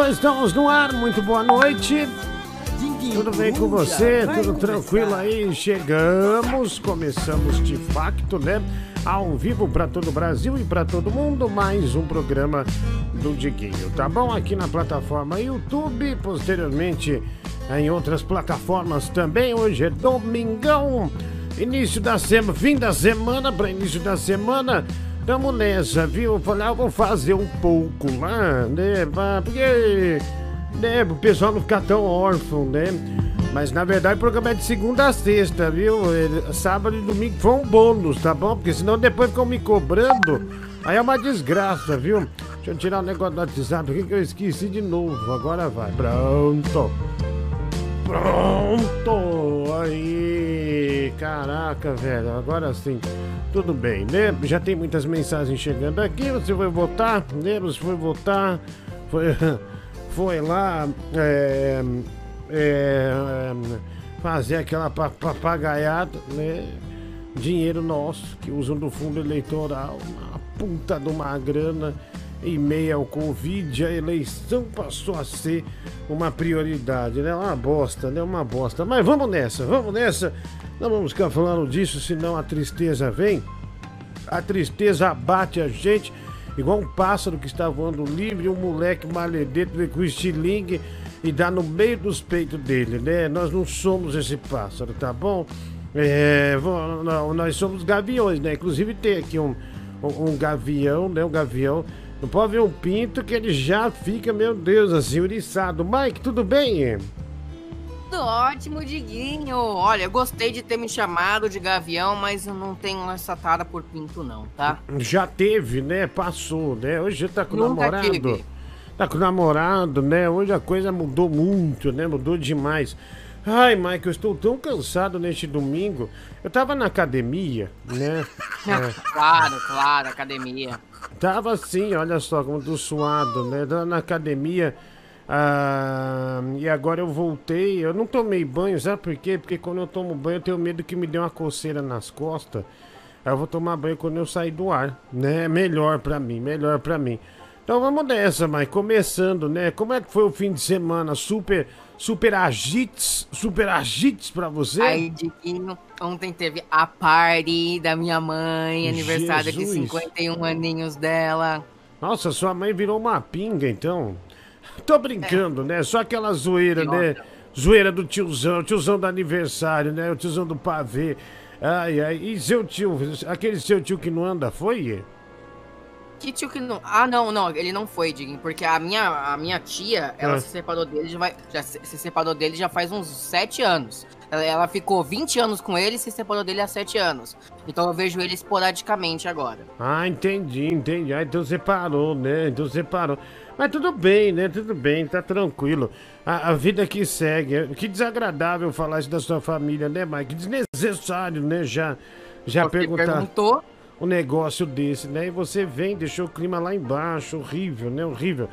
estamos no ar. Muito boa noite. Tudo bem com você? Tudo tranquilo aí? Chegamos, começamos de facto, né? Ao vivo para todo o Brasil e para todo mundo, mais um programa do Diguinho, tá bom? Aqui na plataforma YouTube, posteriormente em outras plataformas também. Hoje é domingão, início da semana, fim da semana para início da semana. Tamo nessa, viu? Falei, ah, vou fazer um pouco lá, né? Porque né, pro pessoal não ficar tão órfão, né? Mas na verdade o programa é de segunda a sexta, viu? Sábado e domingo foi um bônus, tá bom? Porque senão depois ficam me cobrando. Aí é uma desgraça, viu? Deixa eu tirar o negócio do WhatsApp aqui que eu esqueci de novo. Agora vai. Pronto. Pronto! Aí! Caraca, velho, agora sim. Tudo bem, né? Já tem muitas mensagens chegando aqui. Você foi votar, né? Você foi votar, foi, foi lá é, é, fazer aquela pa- papagaiada, né? Dinheiro nosso que usam do fundo eleitoral, uma puta de uma grana em meio ao Covid, a eleição passou a ser uma prioridade, né? Uma bosta, né? Uma bosta. Mas vamos nessa, vamos nessa. Não vamos ficar falando disso, senão a tristeza vem. A tristeza abate a gente, igual um pássaro que está voando livre, um moleque maledeto vem com estilingue e dá no meio dos peitos dele, né? Nós não somos esse pássaro, tá bom? É, não, nós somos gaviões, né? Inclusive tem aqui um, um, um gavião, né? Um gavião. Não pode ver um pinto que ele já fica, meu Deus, assim, uriçado. Mike, tudo bem? Tudo ótimo, Diguinho. Olha, eu gostei de ter me chamado de gavião, mas eu não tenho essa tara por pinto, não, tá? Já teve, né? Passou, né? Hoje tá com o namorado. tive. Tá com o namorado, né? Hoje a coisa mudou muito, né? Mudou demais. Ai, Mike, eu estou tão cansado neste domingo. Eu tava na academia, né? É, Claro, claro, academia. tava assim, olha só como tô suado, né? Tava na academia. Ah, e agora eu voltei. Eu não tomei banho, sabe por quê? Porque quando eu tomo banho eu tenho medo que me dê uma coceira nas costas. Eu vou tomar banho quando eu sair do ar, né? Melhor pra mim, melhor pra mim. Então vamos nessa, mas começando, né? Como é que foi o fim de semana? Super, super agites, super agites pra você? Aí, Diguinho, ontem teve a party da minha mãe, aniversário de Jesus. 51 aninhos dela. Nossa, sua mãe virou uma pinga, então. Tô brincando, né? Só aquela zoeira, né? Zoeira do tiozão, tiozão do aniversário, né? O tiozão do pavê. Ai, ai. E seu tio, aquele seu tio que não anda, foi? Que tio que não. Ah, não, não, ele não foi, Diguinho, porque a minha, a minha tia, ela Ah. se separou dele já, vai, já se se separou dele já faz uns 7 anos. Ela, ela ficou 20 anos com ele e se separou dele há 7 anos. Então eu vejo ele esporadicamente agora. Ah, entendi, entendi. Ah, então você parou, né? Então você parou. Mas tudo bem, né? Tudo bem, tá tranquilo. A, a vida que segue. Que desagradável falar isso da sua família, né, Mike? Desnecessário, né? Já, já perguntar perguntou, um negócio desse, né? E você vem, deixou o clima lá embaixo. Horrível, né? Horrível.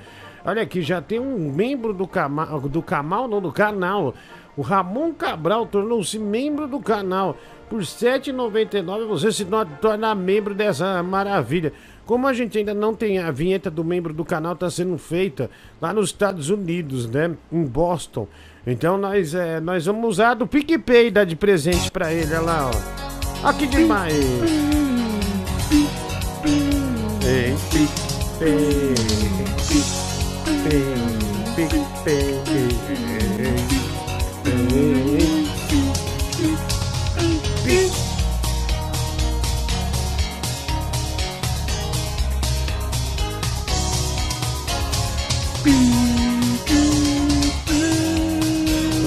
Olha aqui, já tem um membro do, cama, do Camal, não, do canal. O Ramon Cabral tornou-se membro do canal. Por R$ 7,99 você se torna membro dessa maravilha. Como a gente ainda não tem a vinheta do membro do canal, está sendo feita lá nos Estados Unidos, né? Em Boston. Então nós, é, nós vamos usar do PicPay e dar de presente para ele. Olha lá, ó. Olha que demais. Ei, PicPay.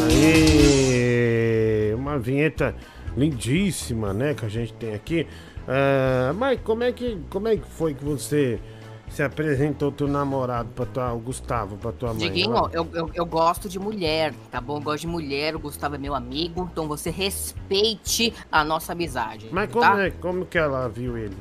Aê, uma vinheta lindíssima, né, que a gente tem aqui. Uh, mas como é que como é que foi que você se apresentou teu namorado para tua, o Gustavo, para tua mãe? Diguinho, eu, eu, eu, gosto de mulher, tá bom? Eu gosto de mulher, o Gustavo é meu amigo, então você respeite a nossa amizade. Mas tá? como, é, como que ela viu ele?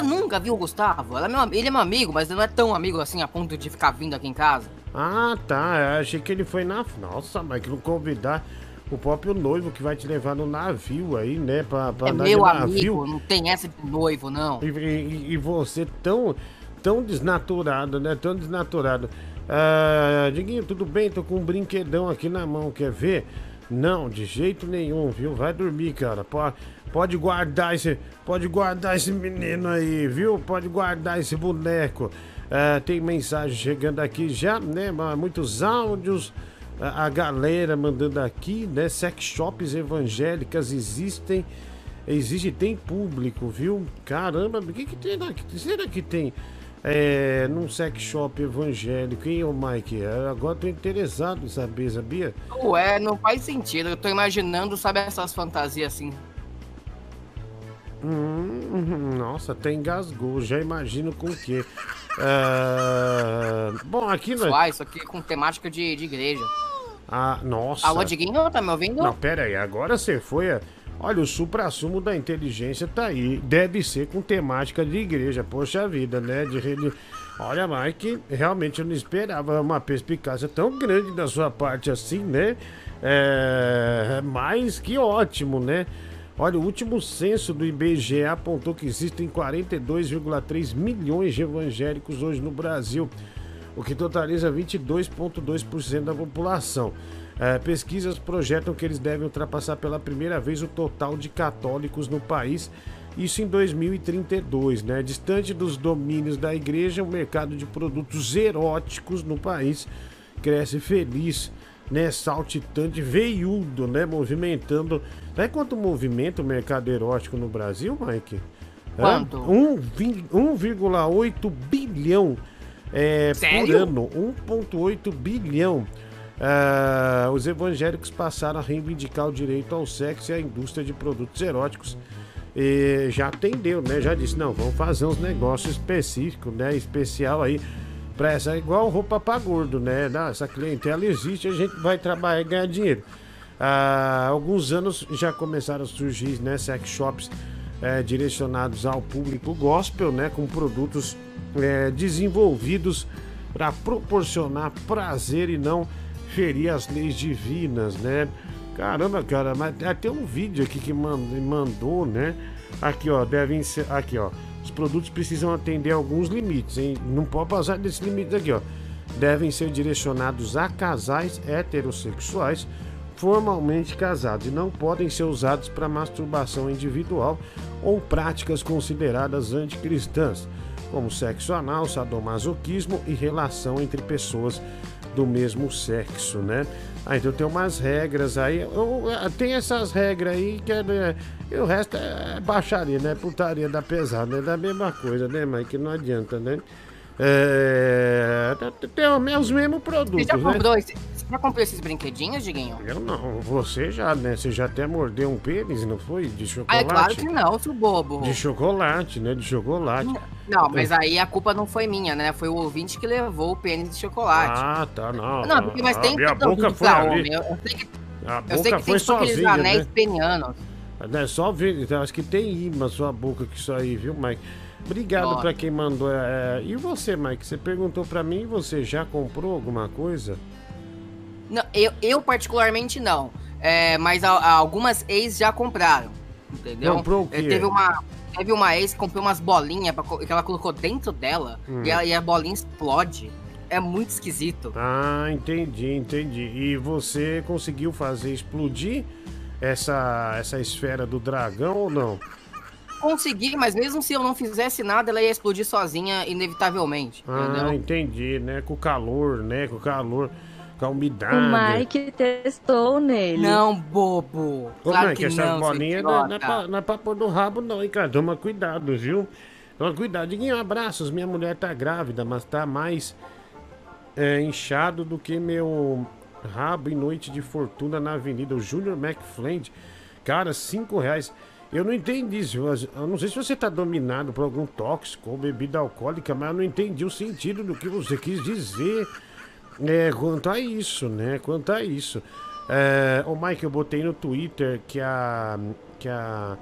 Nunca viu o Gustavo. É meu, ele é meu amigo, mas não é tão amigo assim a ponto de ficar vindo aqui em casa. Ah, tá. Eu achei que ele foi na. Nossa, mas que não convidar o próprio noivo que vai te levar no navio aí, né? Pra, pra é meu navio. amigo, não tem essa de noivo, não. E, e, e você tão, tão desnaturado, né? Tão desnaturado. Ah, Diguinho, tudo bem? Tô com um brinquedão aqui na mão, quer ver? Não, de jeito nenhum, viu? Vai dormir, cara. Pode, pode guardar esse, pode guardar esse menino aí, viu? Pode guardar esse boneco. Ah, tem mensagem chegando aqui já, né? Muitos áudios a, galera mandando aqui, né? Sex shops evangélicas existem, existe, tem público, viu? Caramba, o que, que tem? Será que tem é, num sex shop evangélico, hein, ô Mike? É, agora tô interessado em saber, sabia? Ué, não faz sentido. Eu tô imaginando, sabe, essas fantasias assim. Hum, nossa, até engasgou. Já imagino com o quê? Uh, bom, aqui nós. Ah, isso aqui com temática de, de igreja. Ah, nossa. Alô, Diguinho, tá me ouvindo? Não, pera aí, agora você foi. A... Olha, o supra-sumo da inteligência tá aí. Deve ser com temática de igreja. Poxa vida, né? De reli... Olha, Mike, realmente eu não esperava uma perspicácia tão grande da sua parte assim, né? É... Mas que ótimo, né? Olha, o último censo do IBGE apontou que existem 42,3 milhões de evangélicos hoje no Brasil o que totaliza 22,2% da população. É, pesquisas projetam que eles devem ultrapassar pela primeira vez o total de católicos no país, isso em 2032, né? Distante dos domínios da igreja, o mercado de produtos eróticos no país cresce feliz, né? Saltitante, veiudo, né? Movimentando. Sabe quanto movimento o mercado erótico no Brasil, Mike? Quanto? 1,8 bilhão é, por ano, 1,8 bilhão. Uh, os evangélicos passaram a reivindicar o direito ao sexo e à indústria de produtos eróticos. E já atendeu, né? Já disse, não, vamos fazer uns negócios específicos, né? Especial aí para essa, igual roupa para gordo, né? Essa clientela existe, a gente vai trabalhar e ganhar dinheiro. Há alguns anos já começaram a surgir, né? Sex shops é, direcionados ao público gospel, né? Com produtos é, desenvolvidos para proporcionar prazer e não ferir as leis divinas, né? Caramba, cara, mas até um vídeo aqui que mandou, né? Aqui, ó, devem ser. Aqui, ó. Os produtos precisam atender alguns limites, hein? Não pode passar desse limite aqui, ó. Devem ser direcionados a casais heterossexuais formalmente casados e não podem ser usados para masturbação individual ou práticas consideradas anticristãs como sexo anal, sadomasoquismo e relação entre pessoas do mesmo sexo, né? Ah, então tem umas regras aí. Tem essas regras aí que é, né, e o resto é baixaria, né? Putaria da pesada, né? Da mesma coisa, né, mas que não adianta, né? É, tem os mesmos produtos. Você já né? comprou, né? você já comprou esses brinquedinhos, Diguinho? Eu não, você já, né? Você já até mordeu um pênis, não foi? De chocolate? Ah, é claro que não, seu bobo. De chocolate, né? De chocolate. Não, mas aí a culpa não foi minha, né? Foi o ouvinte que levou o pênis de chocolate. Ah, tá, não. Não, porque, mas tem a boca foi ali. Eu, eu sei que, a eu sei que foi tem sozinha, aqueles anéis né? penianos. É só ver, acho que tem imã sua boca que isso aí, viu, Mike? Obrigado para quem mandou. É, é... E você, Mike? Você perguntou para mim, você já comprou alguma coisa? Não, eu, eu particularmente não. É, mas a, a, algumas ex já compraram. Entendeu? Comprou o quê? Teve uma, teve uma ex que comprou umas bolinhas pra, que ela colocou dentro dela hum. e, a, e a bolinha explode. É muito esquisito. Ah, entendi, entendi. E você conseguiu fazer explodir essa, essa esfera do dragão ou não? conseguir, mas mesmo se eu não fizesse nada, ela ia explodir sozinha, inevitavelmente. Ah, entendeu? entendi, né? Com o calor, né? Com o calor, com a umidade. O Mike testou nele. Não, bobo. Ô, Claro Mike, que essas não, bolinhas não, não é idiota. pra, não é pra pôr no rabo, não, hein, cara? Toma cuidado, viu? Toma cuidado. Diguinho, abraços. Minha mulher tá grávida, mas tá mais é, inchado do que meu rabo em noite de fortuna na avenida. O Júnior McFland. Cara, cinco reais. Eu não entendi isso. Eu não sei se você tá dominado por algum tóxico ou bebida alcoólica, mas eu não entendi o sentido do que você quis dizer. É, quanto a isso, né? Quanto a isso. É, ô Mike, eu botei no Twitter que a. que a.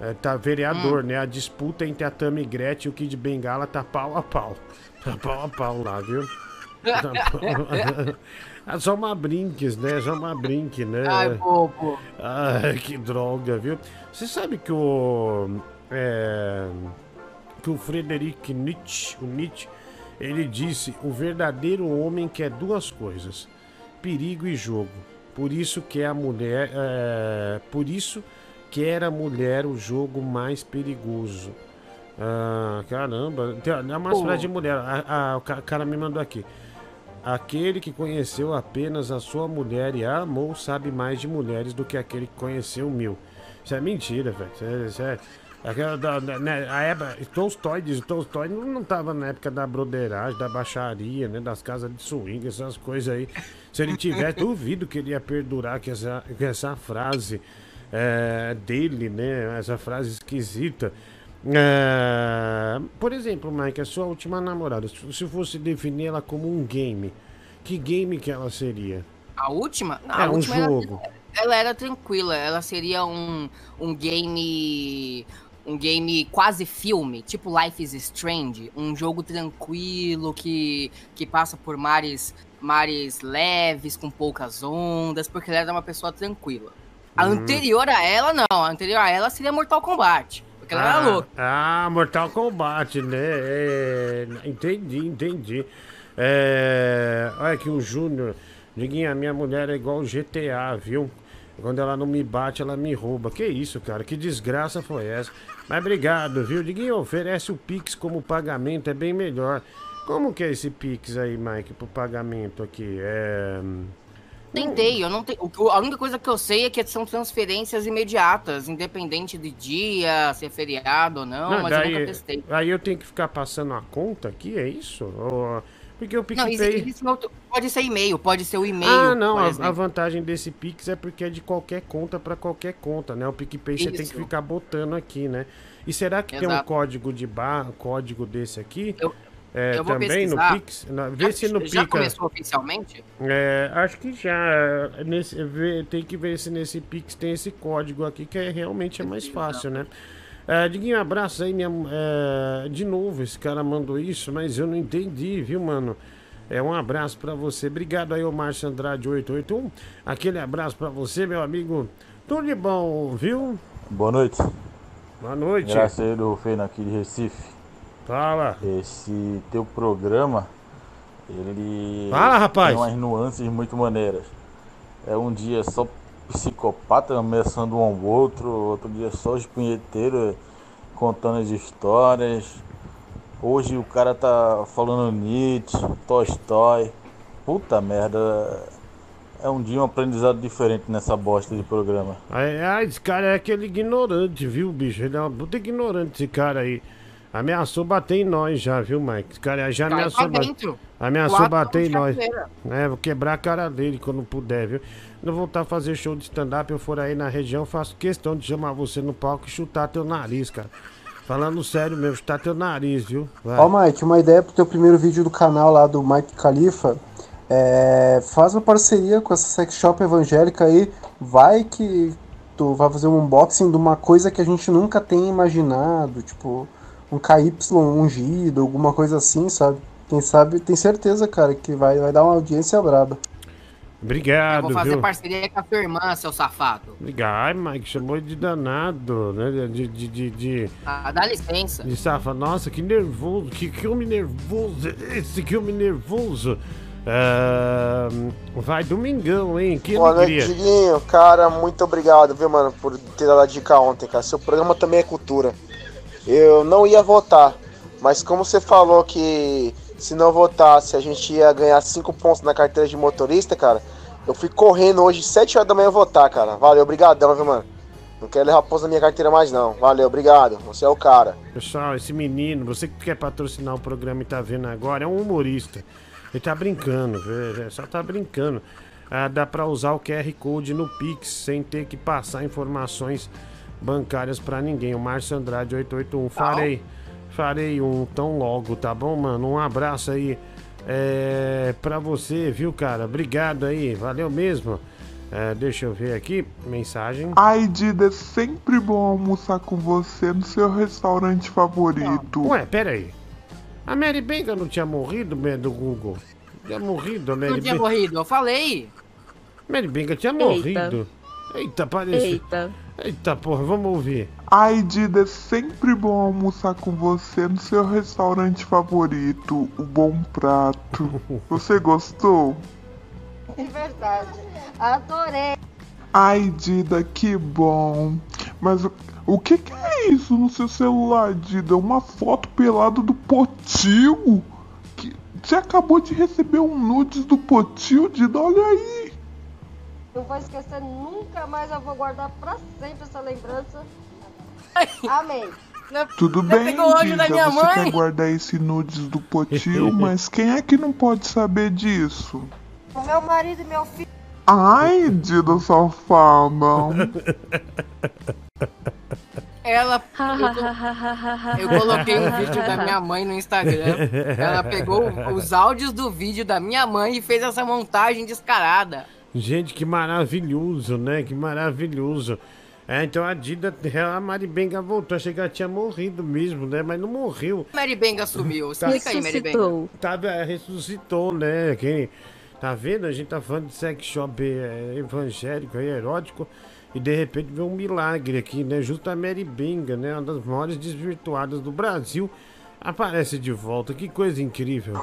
é, tá vereador, né? A disputa entre a Tami Gretchen e o Kid Bengala tá pau a pau. Tá pau a pau lá, viu? Tá pau- É só uma brinques, né? Só uma brinque, né? Ai, bobo. Ai, que droga, viu? Você sabe que o. É, que o Frederic Nietzsche, o Nietzsche, ele disse: o verdadeiro homem quer duas coisas: perigo e jogo. Por isso que a mulher. é, por isso que era a mulher o jogo mais perigoso. Ah, caramba, tem é uma frase de mulher. A- a- o ca- cara me mandou aqui. Aquele que conheceu apenas a sua mulher e a amou sabe mais de mulheres do que aquele que conheceu mil. Isso é mentira, velho. Isso é, isso é- aquela da- da- né, a época, Tolstói diz, Tolstói não, não tava na época da broderagem, da baixaria, né, das casas de swing, essas coisas aí. Se ele tivesse, duvido que ele ia perdurar com essa, com essa frase é, dele, né, essa frase esquisita. É, por exemplo, Mike, a sua última namorada, se se fosse definir ela como um game, que game que ela seria? A última? Não, é a um última era- jogo. ela era tranquila, ela seria um, um game. Um game quase filme, tipo Life is Strange, um jogo tranquilo que, que passa por mares, mares leves, com poucas ondas, porque ela era uma pessoa tranquila. A Hum. anterior a ela, não, a anterior a ela seria Mortal Kombat, porque ela ah, era louca. Ah, Mortal Kombat, né? É, entendi, entendi. É, olha aqui o Júnior. Diguinha, minha mulher é igual o GTA, viu? Quando ela não me bate, ela me rouba. Que isso, cara? Que desgraça foi essa? Mas obrigado, viu? Diguinho, oferece o Pix como pagamento, é bem melhor. Como que é esse Pix aí, Mike, pro pagamento aqui? É... Tentei, eu não tenho. A única coisa que eu sei é que são transferências imediatas, independente de dia, se é feriado ou não, Não, mas eu daí, nunca testei. aí eu tenho que ficar passando a conta aqui, é isso? Ou- porque o Não, PicPay... existe, existe outro- pode ser e-mail, pode ser o e-mail. Ah, não, a, a vantagem desse Pix é porque é de qualquer conta para qualquer conta, né? O PicPay você tem que Isso. ficar botando aqui, né? E será que tem um Exato. código de barra, código desse aqui? Eu- É, eu vou também no pesquisar. Pix? Na- Vê Já- se no Já Pica. começou oficialmente? É, acho que já. Nesse, vê- tem que ver se nesse Pix tem esse código aqui, que é, realmente é mais fácil, né? É, Diguinho, abraço aí, minha, é, de novo, esse cara mandou isso, mas eu não entendi, viu, mano? É um abraço pra você. Obrigado aí, o Márcio Andrade 881. Aquele abraço pra você, meu amigo. Tudo de bom, viu? Boa noite. Boa noite. Graceiro Rufeno aqui de Recife. Fala. Esse teu programa, ele Fala, rapaz. tem umas nuances muito maneiras. É um dia só psicopata ameaçando um ao outro, outro dia só os punheteiros contando as histórias. Hoje o cara tá falando Nietzsche, Tolstói. Puta merda. É um dia um aprendizado diferente nessa bosta de programa. Ai, esse cara é aquele ignorante, viu, bicho? Ele é uma puta ignorante, esse cara aí. Ameaçou bater em nós já, viu, Mike? Cara já Cai ameaçou, ba- ameaçou bater em nós. É, vou quebrar a cara dele quando puder, viu? Não voltar a fazer show de stand-up, eu for aí na região, faço questão de chamar você no palco e chutar teu nariz, cara. Falando sério mesmo, chutar teu nariz, viu? Vai. Ó, Mike, uma ideia pro teu primeiro vídeo do canal lá do Mike Khalifa. É, faz uma parceria com essa sex shop evangélica aí. Vai que tu vai fazer um unboxing de uma coisa que a gente nunca tem imaginado. Tipo, um KY ungido, alguma coisa assim, sabe? Quem sabe, tem certeza, cara, que vai, vai dar uma audiência braba. Eu Obrigado, vou fazer viu? parceria com a tua irmã, seu safado. Obrigado. Ai, Mike, chamou de danado, né? De, de, de, de, Ah, dá licença. de safa. Nossa, que nervoso, que, que homem nervoso. Esse que homem nervoso. Ah, vai domingão, hein? Que Boa noite, alegria. Diguinho. Cara, muito obrigado, viu, mano, por ter dado a dica ontem, cara. Seu programa também é cultura. Eu não ia votar. Mas como você falou que se não votasse a gente ia ganhar 5 pontos na carteira de motorista, cara, eu fui correndo hoje 7 horas da manhã votar, cara. Valeu, obrigadão, viu, mano? Não quero levar pontos na minha carteira mais não. Valeu, obrigado. Você é o cara. Pessoal, esse menino, você que quer patrocinar o programa e tá vendo agora, é um humorista. Ele tá brincando, velho, só tá brincando. Ah, dá pra usar o QR Code no Pix sem ter que passar informações bancárias pra ninguém. O Márcio Andrade 881. Farei, farei um tão logo, tá bom, mano? Um abraço aí é, pra você, viu, cara? Obrigado aí, valeu mesmo. É, deixa eu ver aqui, mensagem. Ai, Dida, é sempre bom almoçar com você no seu restaurante favorito. Ué, pera aí. A Mary Baker não tinha morrido, do Google? Tinha morrido a Mary Não tinha morrido, eu falei. Mary Baker tinha Eita. morrido. Eita, parece. Eita. Eita, porra, vamos ouvir. Ai, Dida, é sempre bom almoçar com você no seu restaurante favorito, o Bom Prato. Você gostou? É verdade. Adorei. Ai, Dida, que bom. Mas o, o que, que é isso no seu celular, Dida? Uma foto pelada do Potil? Que, você acabou de receber um nudes do Potil, Dida? Olha aí. Não vou esquecer nunca mais. Eu vou guardar pra sempre essa lembrança. Amém. Tudo Já bem, pegou o ódio da Dida, minha você mãe? quer guardar esse nudes do Potil, mas quem é que não pode saber disso? O meu marido e meu filho. Ai, Dida safada. Ela. Eu, eu coloquei um vídeo da minha mãe no Instagram. Ela pegou os áudios do vídeo da minha mãe e fez essa montagem descarada. Gente, que maravilhoso, né? Que maravilhoso. É, então a Dida, a Maribenga voltou. Achei que ela tinha morrido mesmo, né? Mas não morreu. Mary Benga sumiu. Explica aí, Mary Benga. Ressuscitou. Tava, ressuscitou, né? Quem, tá vendo? A gente tá falando de sex shop é, evangélico, aí, erótico. E de repente vê um milagre aqui, né? Justo a Mary Benga, né? Uma das maiores desvirtuadas do Brasil. Aparece de volta. Que coisa incrível.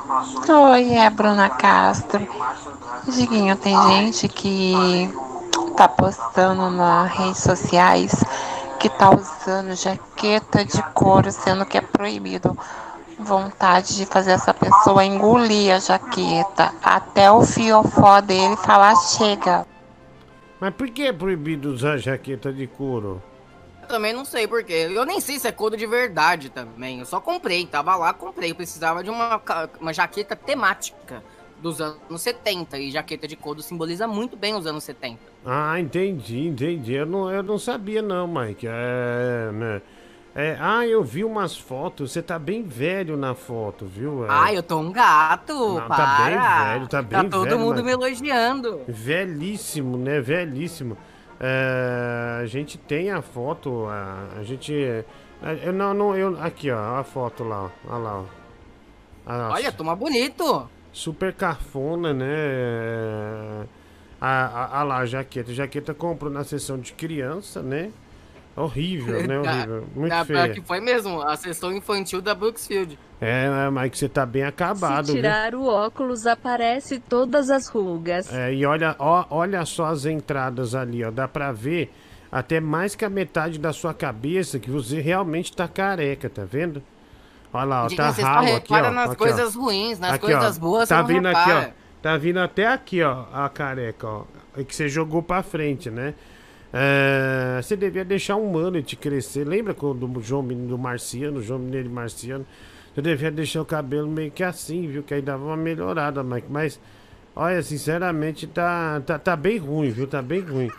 Oi, é a Bruna Castro. Diguinho, tem gente que tá postando nas redes sociais que tá usando jaqueta de couro, sendo que é proibido. Vontade de fazer essa pessoa engolir a jaqueta até o fiofó dele falar chega. Mas por que é proibido usar jaqueta de couro? Eu também não sei porquê. Eu nem sei se é couro de verdade também. Eu só comprei, tava lá, comprei. Eu precisava de uma, uma jaqueta temática dos anos 70. E jaqueta de couro simboliza muito bem os anos 70. Ah, entendi, entendi. Eu não, eu não sabia não, Mike. É, né? É, ah, eu vi umas fotos. Você tá bem velho na foto, viu? É, Ai, eu tô um gato, Não, para. tá bem velho, tá bem todo velho, mundo mas- me elogiando. Velhíssimo, né? Velhíssimo. É, a gente tem a foto, a, a gente... a- Eu não, não, eu... Aqui, ó, a foto lá, ó. Olha lá, ó. A- Olha, toma bonito. super cafona, né? A, a, a lá, a jaqueta. Jaqueta comprou na sessão de criança, né? Horrível, né? Horrível. Muito Na- feio. que foi mesmo, a sessão infantil da Brooksfield. É, né, Mike, você tá bem acabado, Se viu? tirar o óculos, aparece todas as rugas. É, e olha, ó, olha só as entradas ali, ó. Dá pra ver até mais que a metade da sua cabeça que você realmente tá careca, tá vendo? Olha lá, ó, Gente, tá ralo aqui, ó. nas aqui, ó. coisas ruins, nas Aqui, coisas ó, boas tá você não vindo aqui, ó. Tá vindo até aqui, ó, a careca, ó. É que você jogou pra frente, né? É, você devia deixar um mullet crescer. Lembra quando o João Menino do Marciano, o João Mineiro Marciano? Você devia deixar o cabelo meio que assim, viu? Que aí dava uma melhorada, Mike. Mas, olha, sinceramente, tá, tá, tá bem ruim, viu? Tá bem ruim.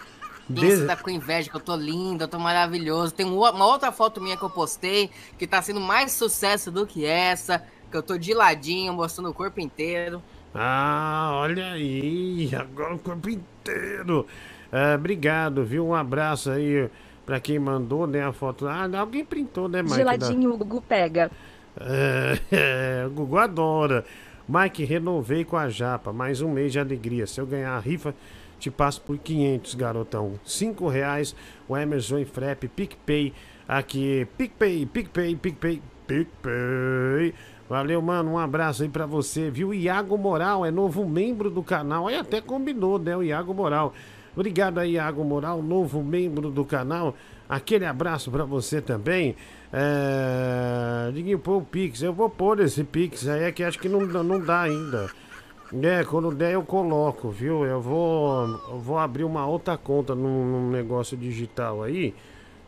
Des- Você tá com inveja, que eu tô linda, eu tô maravilhoso. Tem uma outra foto minha que eu postei, que tá sendo mais sucesso do que essa, que eu tô de ladinho, mostrando o corpo inteiro. Ah, olha aí, agora o corpo inteiro. Ah, obrigado, viu? Um abraço aí pra quem mandou, né, a foto. Ah, alguém printou, né, Mike? da- Geladinho, o Gugu pega. É, o Gugu adora. Mike, renovei com a Japa. Mais um mês de alegria. Se eu ganhar a rifa, te passo por 500, garotão. 5 reais. O Emerson e Frep, PicPay. Aqui, PicPay, PicPay, PicPay, PicPay. Valeu, mano. Um abraço aí pra você, viu? Iago Moral é novo membro do canal. Aí até combinou, né? O Iago Moral. Obrigado aí, Iago Moral, novo membro do canal. Aquele abraço pra você também. É... Pô o Pix. Eu vou pôr esse Pix aí, é que acho que não, não dá ainda. É, quando der eu coloco, viu? Eu vou, eu vou abrir uma outra conta num, num negócio digital aí.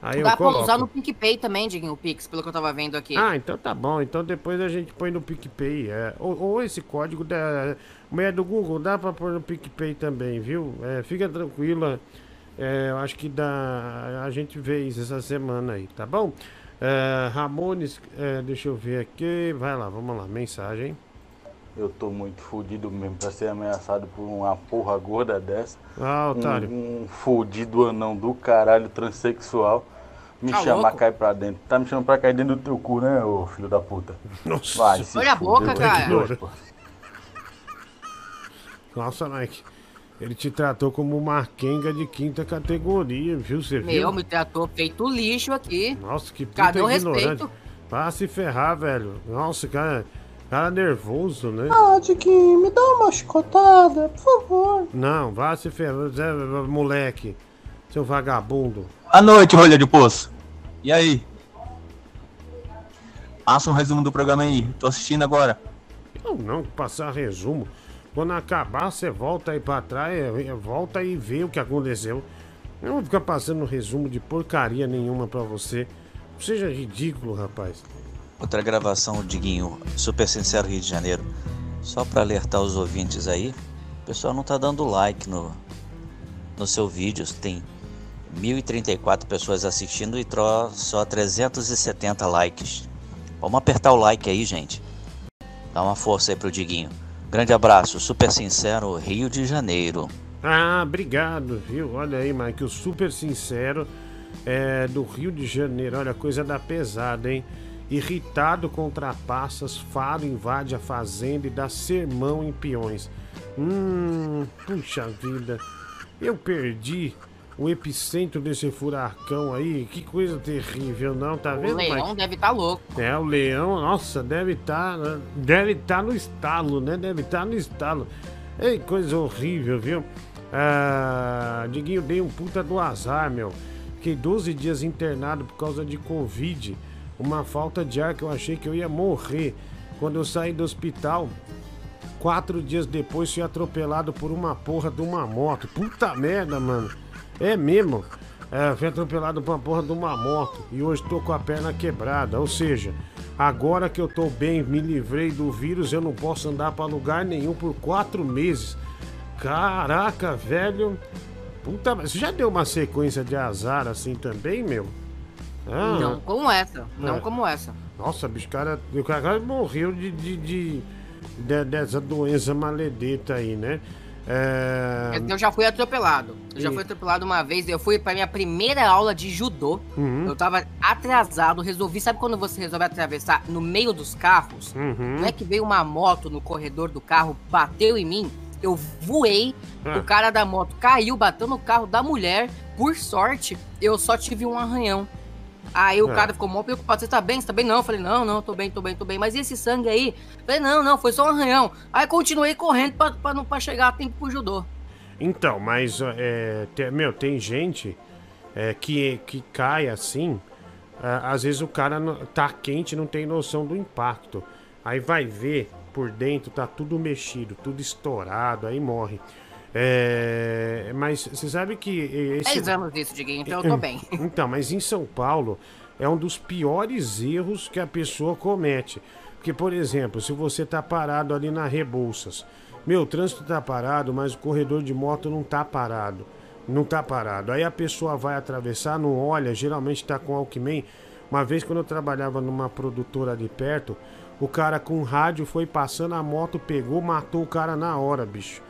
Aí eu Dá pra coloco. usar no PicPay também, Diguinho, o Pix, pelo que eu tava vendo aqui. Ah, então tá bom. Então depois a gente põe no PicPay. É. Ou, ou esse código da mulher do Google dá pra pôr no PicPay também, viu? É, fica tranquila. É, eu acho que dá. A gente vê isso essa semana aí, tá bom? É, Ramones, é, deixa eu ver aqui. Vai lá, vamos lá. Mensagem. Eu tô muito fudido mesmo pra ser ameaçado por uma porra gorda dessa. Ah, otário. Um, um fudido anão do caralho transexual. Me Tá chamar louco? cair pra dentro. Tá me chamando pra cair dentro do teu cu, né, ô filho da puta? Nossa. Vai, se Olha a fuder, boca, vai cara. dois. Nossa, Mike. Ele te tratou como uma quenga de quinta categoria, viu? Você viu? Meu, me tratou feito lixo aqui. Nossa, que puta Cadê o ignorante. respeito? Vá se ferrar, velho. Nossa, cara, cara nervoso, né? Ah, Diguinho, me dá uma chicotada, por favor. Não, vá se ferrar, Zé, moleque. Seu vagabundo. À noite, rolha de poço. E aí? Passa um resumo do programa aí. Tô assistindo agora. Não, não, passar resumo. Quando acabar, você volta aí pra trás, é, é, volta e vê o que aconteceu. Eu não vou ficar passando resumo de porcaria nenhuma pra você. Seja ridículo, rapaz. Outra gravação, Diguinho, Super Sincero Rio de Janeiro. Só para alertar os ouvintes aí, o pessoal não tá dando like no, no seu vídeo. Tem 1.034 pessoas assistindo e só 370 likes. Vamos apertar o like aí, gente. Dá uma força aí pro Diguinho. Grande abraço, Super Sincero Rio de Janeiro. Ah, obrigado, viu? Olha aí, Mike, o super sincero é do Rio de Janeiro. Olha, coisa da pesada, hein? Irritado com trapaças, Faro invade a fazenda e dá sermão em peões. Hum, puxa vida. Eu perdi o epicentro desse furacão aí. Que coisa terrível, não? Tá O vendo, leão Mike? deve estar louco. É, o leão, nossa, deve estar. deve estar no estalo, né? Deve estar no estalo. Ei, coisa horrível, viu? Ah, Diguinho, dei um puta do azar, meu. Fiquei 12 dias internado por causa de Covid. Uma falta de ar que eu achei que eu ia morrer. Quando eu saí do hospital, quatro dias depois fui atropelado por uma porra de uma moto. Puta merda, mano. É mesmo. É, fui atropelado por uma porra de uma moto. E hoje tô com a perna quebrada. Ou seja, agora que eu tô bem, me livrei do vírus, eu não posso andar pra lugar nenhum por quatro meses. Caraca, velho. Puta, você já deu uma sequência de azar assim também, meu? Ah, Não como essa. Não É. como essa. Nossa, bicho, cara, o cara morreu de, de, de- de- dessa doença maledeta aí, né? É... Eu já fui atropelado. Eu já E- fui atropelado uma vez. Eu fui pra minha primeira aula de judô. Uhum. Eu tava atrasado. Resolvi. Sabe quando você resolve atravessar no meio dos carros? Uhum. Não é que veio uma moto no corredor do carro, bateu em mim. Eu voei. Ah. O cara da moto caiu, bateu no carro da mulher. Por sorte, eu só tive um arranhão. Aí o É. cara ficou mó preocupado. Você tá bem? Você tá bem? Não. Eu falei, não, não, tô bem, tô bem, tô bem. Mas e esse sangue aí? Eu falei, não, não, foi só um arranhão. Aí continuei correndo pra, pra, não, pra chegar a tempo pro judô. Então, mas, é, te- meu, tem gente é, que, que cai assim. é, às vezes o cara não- tá quente não tem noção do impacto. Aí vai ver por dentro, tá tudo mexido, tudo estourado, aí morre. É, mas você sabe que. Esse... 10 anos disso, Diguinho, então eu tô bem. Então, mas em São Paulo é um dos piores erros que a pessoa comete. Porque, por exemplo, se você tá parado ali na Rebouças, meu, o trânsito tá parado, mas o corredor de moto não tá parado. Não tá parado. Aí a pessoa vai atravessar, não olha, geralmente tá com Alckmin. Uma vez quando eu trabalhava numa produtora ali perto, o cara com rádio foi passando, a moto pegou, matou o cara na hora, bicho.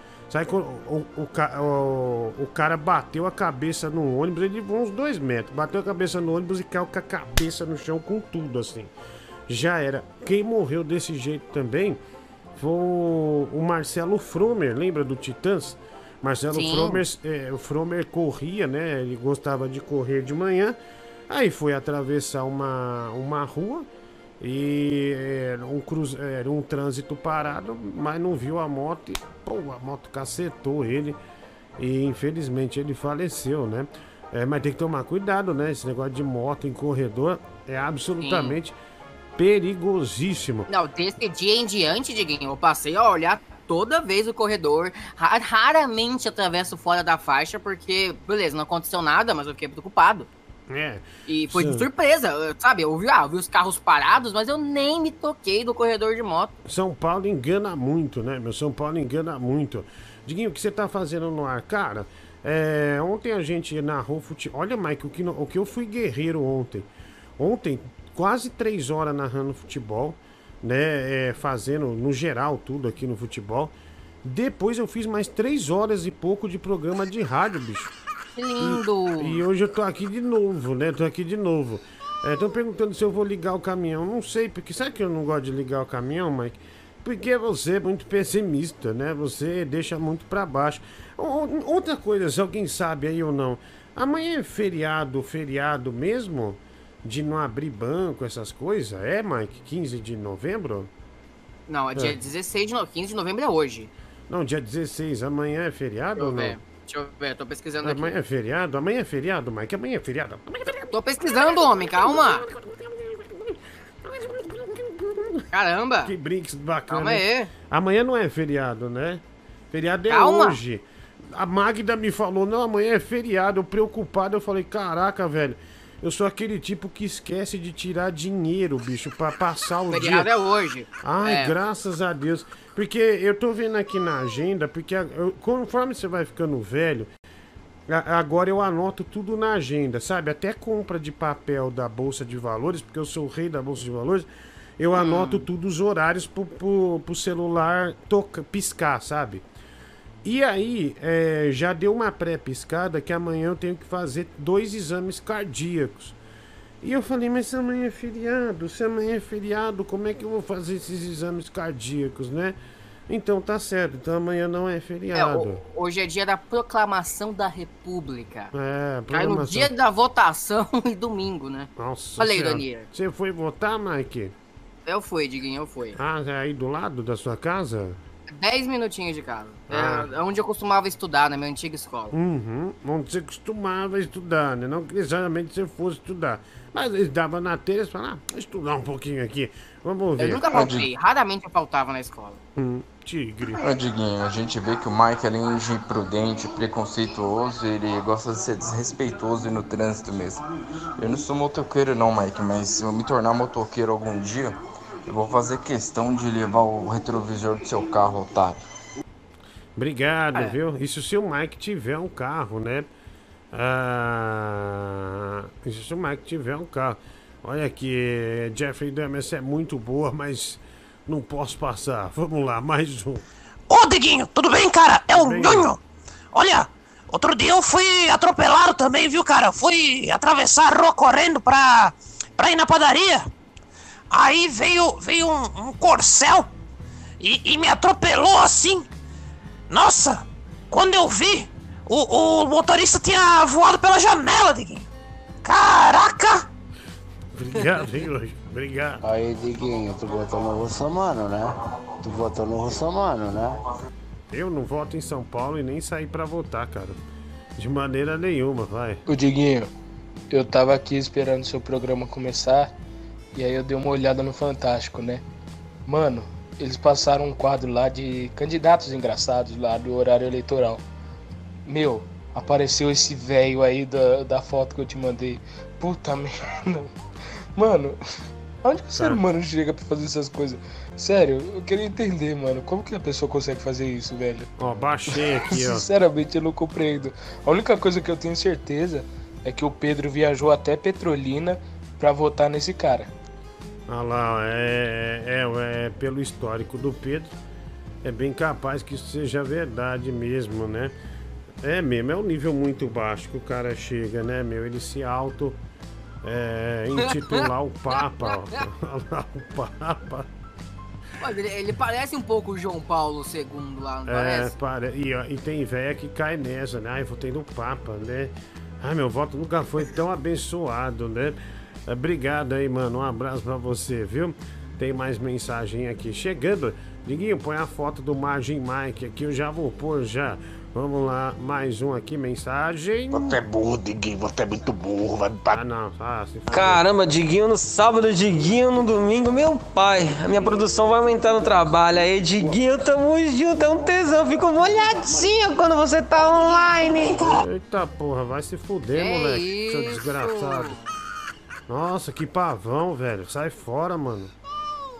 Quando o, o, o- o cara bateu a cabeça no ônibus, ele voou uns dois metros, bateu a cabeça no ônibus e caiu com a cabeça no chão com tudo, assim. Já era. Quem morreu desse jeito também foi o o Marcelo Fromer, lembra do Titãs? Marcelo Sim. Fromer, é, o Fromer corria, né? Ele gostava de correr de manhã. Aí foi atravessar uma, uma rua e era um, cruz, era um trânsito parado, mas não viu a moto e pô, a moto cacetou ele e infelizmente ele faleceu, né? É, mas tem que tomar cuidado, né? Esse negócio de moto em corredor é absolutamente perigosíssimo. Não, desse dia em diante, Diguinho, eu passei a olhar toda vez o corredor. Ra- Raramente atravesso fora da faixa, porque, beleza, não aconteceu nada, mas eu fiquei preocupado. É. E foi de surpresa, sabe? Eu vi, ah, eu vi os carros parados, mas eu nem me toquei do corredor de moto. São Paulo engana muito, né? Meu São Paulo engana muito. Diguinho, o que você tá fazendo no ar? Cara, é, ontem a gente narrou futebol. Olha, Mike, o que, no- o que eu fui guerreiro ontem. Ontem, quase três horas narrando futebol, né? é, fazendo no geral tudo aqui no futebol. Depois eu fiz mais três horas e pouco de programa de rádio, bicho. Que lindo! E hoje eu tô aqui de novo, né? Tô aqui de novo. Estão perguntando se eu vou ligar o caminhão. Não sei, porque sabe que eu não gosto de ligar o caminhão, Mike? Porque você é muito pessimista, né? Você deixa muito pra baixo. Outra coisa, se alguém sabe aí ou não. Amanhã é feriado, feriado mesmo? De não abrir banco, essas coisas? É, Mike? 15 de novembro? Não, é dia É. 16 de novembro, 15 de novembro é hoje. Não, dia 16. Amanhã é feriado eu ou não? ver. Deixa eu ver, tô pesquisando aqui. Amanhã é feriado? Amanhã é feriado, Mike? Amanhã é feriado? Tô pesquisando, homem, calma. Caramba. Que brinks bacana. Calma aí. Amanhã não é feriado, né? Feriado é Calma. hoje. A Magda me falou, não, amanhã é feriado. Eu preocupado, eu falei, caraca, velho. Eu sou aquele tipo que esquece de tirar dinheiro, bicho, pra passar o Feriado dia. é hoje. Ai, É. graças a Deus. Porque eu tô vendo aqui na agenda, porque eu- conforme você vai ficando velho, a- agora eu anoto tudo na agenda, sabe? Até compra de papel da Bolsa de Valores, porque eu sou o rei da Bolsa de Valores, eu anoto tudo os horários pro, pro, pro celular toca, piscar, sabe? E aí, é, já deu uma pré-piscada que amanhã eu tenho que fazer dois exames cardíacos. E eu falei, mas se amanhã é feriado, se amanhã é feriado, como é que eu vou fazer esses exames cardíacos, né? Então tá certo, então amanhã não é É, feriado. ho- hoje é dia da proclamação da República. É, Cai no dia da votação e domingo, né? Nossa Falei, Senhora. Daniel. Você foi votar, Mike? Eu fui, Diguinho, eu fui. Ah, é aí do lado da sua casa? 10 minutinhos de casa. Ah. É, é onde eu costumava estudar, na minha antiga escola. Uhum, onde você costumava estudar, né? Não que necessariamente você fosse estudar. Mas eles davam na telha e falavam, ah, vou estudar um pouquinho aqui. Vamos ver. Eu nunca faltei, raramente eu faltava na escola. Hum, tigre. Ô, Diguinho, a gente vê que o Mike, além de imprudente, preconceituoso, ele gosta de ser desrespeitoso e no trânsito mesmo. Eu não sou motoqueiro não, Mike, mas se eu me tornar motoqueiro algum dia, eu vou fazer questão de levar o retrovisor do seu carro, otário. Obrigado, É. viu? E se o seu Mike tiver um carro, né? Ah, e se o Mike tiver um carro. Olha aqui, Jeffrey Dahmer, essa é muito boa, mas não posso passar. Vamos lá, mais um. Ô, Diguinho, tudo bem, cara? É o Bem. Nhonho. Olha, outro dia eu fui atropelado também, viu, cara? Fui atravessar a rua correndo pra, pra ir na padaria. Aí veio, veio um, um corcel e, e me atropelou assim. Nossa, quando eu vi, o, o motorista tinha voado pela janela, Diguinho. Caraca! Obrigado, hein, hoje. Obrigado. Aí, Diguinho, tu votou no Russomano, né? Tu votou no Russomano, né? Eu não voto em São Paulo e nem saí pra votar, cara. De maneira nenhuma, vai. Ô Diguinho, eu tava aqui esperando o seu programa começar e aí eu dei uma olhada no Fantástico, né? Mano, eles passaram um quadro lá de candidatos engraçados lá do horário eleitoral. Meu, apareceu esse velho aí da, da foto que eu te mandei. Puta merda. Mano, onde que o ser Tá. humano chega pra fazer essas coisas? Sério, eu queria entender, mano, como que a pessoa consegue fazer isso, velho? Ó, baixei aqui, ó. Sinceramente, eu não compreendo. A única coisa que eu tenho certeza é que o Pedro viajou até Petrolina pra votar nesse cara. Olha lá, ó, é, é, é pelo histórico do Pedro, é bem capaz que isso seja verdade mesmo, né? É mesmo, é um nível muito baixo que o cara chega, né, meu? Ele se auto é, intitular o Papa, ó. O Papa. Mas ele, ele parece um pouco o João Paulo II lá, não É, parece? para, e, ó, e tem véia que cai nessa, né? Ai, votei no Papa, né? Ai, meu voto nunca foi tão abençoado, né? Obrigado aí, mano. Um abraço pra você, viu? Tem mais mensagem aqui chegando. Diguinho, põe a foto do Margin Mike aqui, eu já vou pôr já. Vamos lá, mais um aqui, mensagem. Você é burro, Diguinho, você é muito burro, vai me Ah, não, ah, Caramba, Diguinho no sábado, Diguinho no domingo, meu pai. A minha produção vai aumentar no trabalho. Aí, Diguinho, tamo junto, é um tesão. Fico molhadinho quando você tá online. Eita porra, vai se fuder, Que moleque, seu isso? desgraçado. Nossa, que pavão, velho. Sai fora, mano.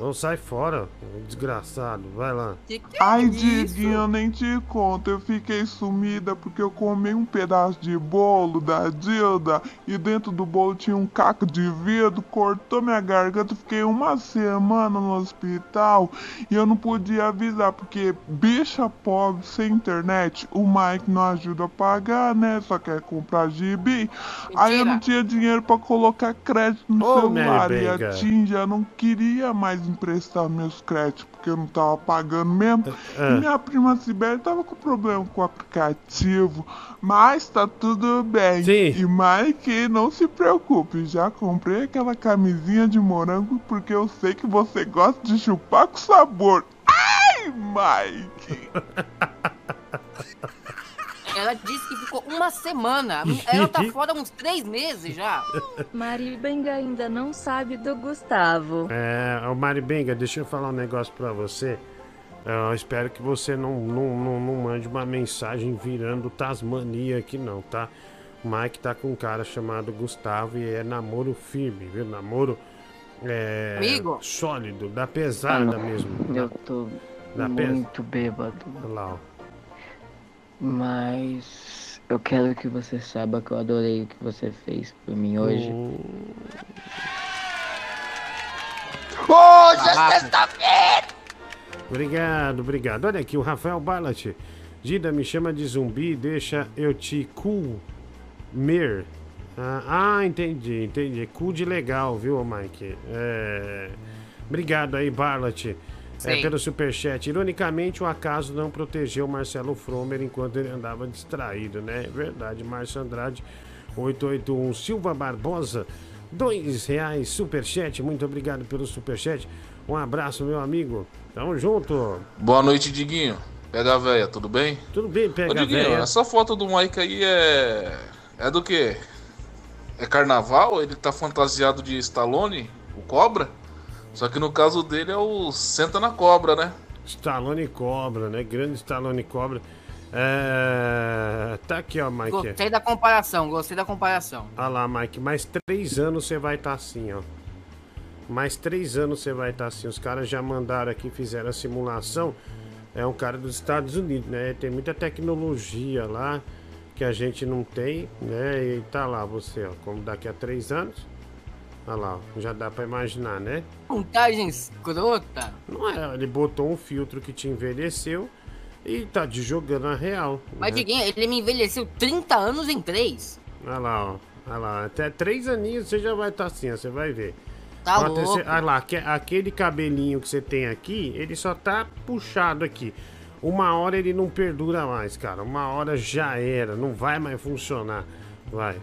Não sai fora, desgraçado. Vai lá. Ai, Diguinho, eu nem te conto. Eu fiquei sumida porque eu comi um pedaço de bolo da Dilda e dentro do bolo tinha um caco de vidro, cortou minha garganta. Fiquei uma semana no hospital e eu não podia avisar porque bicha pobre sem internet, o Mike não ajuda a pagar, né? Só quer comprar gibi. Aí eu não tinha dinheiro pra colocar crédito no Ô, celular e a. Tim já não queria mais emprestar meus créditos porque eu não tava pagando mesmo. É. E minha prima Sibeli tava com problema com o aplicativo, mas tá tudo bem. E Mike, não se preocupe, já comprei aquela camisinha de morango porque eu sei que você gosta de chupar com sabor. Ai, Mike! Ela disse que ficou uma semana. Ela tá fora uns três meses já. Maribenga ainda não sabe do Gustavo. É, ô Maribenga, deixa eu falar um negócio pra você. Eu espero que você não, não, não, não mande uma mensagem virando Tasmania aqui não, tá? O Mike tá com um cara chamado Gustavo e é namoro firme, viu? Namoro é, Amigo. sólido, da pesada mesmo. Eu tô Da muito bêbado. Olha lá, ó. Mas eu quero que você saiba que eu adorei o que você fez por mim hoje. Hoje é sexta-feira! Obrigado, obrigado. Olha aqui, o Rafael Ballat. Gida, me chama de zumbi, deixa eu te comer. Ah, ah, entendi, entendi. Cu de legal, viu, Mike? É... Obrigado aí, Barlat. É, pelo superchat. Ironicamente, o acaso não protegeu Marcelo Fromer enquanto ele andava distraído, né? É verdade. Márcio Andrade, 881. Silva Barbosa, dois reais, superchat. Muito obrigado pelo superchat. Um abraço, meu amigo. Tamo junto. Boa noite, Diguinho. Pega a véia, tudo bem? Tudo bem, Ô, pega a Diguinho, véia. essa foto do Mike aí é. É do quê? É carnaval? Ele tá fantasiado de Stallone, o cobra? Só que no caso dele é o Senta na Cobra, né? Stallone Cobra, né? Grande Stallone Cobra. É... Tá aqui, ó, Mike. Gostei da comparação, gostei da comparação. Olha lá, Mike. Mais três anos você vai estar assim, ó. Mais três anos você vai estar assim. Os caras já mandaram aqui, fizeram a simulação. É um cara dos Estados Unidos, né? Tem muita tecnologia lá que a gente não tem, né? E tá lá você, ó. Como daqui a três anos. Olha lá, já dá pra imaginar, né? Montagem escrota. Não é, ele botou um filtro que te envelheceu e tá te jogando a real. Mas, né? Diguinho, ele me envelheceu 30 anos em 3. Olha lá, ó. Olha lá, até três aninhos você já vai estar assim, ó, você vai ver. Tá Pode louco. cer- Olha lá, aque- aquele cabelinho que você tem aqui, ele só tá puxado aqui. Uma hora ele não perdura mais, cara. Uma hora já era, não vai mais funcionar. Vai.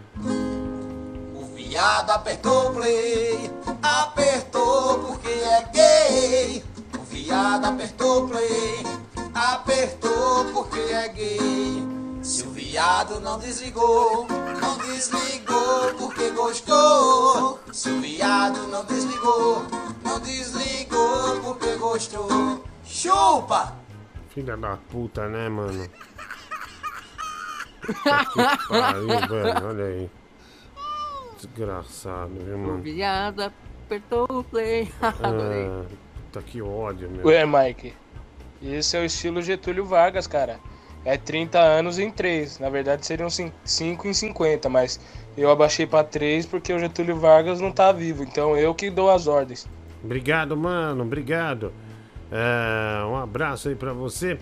Viado apertou play, apertou porque é gay. O viado apertou play, apertou porque é gay. Se o viado não desligou, não desligou porque gostou. Se o viado não desligou, não desligou porque gostou. Chupa! Filha da puta, né, mano? Que pariu, velho. Olha aí. Desgraçado, viu, O mano? viado apertou o play. Adorei. Ah, puta que ódio, meu. Ué, Mike. Esse é o estilo Getúlio Vargas, cara. É 30 anos em 3. Na verdade seriam 5 em 50, mas eu abaixei pra 3 porque o Getúlio Vargas não tá vivo. Então eu que dou as ordens. Obrigado, mano, obrigado. É, um abraço aí pra você.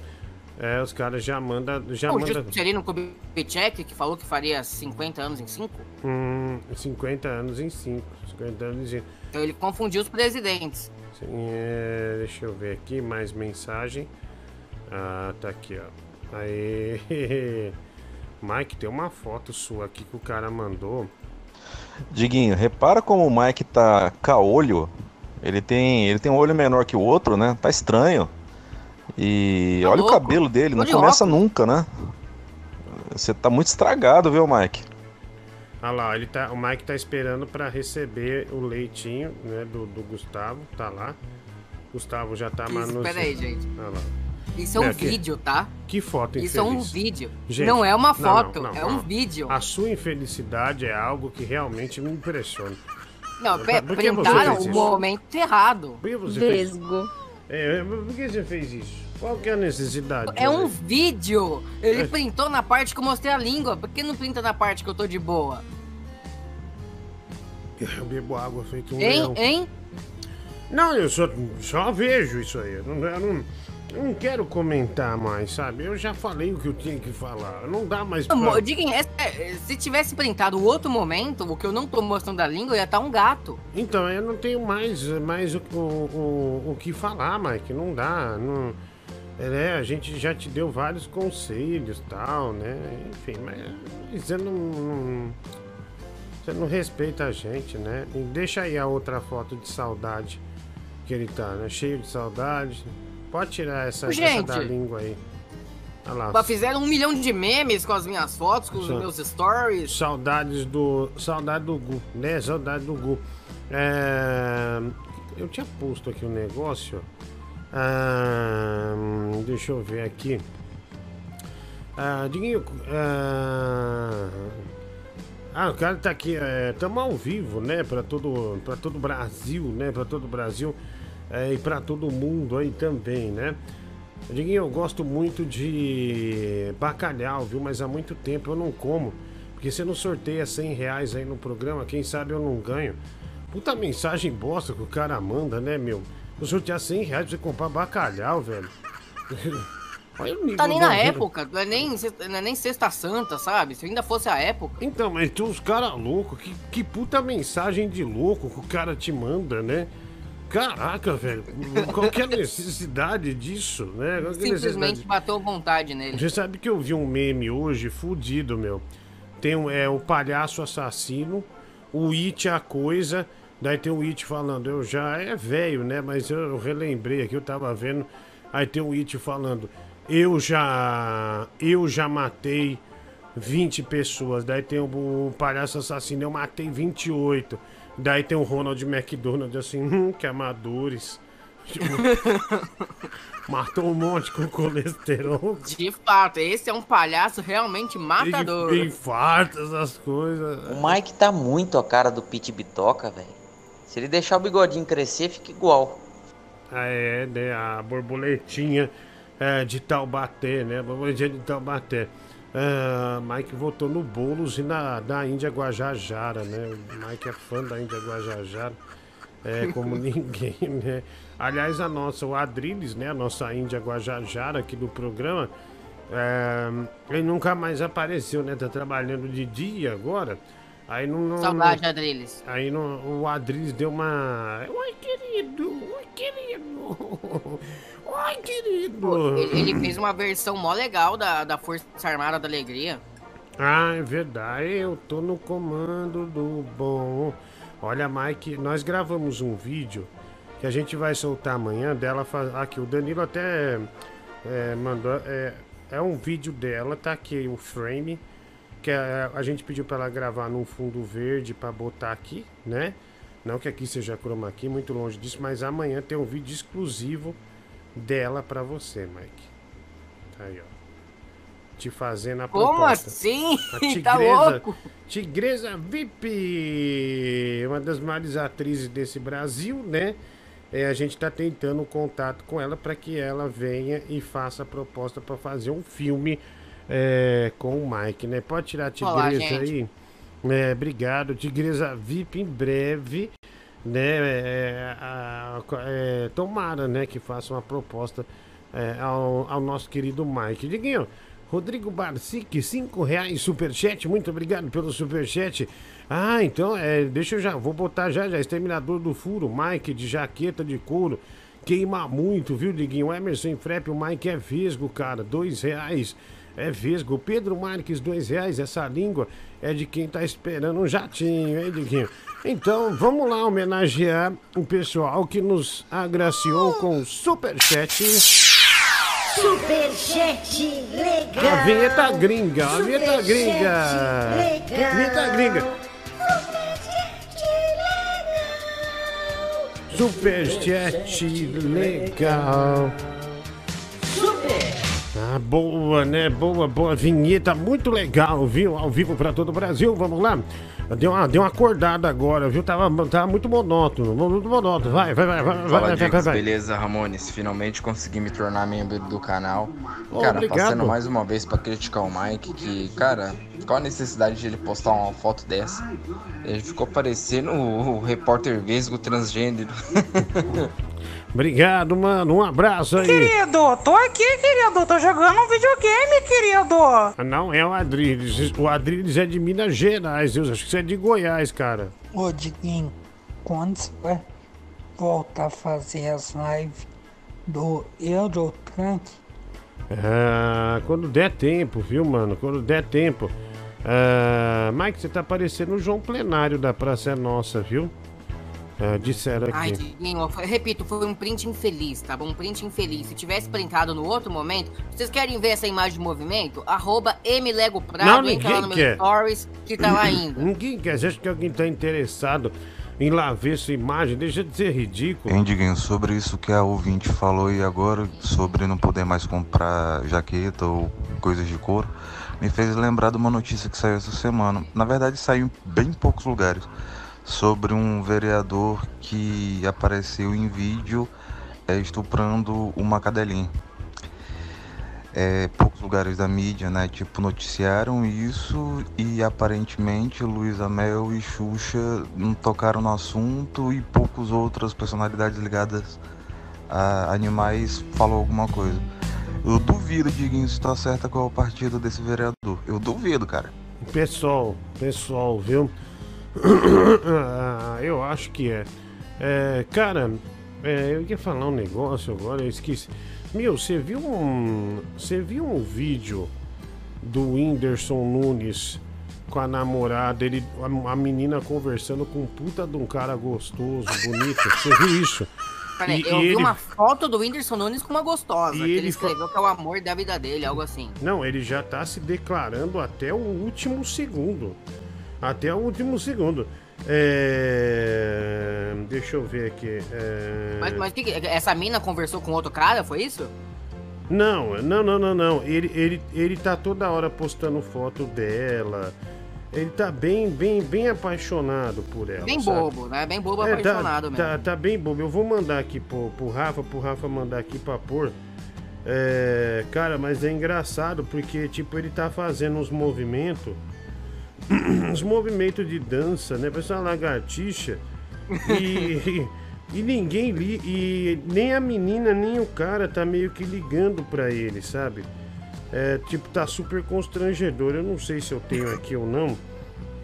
É, os caras já mandam. Já o manda, Juscelino Kubitschek, que falou que faria 50 anos em 5. hum, 50 anos em 5. 50 anos em 5. Então ele confundiu os presidentes. Sim, é, deixa eu ver aqui, mais mensagem. Ah, tá aqui, ó. Aí. Mike, tem uma foto sua aqui que o cara mandou. Diguinho, repara como o Mike tá caolho. Ele tem, ele tem um olho menor que o outro, né? Tá estranho. E Tá olha louco. o cabelo dele, não começa nunca, né? você tá muito estragado, viu, Mike? Olha lá, ele tá, o Mike tá esperando pra receber o leitinho, né, do, do Gustavo, tá lá. Gustavo já tá manuseando. peraí, gente. Olha lá. Isso é um que- vídeo, tá? Que foto infeliz. Isso é um vídeo. Gente, não é uma não, foto, não, não, é um não. vídeo. A sua infelicidade é algo que realmente me impressiona. Não, printaram fez o momento errado. Por que você fez isso? É, por que você fez isso? Qual que é a necessidade? É um vídeo. Ele É. printou na parte que eu mostrei a língua. Por que não printa na parte que eu tô de boa? Eu bebo água feito um Hein? leão. Hein? Não, eu só, só vejo isso aí. Eu não, eu não, eu não quero comentar mais, sabe? Eu já falei o que eu tinha que falar. Não dá mais pra... É- é- se tivesse printado o outro momento, o que eu não tô mostrando da língua, ia estar um gato. Então, eu não tenho mais, mais o, o, o, o que falar, Mike. Não dá. Não... É, a gente já te deu vários conselhos e tal, né? Enfim, mas você não, não- Você não respeita a gente, né? E deixa aí a outra foto de saudade que ele tá, né? Cheio de saudade. Pode tirar essa, essa Gente. da língua aí. Olha lá. Mas Fizeram um milhão de memes com as minhas fotos, com os meus stories. Saudades do. Saudade do Gu, né? Saudade do Gu. É, eu tinha posto aqui um negócio. Deixa eu ver aqui. Ah, Diguinho. Ah, ah, o cara tá aqui. Estamos ao vivo, né? Pra todo, pra todo Brasil, né? Pra todo Brasil. é, e pra todo mundo aí também, né? Diguinho, eu gosto muito de bacalhau, viu? Mas há muito tempo eu não como. Porque você não sorteia 100 reais aí no programa, quem sabe eu não ganho. Puta mensagem bosta que o cara manda, né, meu? Eu sortear 100 reais pra você comprar bacalhau, velho. Olha o nível Tá nem na do- época, não é nem, não é nem Sexta Santa, sabe? Se ainda fosse a época. Então, mas tem uns caras loucos, que, que puta mensagem de louco que o cara te manda, né? Caraca, velho, qual que é a necessidade disso, né? Qual que é Simplesmente bateu vontade nele. Você sabe que eu vi um meme hoje, fudido, meu. Tem um, é, o palhaço assassino, o It a coisa, daí tem o It falando, eu já é velho, né? Mas eu, eu relembrei aqui, eu tava vendo. Aí tem o It falando, eu já. Eu já matei 20 pessoas. Daí tem o, palhaço assassino, eu matei 28. Daí tem o Ronald McDonald assim, hum, que amadores. Tipo, Matou um monte com colesterol. De fato, esse é um palhaço realmente matador. Infarto, essas coisas. O Mike tá muito a cara do Pete Bitoca, velho. Se ele deixar o bigodinho crescer, fica igual. Ah, é, né? A borboletinha é, de Taubaté, né? A borboletinha de Taubaté. Ah, Mike votou no Boulos e na da Índia Guajajara, né? O Mike é fã da Índia Guajajara. É, como ninguém, né? Aliás, a nossa, o Adriles, né? A nossa Índia Guajajara aqui do programa. é, ele nunca mais apareceu, né? Tá trabalhando de dia agora. Aí não. não Saudade, não- Adriles. Aí no, o Adriles deu uma. Oi, querido! Oi, querido! Oi, querido! Ele, ele fez uma versão mó legal da, da Força Armada da Alegria. Ah, é verdade. Eu tô no comando do bom. Olha, Mike, nós gravamos um vídeo que a gente vai soltar amanhã dela faz... Aqui, o Danilo até é, mandou. É, é um vídeo dela, tá aqui o frame. Que a, a gente pediu pra ela gravar num fundo verde pra botar aqui, né? Não que aqui seja chroma key, muito longe disso, mas amanhã tem um vídeo exclusivo dela pra você, Mike. Tá aí, ó. Te fazendo a Como proposta. assim? A Tá Tigresa, louco? Tigresa VIP, uma das maiores atrizes desse Brasil, né? É, a gente tá tentando um contato com ela para que ela venha e faça a proposta para fazer um filme é, com o Mike, né? Pode tirar a Olá, Tigresa gente. aí? É, obrigado, Tigresa VIP em breve, né? É, a- é, tomara, né, que faça uma proposta é, ao, ao nosso querido Mike. Diguinho, Rodrigo Barcic, 5 reais superchat, muito obrigado pelo superchat. Ah, então, é, deixa eu já, vou botar já já, Exterminador do Furo, Mike de jaqueta de couro, queima muito, viu, Diguinho? Emerson Frep, o Mike é vesgo, cara, dois reais. É vesgo. Pedro Marques, dois reais. Essa língua é de quem tá esperando um jatinho, hein, Diguinho? Então, vamos lá homenagear o pessoal que nos agraciou com o superchat. Superchat legal. A vinheta gringa, a vinheta gringa. legal. Vinheta gringa. Superchat legal. Super. Ah, boa, né? Boa, boa. Vinheta muito legal, viu? Ao vivo pra todo o Brasil. Vamos lá. Deu uma, deu uma acordada agora, viu? Tava, tava muito monótono. Muito monótono. Vai, vai, vai, vai, Fala, vai, vai, vai. beleza, Ramones? Finalmente consegui me tornar membro do canal. Oh, cara, obrigado. passando mais uma vez pra criticar o Mike, que, cara, qual a necessidade de ele postar uma foto dessa? Ele ficou parecendo o repórter vesgo transgênero. Obrigado, mano. Um abraço aí. Querido, tô aqui, querido. Tô jogando um videogame, querido. Ah, Não é o Adriles. O Adriles é de Minas Gerais. Eu acho que você é de Goiás, cara. Ô, Diguinho, quando você vai voltar a fazer as lives do Eurotrank? Ah, quando der tempo, viu, mano? Quando der tempo. Ah, Mike, você tá parecendo o João Plenário da Praça é Nossa, viu? Ah, disseram Ai, aqui. Diguinho, fa- repito, foi um print infeliz, tá bom? Um print infeliz. Se tivesse printado no outro momento, vocês querem ver essa imagem de movimento? Arroba mlegoprado, Não, entra lá ninguém no meu quer. stories, que tá lá ainda. Ninguém quer. Você acha que alguém tá interessado em lá ver essa imagem? Deixa de ser ridículo. Hein, Diguinho, sobre isso que a ouvinte falou e agora, sobre não poder mais comprar jaqueta ou coisas de couro, me fez lembrar de uma notícia que saiu essa semana. Na verdade, saiu em bem poucos lugares. Sobre um vereador que apareceu em vídeo é, estuprando uma cadelinha. É, poucos lugares da mídia, né, tipo, noticiaram isso e aparentemente Luísa Mel e Xuxa não tocaram no assunto e poucas outras personalidades ligadas a animais falou alguma coisa. Eu duvido, Diguinho, se tá certa qual é o partido desse vereador. Eu duvido, cara. Pessoal, pessoal, viu? Ah, eu acho que é. É, cara, é, eu ia falar um negócio agora, eu esqueci. Meu, você viu um. Você viu um vídeo do Whindersson Nunes com a namorada, ele, a, a menina conversando com um puta de um cara gostoso, bonito. Você viu isso? Peraí, E- eu vi ele- uma foto do Whindersson Nunes com uma gostosa, E que ele ele escreveu que é o amor da vida dele, algo assim. Não, ele já tá se declarando até o último segundo. Até o último segundo. É... Deixa eu ver aqui. é, Mas, mas que essa mina conversou com outro cara, foi isso? Não, não, não, não, não. Ele, ele, ele tá toda hora postando foto dela. Ele tá bem, bem, bem apaixonado por ela. Bem sabe? bobo, né? Bem bobo É, tá- apaixonado mesmo. tá, tá bem bobo. Eu vou mandar aqui pro, pro Rafa, pro Rafa mandar aqui pra pôr. É, cara, mas é engraçado porque, tipo, ele tá fazendo uns movimentos. uns movimentos de dança, né? Parece uma lagartixa. E, e ninguém li. E nem a menina, nem o cara tá meio que ligando pra ele, sabe? É, tipo, tá super constrangedor. Eu não sei se eu tenho aqui ou não.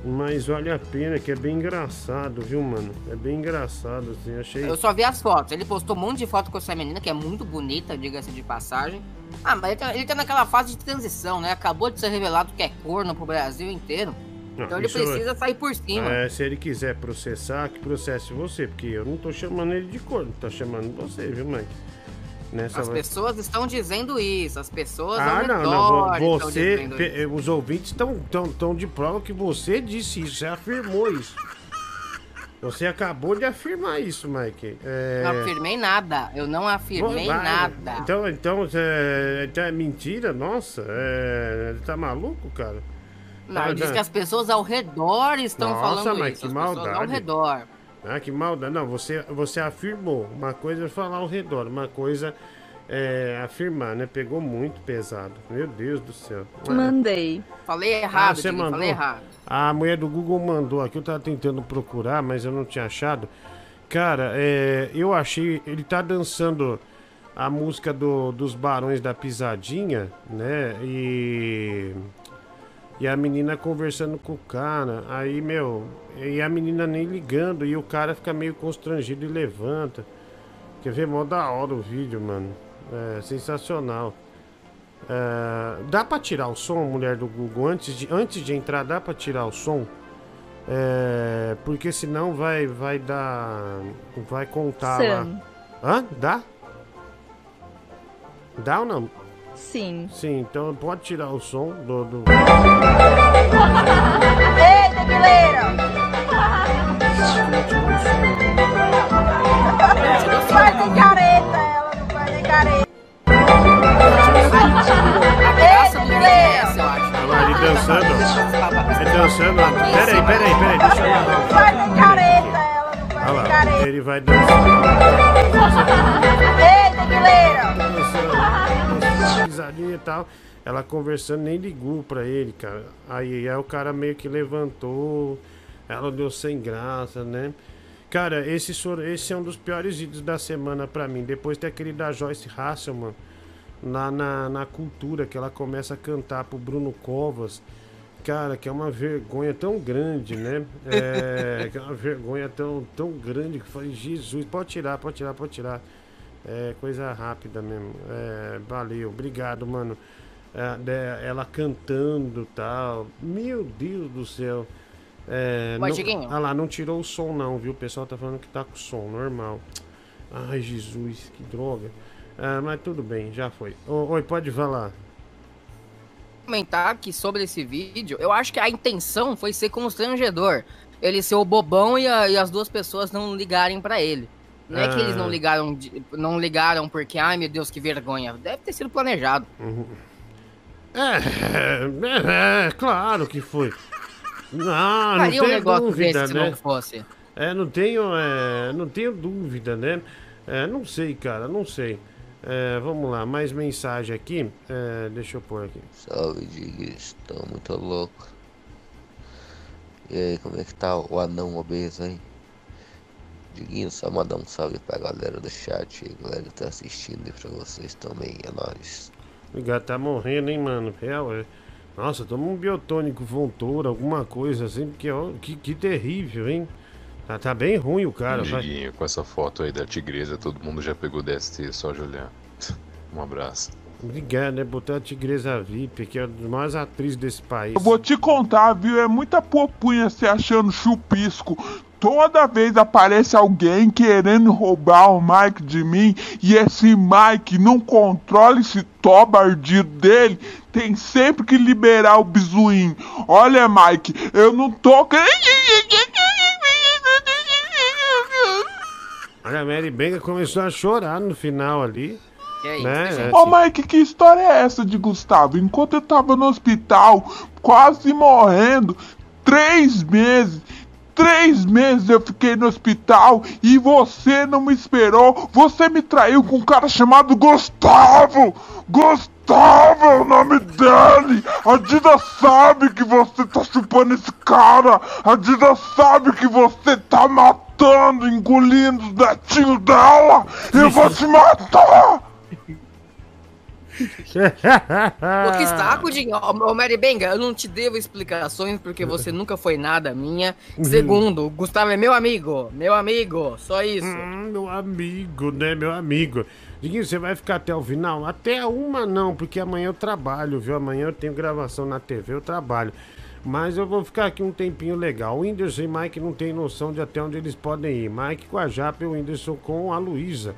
Mas vale a pena, que é bem engraçado, viu, mano? É bem engraçado, assim, achei. Eu só vi as fotos. Ele postou um monte de foto com essa menina, que é muito bonita, diga-se de passagem. Ah, mas ele tá, ele tá naquela fase de transição, né? Acabou de ser revelado que é corno pro Brasil inteiro. Não, então ele isso precisa sair por cima. É, se ele quiser processar, que processe você, porque eu não tô chamando ele de corno, tá chamando você, viu, Mike? Nessa As vai- pessoas estão dizendo isso, as pessoas Ah, não, redor não, você, pe- isso. os ouvintes estão tão, tão de prova que você disse isso, você afirmou isso. Você acabou de afirmar isso, Mike. É... Não afirmei nada, eu não afirmei nada. Então, então, é, então é mentira? Nossa, é, tá maluco, cara? Não, Ah, eu disse tá. que as pessoas ao redor estão Nossa, falando mas isso. que as pessoas ao maldade. redor. Ah, que maldade. Não, você, você afirmou. Uma coisa é falar ao redor, uma coisa é afirmar, né? Pegou muito pesado. Meu Deus do céu. É. Mandei. Falei errado, Ah, você mandou? falei errado. A mulher do Google mandou aqui, eu tava tentando procurar, mas eu não tinha achado. Cara, é, eu achei. Ele tá dançando a música do, dos Barões da Pisadinha, né? E. E a menina conversando com o cara. Aí, meu. E a menina nem ligando. E o cara fica meio constrangido e levanta. Quer ver? Mó da hora o vídeo, mano. É sensacional. É, dá pra tirar o som, mulher do Google? Antes de, antes de entrar, dá pra tirar o som? É, porque senão vai, vai dar. Vai contar Sam. lá. Hã? Dá? Dá ou não? Sim. Sim, então pode tirar o som do. do... Ei, tequileira! Não faz nem careta, ela não faz nem careta. Ei, tequileira! Olha lá, ele dançando. Ele dançando. Peraí, peraí, peraí, deixa eu Não faz nem careta, ela não faz nem careta. ele vai dançando. Ei, tequileira! Risadinha e tal. Ela conversando, nem ligou pra ele, cara. Aí, aí o cara meio que levantou. Ela deu sem graça, né? Cara, esse, sor- esse é um dos piores vídeos da semana pra mim. Depois tem aquele da Joyce Hasselman. Lá na, na cultura, que ela começa a cantar pro Bruno Covas. Cara, que é uma vergonha tão grande, né? É, que é uma vergonha tão, tão grande que foi Jesus. Pode tirar, pode tirar, pode tirar. É coisa rápida mesmo. É, valeu, obrigado, mano. É, ela cantando tal. Meu Deus do céu. É, não, ah lá, não tirou o som não, viu? O pessoal tá falando que tá com som, normal. Ai, Jesus, que droga. Ah, mas tudo bem, já foi. Oi, pode falar. comentar que sobre esse vídeo, eu acho que a intenção foi ser constrangedor. Ele ser o bobão e, a- e as duas pessoas não ligarem pra ele. Não é que eles não Ah. ligaram, não ligaram porque, ai meu Deus, que vergonha. Deve ter sido planejado. Uhum. É, é, é, claro que foi. Não, não Faria um tenho negócio dúvida, desse se né? não fosse. É, não tenho, é, não tenho dúvida, né? É, não sei, cara, não sei. É, vamos lá, mais mensagem aqui. É, deixa eu pôr aqui. Salve, Diggs. Tô muito louco. E aí, como é que tá o anão obeso, hein? Diguinho, só mandar um salve pra galera do chat aí, galera que tá assistindo e pra vocês também, é nóis. O gato tá morrendo, hein, mano? Real, é. Nossa, toma um biotônico Vontoura, alguma coisa assim, porque ó, que, que terrível, hein? Tá, tá bem ruim o cara, vai. Diguinho, com essa foto aí da tigresa, todo mundo já pegou DST, só olhar. Um abraço. Obrigado, né? Botar a Tigresa VIP, que é a mais atriz desse país. Eu vou te contar, viu? É muita popunha se achando chupisco. Toda vez aparece alguém querendo roubar o Mike de mim e esse Mike não controla esse tobardido dele. Tem sempre que liberar o bizuinho. Olha, Mike, eu não tô. Olha, a Mary Benga começou a chorar no final ali. Que é isso, né? gente? Ô Mike, que história é essa de Gustavo? Enquanto eu tava no hospital, quase morrendo, três meses, três meses eu fiquei no hospital e você não me esperou. Você me traiu com um cara chamado Gustavo! Gustavo é o nome dele! A Dida sabe que você tá chupando esse cara! A Dida sabe que você tá matando, engolindo os netinhos dela! Eu vou te matar! O que está, Cudinho? Ô, ô, Mary Benga, eu não te devo explicações porque você nunca foi nada minha. Uhum. Segundo, Gustavo é meu amigo. Meu amigo, só isso. Hum, meu amigo, né, meu amigo? Diguinho, você vai ficar até o final? Até uma não, porque amanhã eu trabalho, viu? Amanhã eu tenho gravação na TV, eu trabalho. Mas eu vou ficar aqui um tempinho legal. O Whindersson e Mike não tem noção de até onde eles podem ir. Mike com a Japa e o Whindersson com a Luísa.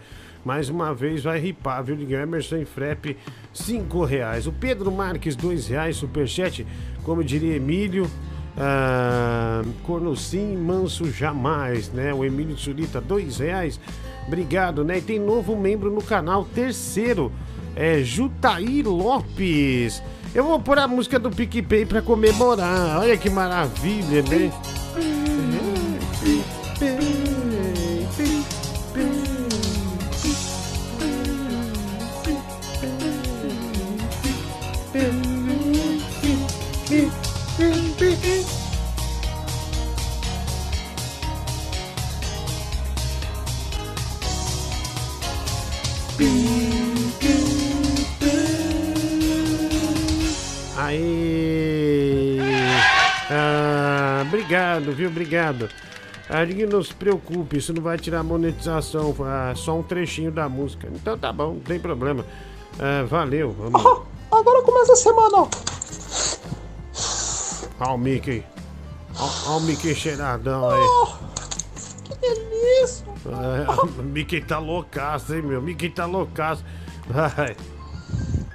Mais uma vez vai ripar, viu, Liguinho? Emerson e Frep, 5 reais. O Pedro Marques, 2 reais, superchat. Como diria Emílio, ah, corno sim, manso jamais, né? O Emílio Surita, 2 reais. Obrigado, né? E tem novo membro no canal, terceiro, é Jutaí Lopes. Eu vou pôr a música do PicPay pra comemorar. Olha que maravilha, né? Aí. Ah, obrigado, viu? Obrigado. Ah, ninguém não se preocupe, isso não vai tirar monetização, ah, só um trechinho da música. Então tá bom, não tem problema. Ah, valeu, vamos. Agora começa a semana, ó. Ó o Mickey. Ó, o Mickey cheiradão aí. Que delícia. O Mickey tá loucaço, hein, meu? Mickey tá loucaço. Vai.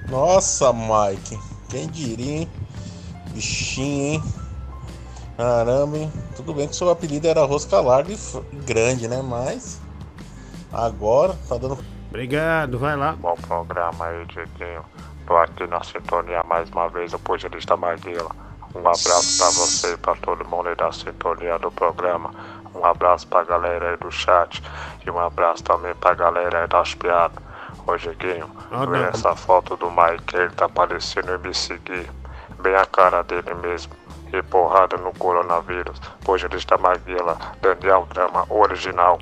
Nossa, Mike. Quem diria, hein? Bichinho, hein? Caramba, hein? Tudo bem que seu apelido era rosca larga e grande, né? Mas. Agora tá dando. Obrigado, vai lá. Bom programa aí, Dieguinho. Tô aqui na sintonia mais uma vez, o pugilista Maguila. Um abraço pra você e pra todo mundo aí da sintonia do programa. Um abraço pra galera aí do chat. E um abraço também pra galera aí das piadas. Ô, Dieguinho, Ah, vê essa foto do Mike, ele tá parecendo me seguir. Bem a cara dele mesmo. E porrada no coronavírus. Pugilista Maguila, Daniel Drama, original.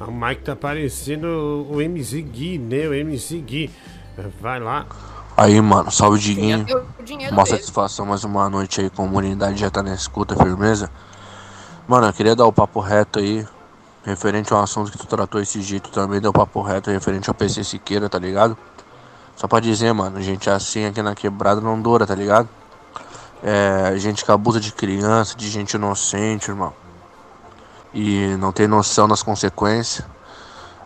O Mike tá parecendo o MC Gui, né? O MC Gui. Vai lá. Aí, mano, salve Diguinho. Uma dele. satisfação mais uma noite aí, comunidade já tá na escuta, firmeza. Mano, eu queria dar o papo reto aí, referente ao assunto que tu tratou esse jeito também, deu papo reto referente ao PC Siqueira, tá ligado? Só pra dizer, mano, gente assim aqui na quebrada não dura, tá ligado? É, gente que abusa de criança, de gente inocente, irmão. E não tem noção das consequências.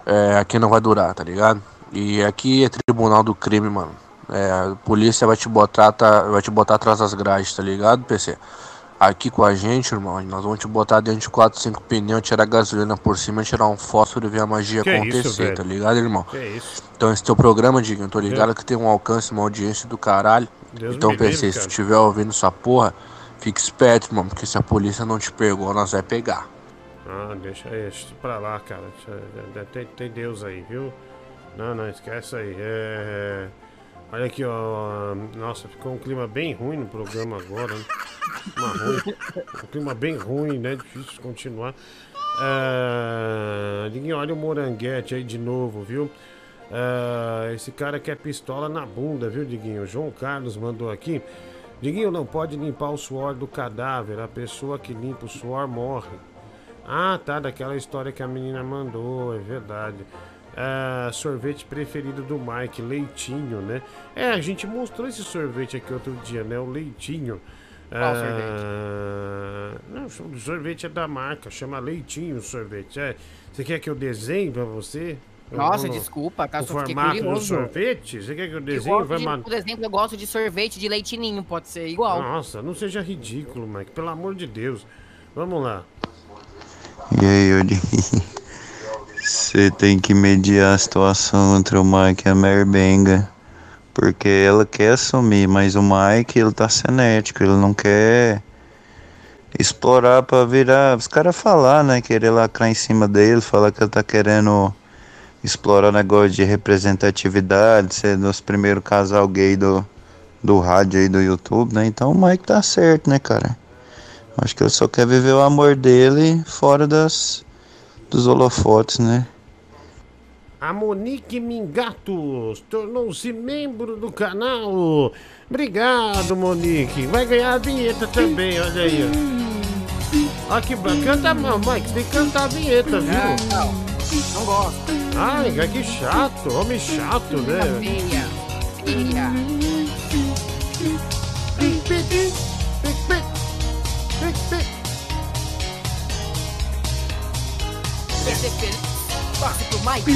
É, aqui não vai durar, tá ligado? E aqui é tribunal do crime, mano. É, a polícia vai te botar, tá, vai te botar atrás das grades, tá ligado, PC? Aqui com a gente, irmão, nós vamos te botar dentro de 4, 5 pneus, tirar gasolina por cima, tirar um fósforo e ver a magia Que acontecer, isso, velho? tá ligado, irmão? Que isso? Então esse teu programa, Diguinho, tô ligado É. que tem um alcance, uma audiência do caralho. Deus então, livre, se tu estiver ouvindo essa porra, fique esperto, irmão, porque se a polícia não te pegou, nós vai pegar. Ah, deixa isso pra lá, cara. Tem, tem Deus aí, viu? Não, não, esquece aí. É... Olha aqui, ó. Nossa, ficou um clima bem ruim no programa agora. Né? Um clima bem ruim, né? Difícil continuar. Diguinho, olha o moranguete aí de novo, viu? É, Esse cara quer pistola na bunda, viu, Diguinho? João Carlos mandou aqui. Diguinho não pode limpar o suor do cadáver. A pessoa que limpa o suor morre. Ah, tá, daquela história que a menina mandou, é verdade. Ah, sorvete preferido do Mike, leitinho, né? É, a gente mostrou esse sorvete aqui outro dia, né? O leitinho. Qual Ah, Não, o sorvete é da marca, chama leitinho o sorvete. É. Você quer que eu desenhe pra você? Nossa, O- desculpa, tá? O Só formato do sorvete? Você quer que eu desenhe? Vai de, man- por exemplo, eu gosto de sorvete de leitinho, pode ser igual. Nossa, não seja ridículo, Mike. Pelo amor de Deus. Vamos lá. E aí, Odi? Você tem que mediar a situação entre o Mike e a Mary Benga. Porque ela quer assumir, mas o Mike, ele tá cinético, ele não quer explorar pra virar. Os caras falar, né? Querer lacrar em cima dele, falar que ele tá querendo explorar negócio de representatividade, ser dos primeiros casal gay do, do rádio aí do YouTube, né? Então o Mike tá certo, né, cara? Acho que ele só quer viver o amor dele fora das dos holofotes, né? A Monique Mingatos tornou-se membro do canal. Obrigado, Monique. Vai ganhar a vinheta também, olha aí. ó. Ó que bacana. Canta, mal, Mike, tem que cantar a vinheta, viu? Não, não gosto. Ai, que chato, homem chato, né? Feia, feia. Torce pro Mike.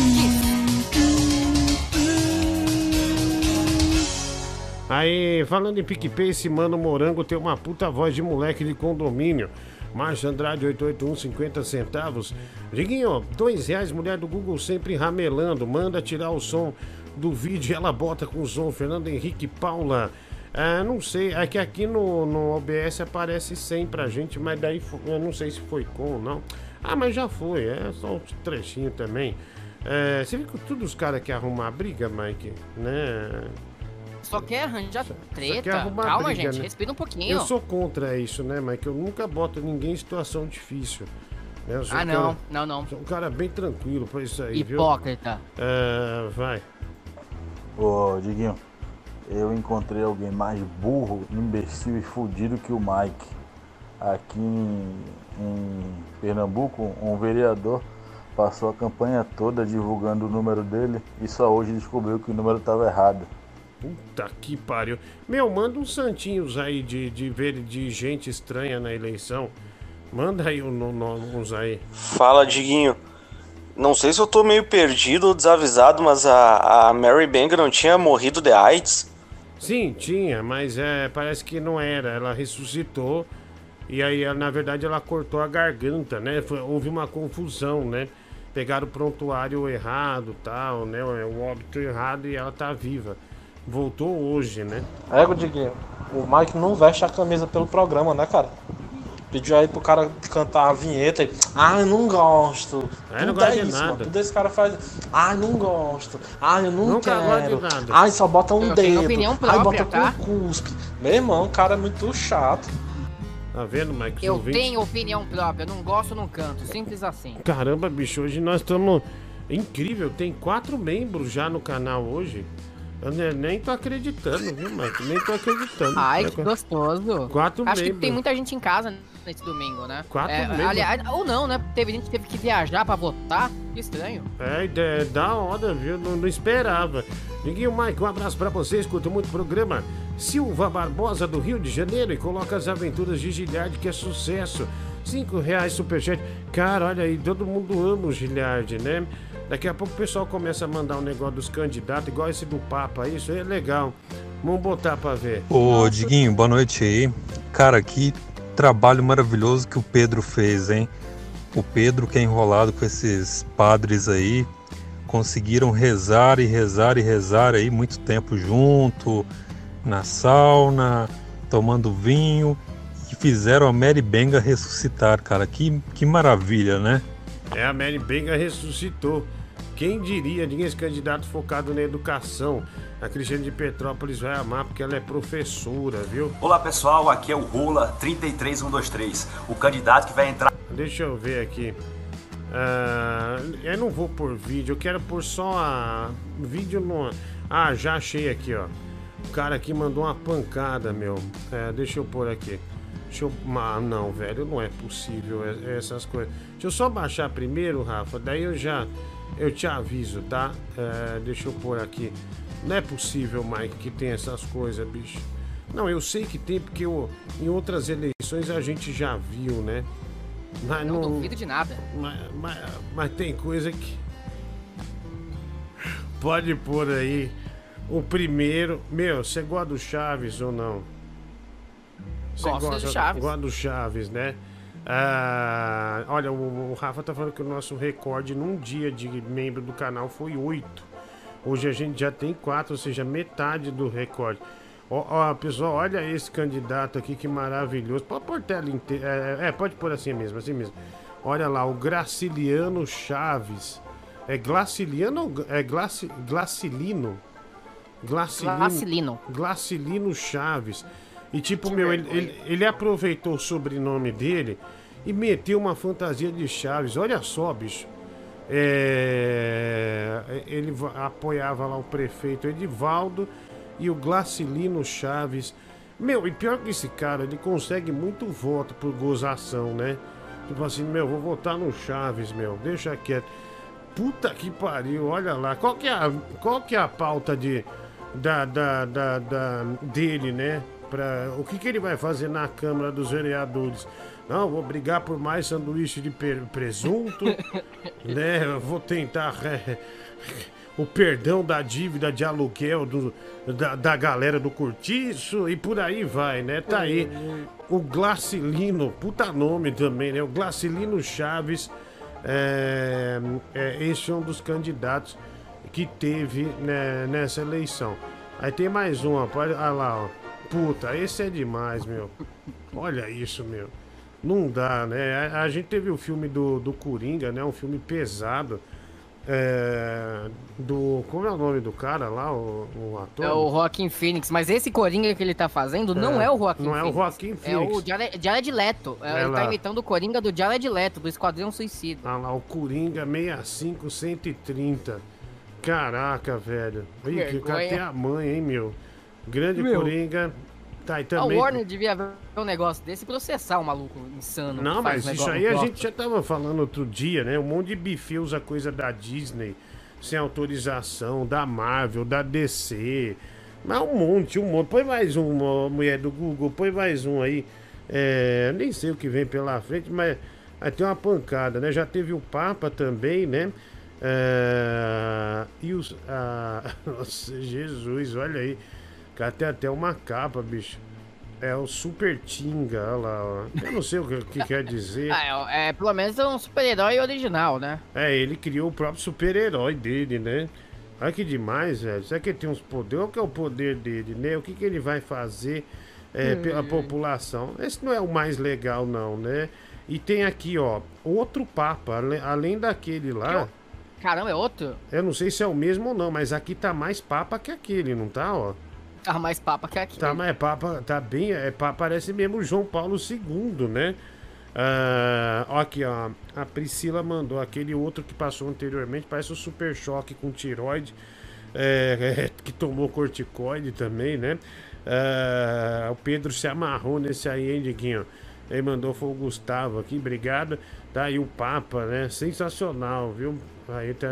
Aí, falando em PicPay, esse mano morango tem uma puta voz de moleque de condomínio. Marcha Andrade 881, 50 centavos. Diguinho, dois reais, mulher do Google sempre ramelando. Manda tirar o som do vídeo e ela bota com o som. Fernando Henrique Paula. Ah, não sei, é que aqui no, no OBS aparece 100 pra gente, mas daí eu não sei se foi com ou não. Ah, mas já foi, é só um trechinho também. É, você viu que todos os caras querem arrumar briga, Mike? Né? Só quer arranjar Só treta. quer arrumar Calma, briga, gente, né? respira um pouquinho. Eu sou contra isso, né, Mike? Eu nunca boto ninguém em situação difícil. né? Ah, um não, cara- não, não. Sou um cara bem tranquilo pra isso aí, Hipócrita. viu? É, vai. Ô, Diguinho, eu encontrei alguém mais burro, imbecil e fudido que o Mike. Aqui em, em Pernambuco, um vereador passou a campanha toda divulgando o número dele e só hoje descobriu que o número estava errado. Puta que pariu. Meu, manda uns santinhos aí de, de ver de gente estranha na eleição. Manda aí um, um- uns aí. Fala, Diguinho. Não sei se eu tô meio perdido ou desavisado, mas a, a Mary Bang não tinha morrido de AIDS? Sim, tinha, mas é, parece que não era. Ela ressuscitou e aí, ela, na verdade, ela cortou a garganta, né? Foi- houve uma confusão, né? Pegaram o prontuário errado, tal, né? O óbito errado e ela tá viva. Voltou hoje, né? Ego, Diguinho, o Mike não veste a camisa pelo programa, né, cara? Pediu aí pro cara cantar a vinheta e. Ah, eu não gosto. É, não Tudo gosto de isso, nada. mano. Tudo esse cara faz. Ah, não gosto. Ah, eu não Nunca gosto de quero. nada. Ai, só bota um Eu dedo. opinião Ai, própria, bota tá? com cuspe. Meu irmão, o cara é muito chato. Tá vendo, Mike? Os Eu ouvintes- tenho opinião própria, não gosto, não canto. Simples assim. Caramba, bicho, hoje nós estamos. Incrível, tem quatro membros já no canal hoje. Eu ne- nem tô acreditando, viu, Mike? Nem tô acreditando. Ai, que gostoso. Quatro Acho que membros. tem muita gente em casa nesse domingo, né? Quatro É, membros. aliás, ou não, né? Teve gente que teve que viajar pra votar. Que estranho. É, é da hora, viu? Não, não esperava. Diguinho Mike, um abraço pra você, escuta muito o programa. Silva Barbosa do Rio de Janeiro e coloca as aventuras de Giliard, que é sucesso. Cinco reais superchat. Cara, olha aí, todo mundo ama o Giliard, né? Daqui a pouco o pessoal começa a mandar um negócio dos candidatos, igual esse do Papa, isso é legal. Vamos botar pra ver. Ô, Diguinho, boa noite aí. Cara, que trabalho maravilhoso que o Pedro fez, hein? O Pedro, que é enrolado com esses padres aí, conseguiram rezar e rezar e rezar aí muito tempo junto, na sauna, tomando vinho, e fizeram a Mary Benga ressuscitar, cara. Que, que maravilha, né? É, a Mary Benga ressuscitou. Quem diria, ninguém esse candidato focado na educação. A Cristiane de Petrópolis vai amar porque ela é professora, viu? Olá pessoal, aqui é o Rola 33123, o candidato que vai entrar. Deixa eu ver aqui. Ah, eu não vou por vídeo, eu quero pôr só a. Vídeo no. Ah, já achei aqui, ó. O cara aqui mandou uma pancada, meu. É, deixa eu pôr aqui. Deixa eu. Ah, não, velho, não é possível essas coisas. Deixa eu só baixar primeiro, Rafa, daí eu já. Eu te aviso, tá? É, deixa eu pôr aqui. Não é possível, Mike, que tem essas coisas, bicho. Não, eu sei que tem, porque eu- em outras eleições a gente já viu, né? Mas Não não. duvido de nada. Mas, mas- mas tem coisa que. Pode pôr aí. O primeiro. Meu, você gosta do Chaves ou não? Você Gosto do gosta- Chaves. Gosta do Chaves, né? Ah, olha, o, o Rafa tá falando que o nosso recorde num dia de membro do canal foi oito. Hoje a gente já tem quatro, ou seja, metade do recorde. Ó, ó, pessoal, olha esse candidato aqui que maravilhoso. Pode pôr tela inteira. É, é, pode pôr assim mesmo, assim mesmo. Olha lá, o Graciliano Chaves. É Glaciliano ou é Glaci, Glacilino? Glacilino. Glacilino. Glacilino Chaves. E tipo, meu, ele, ele, ele aproveitou o sobrenome dele e meteu uma fantasia de Chaves. Olha só, bicho. É, ele va- apoiava lá o prefeito Edivaldo e o Glacilino Chaves. Meu, e pior que esse cara, ele consegue muito voto por gozação, né? Tipo assim, meu, vou votar no Chaves, meu, deixa quieto. Puta que pariu, olha lá. Qual que é a, qual que é a pauta de, da, da, da, da- dele, né? Pra, o que, que ele vai fazer na Câmara dos Vereadores? Não, vou brigar por mais sanduíche de presunto, né? Eu Vou tentar é, o perdão da dívida de aluguel do, da, da galera do Curtiço e por aí vai, né? Tá aí o Glacilino, puta nome também, né? O Glacilino Chaves, é, é, esse é um dos candidatos que teve né, nessa eleição. Aí tem mais um, olha lá, ó. Puta, esse é demais, meu. Olha isso, meu. Não dá, né? A, a gente teve o filme do, do Coringa, né? Um filme pesado. É, do. Como é o nome do cara lá, o, o ator? É o Joaquim Phoenix, mas esse Coringa que ele tá fazendo não É, é o Joaquim não é o Phoenix. Joaquim É o Phoenix. Jared, Jared Leto. É, É ele tá imitando o Coringa do Jared Leto, do Esquadrão Suicida. Ah lá, o Coringa 65130. Caraca, velho. Ih, que o cara Vergonha. tem a mãe, hein, meu. Grande Meu. Coringa. Tá, e A também. Warner devia ver um negócio desse e processar o maluco insano. Não, mas isso negócio aí a gente já tava falando outro dia, né? Um monte de buffet usa coisa da Disney, sem autorização, da Marvel, da DC. Mas um monte, um monte. Põe mais um, ó, mulher do Google, põe mais um aí. É, nem sei o que vem pela frente, mas aí tem uma pancada, né? Já teve o Papa também, né? É, e os. ah, nossa, Jesus, olha aí. Cara tem até uma capa, bicho. É o Super Tinga, olha lá, ó. Eu não sei o que, que quer dizer. Ah, é, é, pelo menos é um super-herói original, né? É, ele criou o próprio super-herói dele, né? Olha que demais, velho. Será que ele tem uns poderes? Qual que é o poder dele, né? O que, que ele vai fazer é, pela Hum. população? Esse não é o mais legal, não, né? E tem aqui, ó, outro Papa, além daquele lá. Caramba, é outro? Eu não sei se é o mesmo ou não, mas aqui tá mais Papa que aquele, não tá, ó? Tá mais papa que aqui. Tá, mas é Papa, tá bem, é, pa- parece mesmo João Paulo II, né? Ah, aqui, ó, a Priscila mandou aquele outro que passou anteriormente, parece o Super Choque com tiroide, é, que tomou corticoide também, né? Ah, o Pedro se amarrou nesse aí, hein, Diguinho? Ele mandou, foi o Gustavo aqui, obrigado. Tá aí o Papa, né? Sensacional, viu? Aí tá,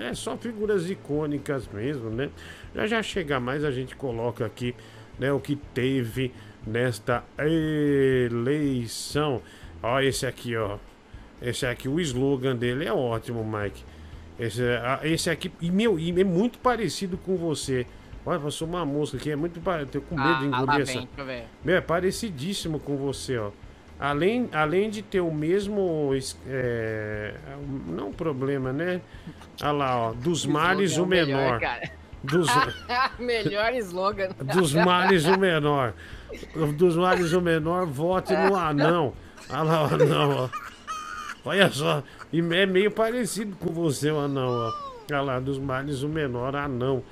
é só figuras icônicas mesmo, né? Já já chega mais, a gente coloca aqui, né, o que teve nesta eleição. Ó, esse aqui, ó. Esse aqui, o slogan dele é ótimo, Mike. Esse, esse aqui, e meu, e é muito parecido com você. Olha, passou uma mosca aqui, é muito parecido. Tô com medo de Ah, lá engolir vem, essa. ver. Meu, é parecidíssimo com você, ó. Além, além de ter o mesmo. es- É, não problema, né? Olha lá, ó. Dos males o é melhor, menor. cara. Dos, Melhor slogan. dos males o menor. Dos males o menor, vote no anão. Olha lá o anão, ó. Olha só. E é meio parecido com você, o anão, ó. Olha lá, dos males o menor, anão.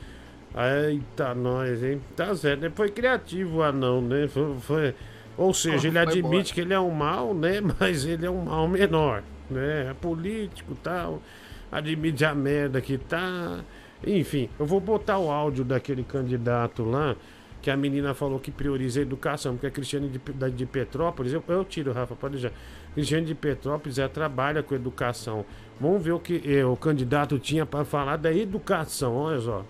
Eita, nós, hein? Tá certo, né? Foi criativo o anão, né? Foi, foi- Ou seja, ele admite boa. que ele é um mal, né? Mas ele é um mal menor, né? É político e tal. Admite a merda que tá. Enfim, eu vou botar o áudio daquele candidato lá, que a menina falou que prioriza a educação, porque a Cristiane de, de Petrópolis, eu, eu tiro, Rafa, pode já. Cristiane de Petrópolis ela trabalha com educação. Vamos ver o que eh, o candidato tinha para falar da educação, olha só.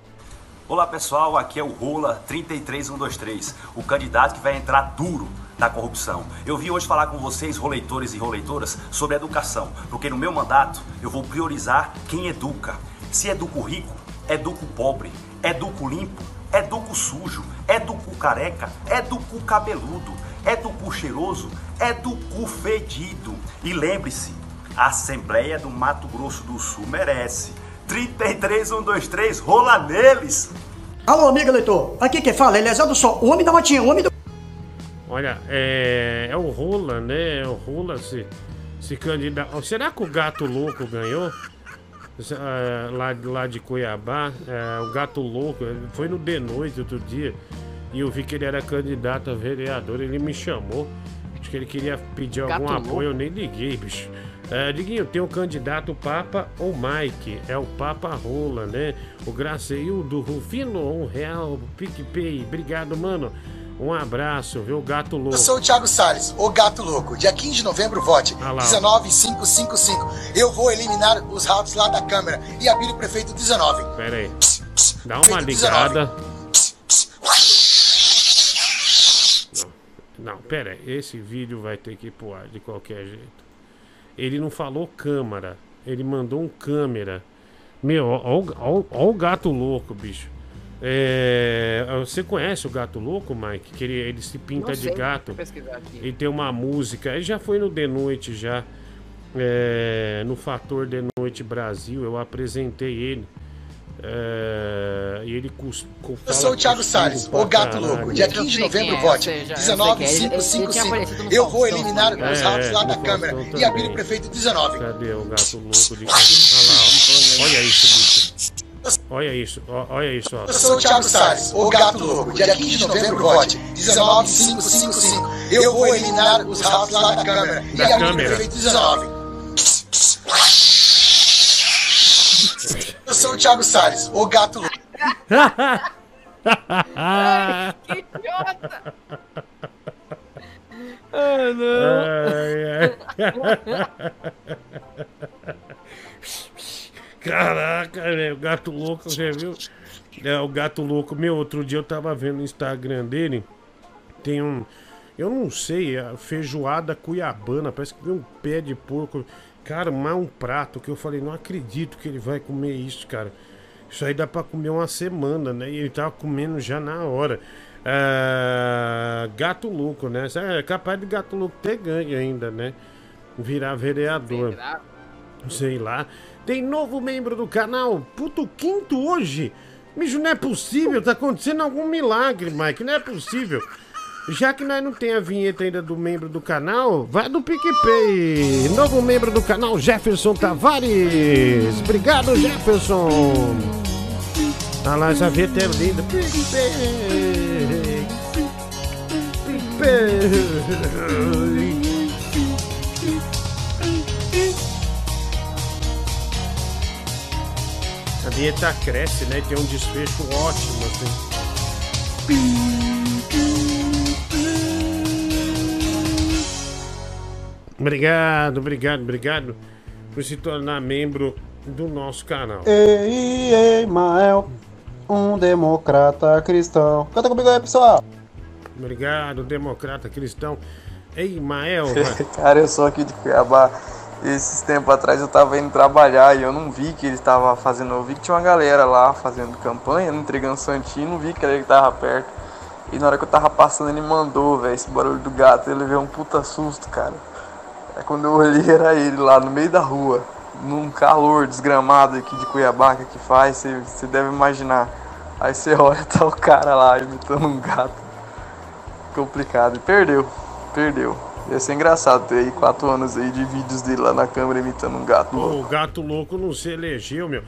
Olá pessoal, aqui é o Rola 33123, o candidato que vai entrar duro na corrupção. Eu vim hoje falar com vocês, roleitores e roleitoras, sobre educação, porque no meu mandato eu vou priorizar quem educa. Se educa o rico, educa o pobre, educa o limpo, educa o sujo, educa o careca, educa o cabeludo, educa o cheiroso, educa o fedido. E lembre-se, a Assembleia do Mato Grosso do Sul merece. 33123, rola neles! Alô, amigo eleitor. Aqui quem fala é Eliezer do Sol, o homem da matinha, o homem do... Olha, é, é o Rola, né? É o Rola se, se candidato. Será que o Gato Louco ganhou? Ah, lá, lá de Cuiabá, é, o Gato Louco, foi no de noite outro dia e eu vi que ele era candidato a vereador. Ele me chamou, acho que ele queria pedir Gato algum Louco? apoio, eu nem liguei, bicho. É, Diguinho, tem o candidato Papa ou Mike, é o Papa Rola, né? O Graceildo Rufino, um real, PicPay, obrigado, mano. Um abraço, viu? Gato Louco. Eu sou o Thiago Salles, o gato louco. Dia 15 de novembro, vote. Ah lá, ó. 19555. Eu vou eliminar os ratos lá da Câmara e abrir o prefeito 19. Pera aí. Dá uma ligada. Não, não, pera aí. Esse vídeo vai ter que ir pro ar de qualquer jeito. Ele não falou câmera. Ele mandou um câmera. Meu, ó, ó ó, ó o gato louco, bicho. É, você conhece o gato louco, Mike? Que ele, ele se pinta Não de sei, gato. Ele tem uma música. Ele já foi no De Noite já. é, no Fator De Noite Brasil. Eu apresentei ele. É, e ele cus, cu- Eu sou o Thiago Salles, o gato caralho. louco. Dia 15 de novembro, vote. 19555. Eu vou eliminar os É, ratos é, lá no da Câmara Faustão e abrir também. o prefeito 19. Cadê o gato louco de. Olha lá, ó. Olha isso. Olha isso, olha isso, ó. Eu sou o Thiago Salles, o gato louco. Dia 15 de novembro, vote. 19555. Eu vou eliminar os ratos lá da Câmara e Da abrir o Câmara. prefeito 19. Eu sou o Thiago Salles, o gato louco. Ai, que idiota! Ah, Caraca, velho, o gato louco, você viu? É, o gato louco, meu, outro dia eu tava vendo no Instagram dele, tem um, eu não sei, a feijoada cuiabana, parece que tem um pé de porco, cara, mais um prato que eu falei, não acredito que ele vai comer isso, cara. Isso aí dá pra comer uma semana, né? E ele tava comendo já na hora. Ah, gato louco, né? É capaz de gato louco ter ganho ainda, né? Virar vereador. Sei lá. Tem novo membro do canal. Puto quinto hoje. Mijo, não é possível. Tá acontecendo algum milagre, Mike. Não é possível. Já que nós não tem a vinheta ainda do membro do canal, vai do PicPay. Novo membro do canal, Jefferson Tavares. Obrigado, Jefferson. Ah lá, essa vinheta é linda. PicPay. PicPay. Vinheta cresce, né? Tem um desfecho ótimo, assim. Obrigado, obrigado, obrigado por se tornar membro do nosso canal. Ei, ei, Mael, um democrata cristão. Canta comigo aí, pessoal. Obrigado, democrata cristão. Ei, Mael. Cara, eu sou aqui de Cuiabá. Esses tempos atrás eu tava indo trabalhar e eu não vi que ele estava fazendo. Eu vi que tinha uma galera lá fazendo campanha, entregando santinho, não vi que ele tava perto. E na hora que eu tava passando, ele mandou, velho, esse barulho do gato. Ele veio um puta susto, cara. Aí quando eu olhei, era ele lá no meio da rua, num calor desgramado aqui de Cuiabá que faz, você deve imaginar. Aí você olha, tá o cara lá imitando um gato. Complicado. E perdeu, perdeu. Ia ser engraçado ter aí quatro anos aí de vídeos dele lá na câmera imitando um gato. Pô, o gato louco não se elegeu, meu.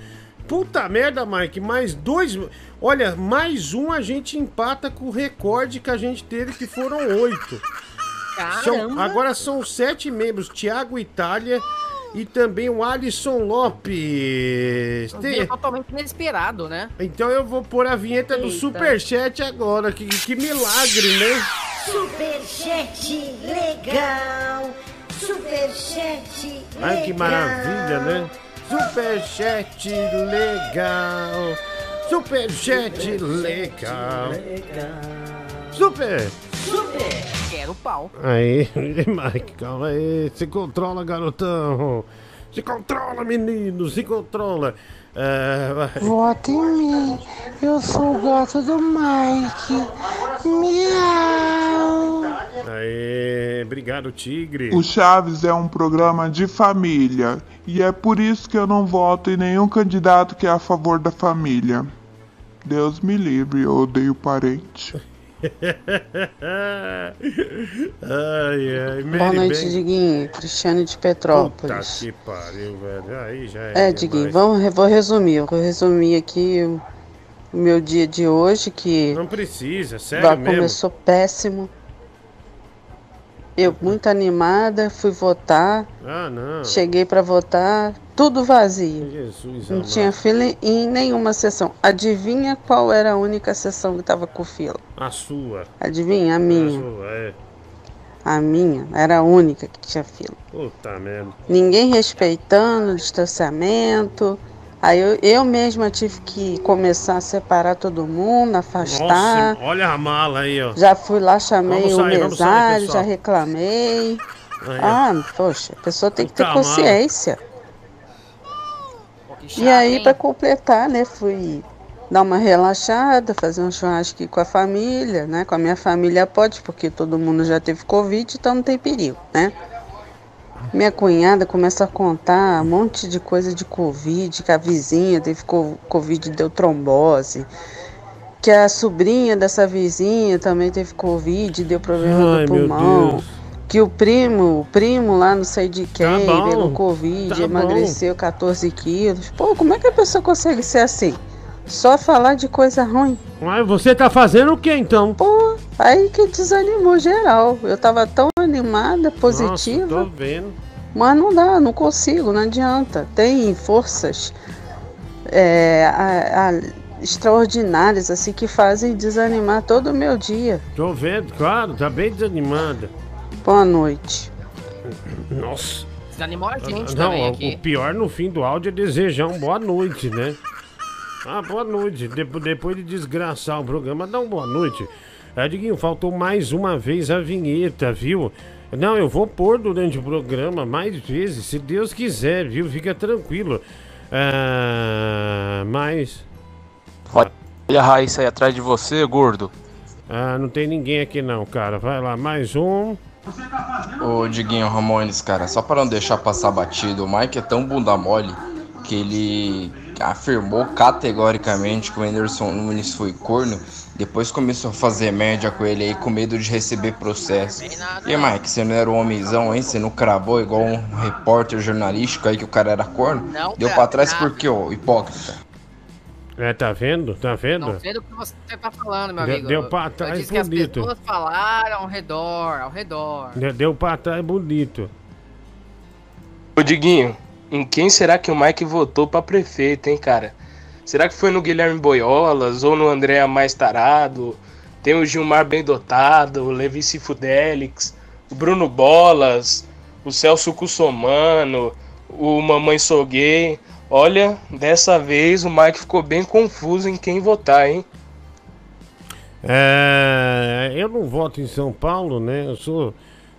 Puta merda, Mike, mais dois. Olha, mais um a gente empata com o recorde que a gente teve, que foram oito. São- Caramba. agora são sete membros: Thiago Itália e também o Alisson Lopes. Um Tem- totalmente inesperado, né? Então eu vou pôr a vinheta do Eita. Superchat agora. Que, que milagre, né? Superchat legal. Superchat legal. Ai, que maravilha, né? Superchat legal. Superchat legal. Super. Super. Quero pau. Aí, Mike, calma aí. Se controla, garotão. Se controla, menino. Se controla. É, vai. Vote em mim. Eu sou o gato do Mike. Miau. Aí, obrigado, Tigre. O Chaves é um programa de família e é por isso que eu não voto em nenhum candidato que é a favor da família. Deus me livre, eu odeio parente. ai, ai, Boa Mary noite, Bang. Diguinho. Cristiane de Puta Petrópolis. que pariu, velho. Aí já é. É. Diguinho, vamos, vou resumir. Eu vou resumir aqui o, meu dia de hoje, que Não precisa, sério mesmo. começou péssimo. Eu muito animada, fui votar. Ah, não. Cheguei pra votar, tudo vazio. Jesus, Não amado. tinha fila em nenhuma sessão. Adivinha qual era a única sessão que tava com fila? A sua. Adivinha? A A minha. sua, é. A minha era a única que tinha fila. Puta merda. Ninguém respeitando o distanciamento. Aí eu, eu mesma tive que começar a separar todo mundo, afastar. Nossa, olha a mala aí, ó. Já fui lá, chamei Vamos o sair, sair, mesário, pessoal. já reclamei. Aí, ah, poxa, a pessoa tem que ter consciência. E aí, pra completar, né, fui dar uma relaxada, fazer um churrasco com a família, né? Com a minha família pode, porque todo mundo já teve Covid, então não tem perigo, né? Minha cunhada começa a contar um monte de coisa de Covid, que a vizinha teve co- Covid e deu trombose, que a sobrinha dessa vizinha também teve Covid e deu problema Ai, no pulmão. Que o primo, o primo lá não sei de quem, bom, pegou Covid, tá bom. emagreceu 14 quilos. Pô, como é que a pessoa consegue ser assim? Só falar de coisa ruim. Mas você tá fazendo o que então? Pô, aí que desanimou geral. Eu tava tão animada, positiva. Nossa, tô vendo. Mas não dá, não consigo, não adianta. Tem forças é, a- a- extraordinárias assim que fazem desanimar todo o meu dia. Tô vendo, claro, tá bem desanimada. Boa noite. Nossa. Desanimou a gente Não, também o- aqui. o pior no fim do áudio é desejar um boa noite, né? Ah, boa noite. Depo- depois de desgraçar o programa, dá uma boa noite. Ah, Diguinho, faltou mais uma vez a vinheta, viu? Não, eu vou pôr durante o programa mais vezes, se Deus quiser, viu? Fica tranquilo. Ah, mas Olha a Raíssa aí atrás de você, gordo. Ah, não tem ninguém aqui não, cara. Vai lá, mais um. Ô Diguinho Ramones, cara, só para não deixar passar batido, o Mike é tão bunda mole que ele afirmou categoricamente que o Anderson Nunes foi corno, depois começou a fazer média com ele aí com medo de receber processo. E Mike, você não era um homenzão, hein? Você não cravou igual um repórter jornalístico aí que o cara era corno? Não, Deu pra trás por quê, ô hipócrita? É, tá vendo? Tá vendo? Não sei do que você tá falando, meu Deu- amigo. deu pra Eu trás disse que as bonito. pessoas falaram ao redor, ao redor. Deu- Deu pra trás bonito. Ô Diguinho, em quem será que o Mike votou pra prefeito, hein, cara? Será que foi no Guilherme Boiolas ou no André Mais Tarado? Tem o Gilmar Bem Dotado, o Levi Fidelix, o Bruno Bolas, o Celso Cussomano, o Mamãe Gay. Olha, dessa vez o Mike ficou bem confuso em quem votar, hein? É, eu não voto em São Paulo, né? Eu sou,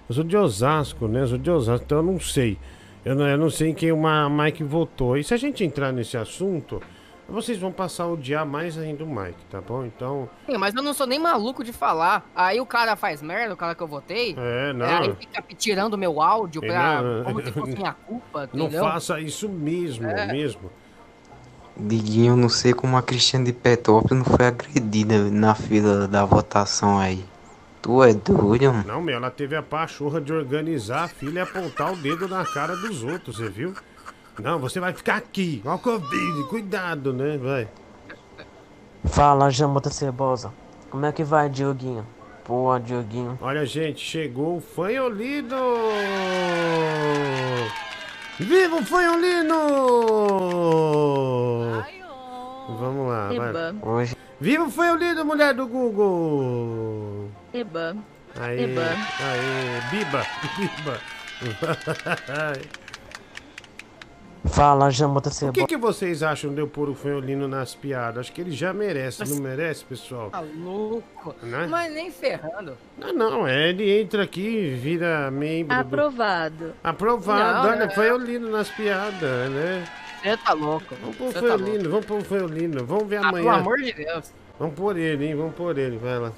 eu sou de Osasco, né? Eu sou de Osasco, então eu não sei. Eu não, eu não sei em quem o Mike votou. E se a gente entrar nesse assunto, vocês vão passar a odiar mais ainda o Mike, tá bom? Então, Sim, mas eu não sou nem maluco de falar. Aí o cara faz merda, o cara que eu votei. É, não. Aí fica tirando meu áudio pra. Não, como se fosse minha culpa, não entendeu? faça isso mesmo, É. mesmo. Diguinho, eu não sei como a Cristiane de Petrópolis não foi agredida na fila da votação aí. Tu é doido, mano? Não, meu, ela teve a pachorra de organizar a filha e apontar o dedo na cara dos outros, você viu? Não, você vai ficar aqui, ó o Covid, cuidado, né? Vai. Fala, Jamota Cebosa. Como é que vai, Dioguinho? Pô, Dioguinho. Olha, gente, chegou o Fanholino! Viva o Fanholino! Vamos lá, vai. Viva o Fanholino, mulher do Google! Eba. Aê, Eba. aê, biba, biba. Fala, Jamota O que, que vocês acham de eu pôr o Fanholino nas piadas? Acho que ele já merece, não merece, pessoal? Tá louco. Né? Mas nem ferrando. Não, não, é, ele entra aqui, vira membro do... Aprovado. Aprovado, Não, olha, é- Fanholino nas piadas, né? Você tá louco. Vamos pôr o Você tá vamos pôr o Fanholino, vamos ver Ah, amanhã. pelo amor de Deus. Vamos pôr ele, hein, vamos pôr ele, vai lá.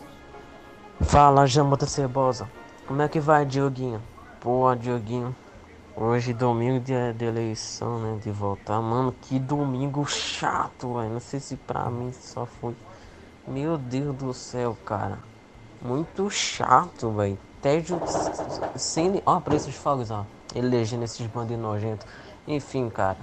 Fala, Jamota Cebosa. Como é que vai, Dioguinho? Pô, Dioguinho. Hoje, domingo de, de eleição, né? De votar. Mano, que domingo chato, velho. Não sei se pra mim só foi. Meu Deus do céu, cara. Muito chato, velho. Tédio sem. Ó, preço de fogos, ó. Elegendo esses bandidos nojentos. Enfim, cara.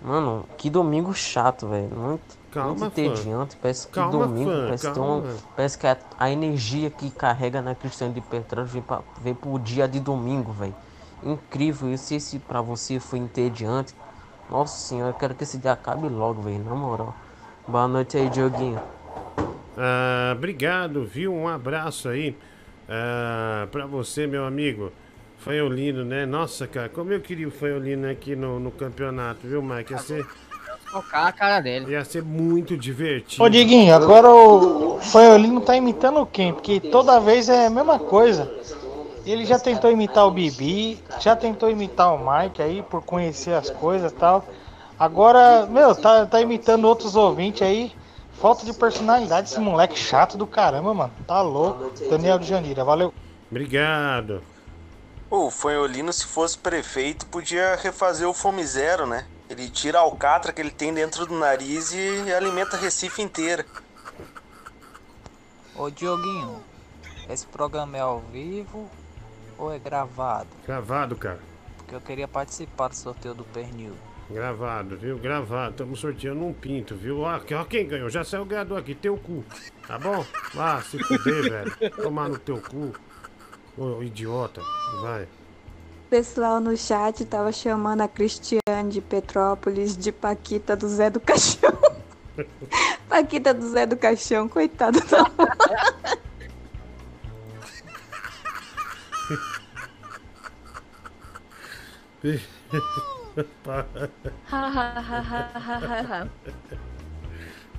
Mano, que domingo chato, velho. Muito, Calma, fã. entediante. Parece que Calma, domingo fã, parece, calma. um, parece que a, a energia que carrega na Cristiane de Petróleo vem, pra, vem pro dia de domingo, velho. Incrível. E se esse pra você foi entediante, nossa senhora, eu quero que esse dia acabe logo, velho. Na moral. Boa noite aí, Dioguinho. Ah, obrigado, viu? Um abraço aí ah, pra você, meu amigo. Fanholino, né? Nossa, cara, como eu queria o Fanholino aqui no, no campeonato, viu, Mike? Ia ser, Tocar a cara dele. ia ser muito divertido. Ô Diguinho, agora o Fanholino tá imitando quem? Porque toda vez é a mesma coisa. Ele já tentou imitar o Bibi, já tentou imitar o Mike aí por conhecer as coisas e tal. Agora, meu, tá, tá imitando outros ouvintes aí. Falta de personalidade esse moleque chato do caramba, mano. Tá louco. Daniel de Janira, valeu. Obrigado. O Fanholino, se fosse prefeito, podia refazer o Fome Zero, né? Ele tira a alcatra que ele tem dentro do nariz e alimenta Recife inteira. Ô Dioguinho, esse programa é ao vivo ou é gravado? Gravado, cara. Porque eu queria participar do sorteio do pernil. Gravado, viu? Gravado. Estamos sorteando um pinto, viu? Ó, ó quem ganhou. Já saiu o ganhador aqui. Teu cu. Tá bom? Vá, se fuder, velho. Tomar no teu cu. Ô, idiota. Vai. Pessoal no chat tava chamando a Cristiane de Petrópolis de Paquita do Zé do Caixão. Paquita do Zé do Caixão, coitada da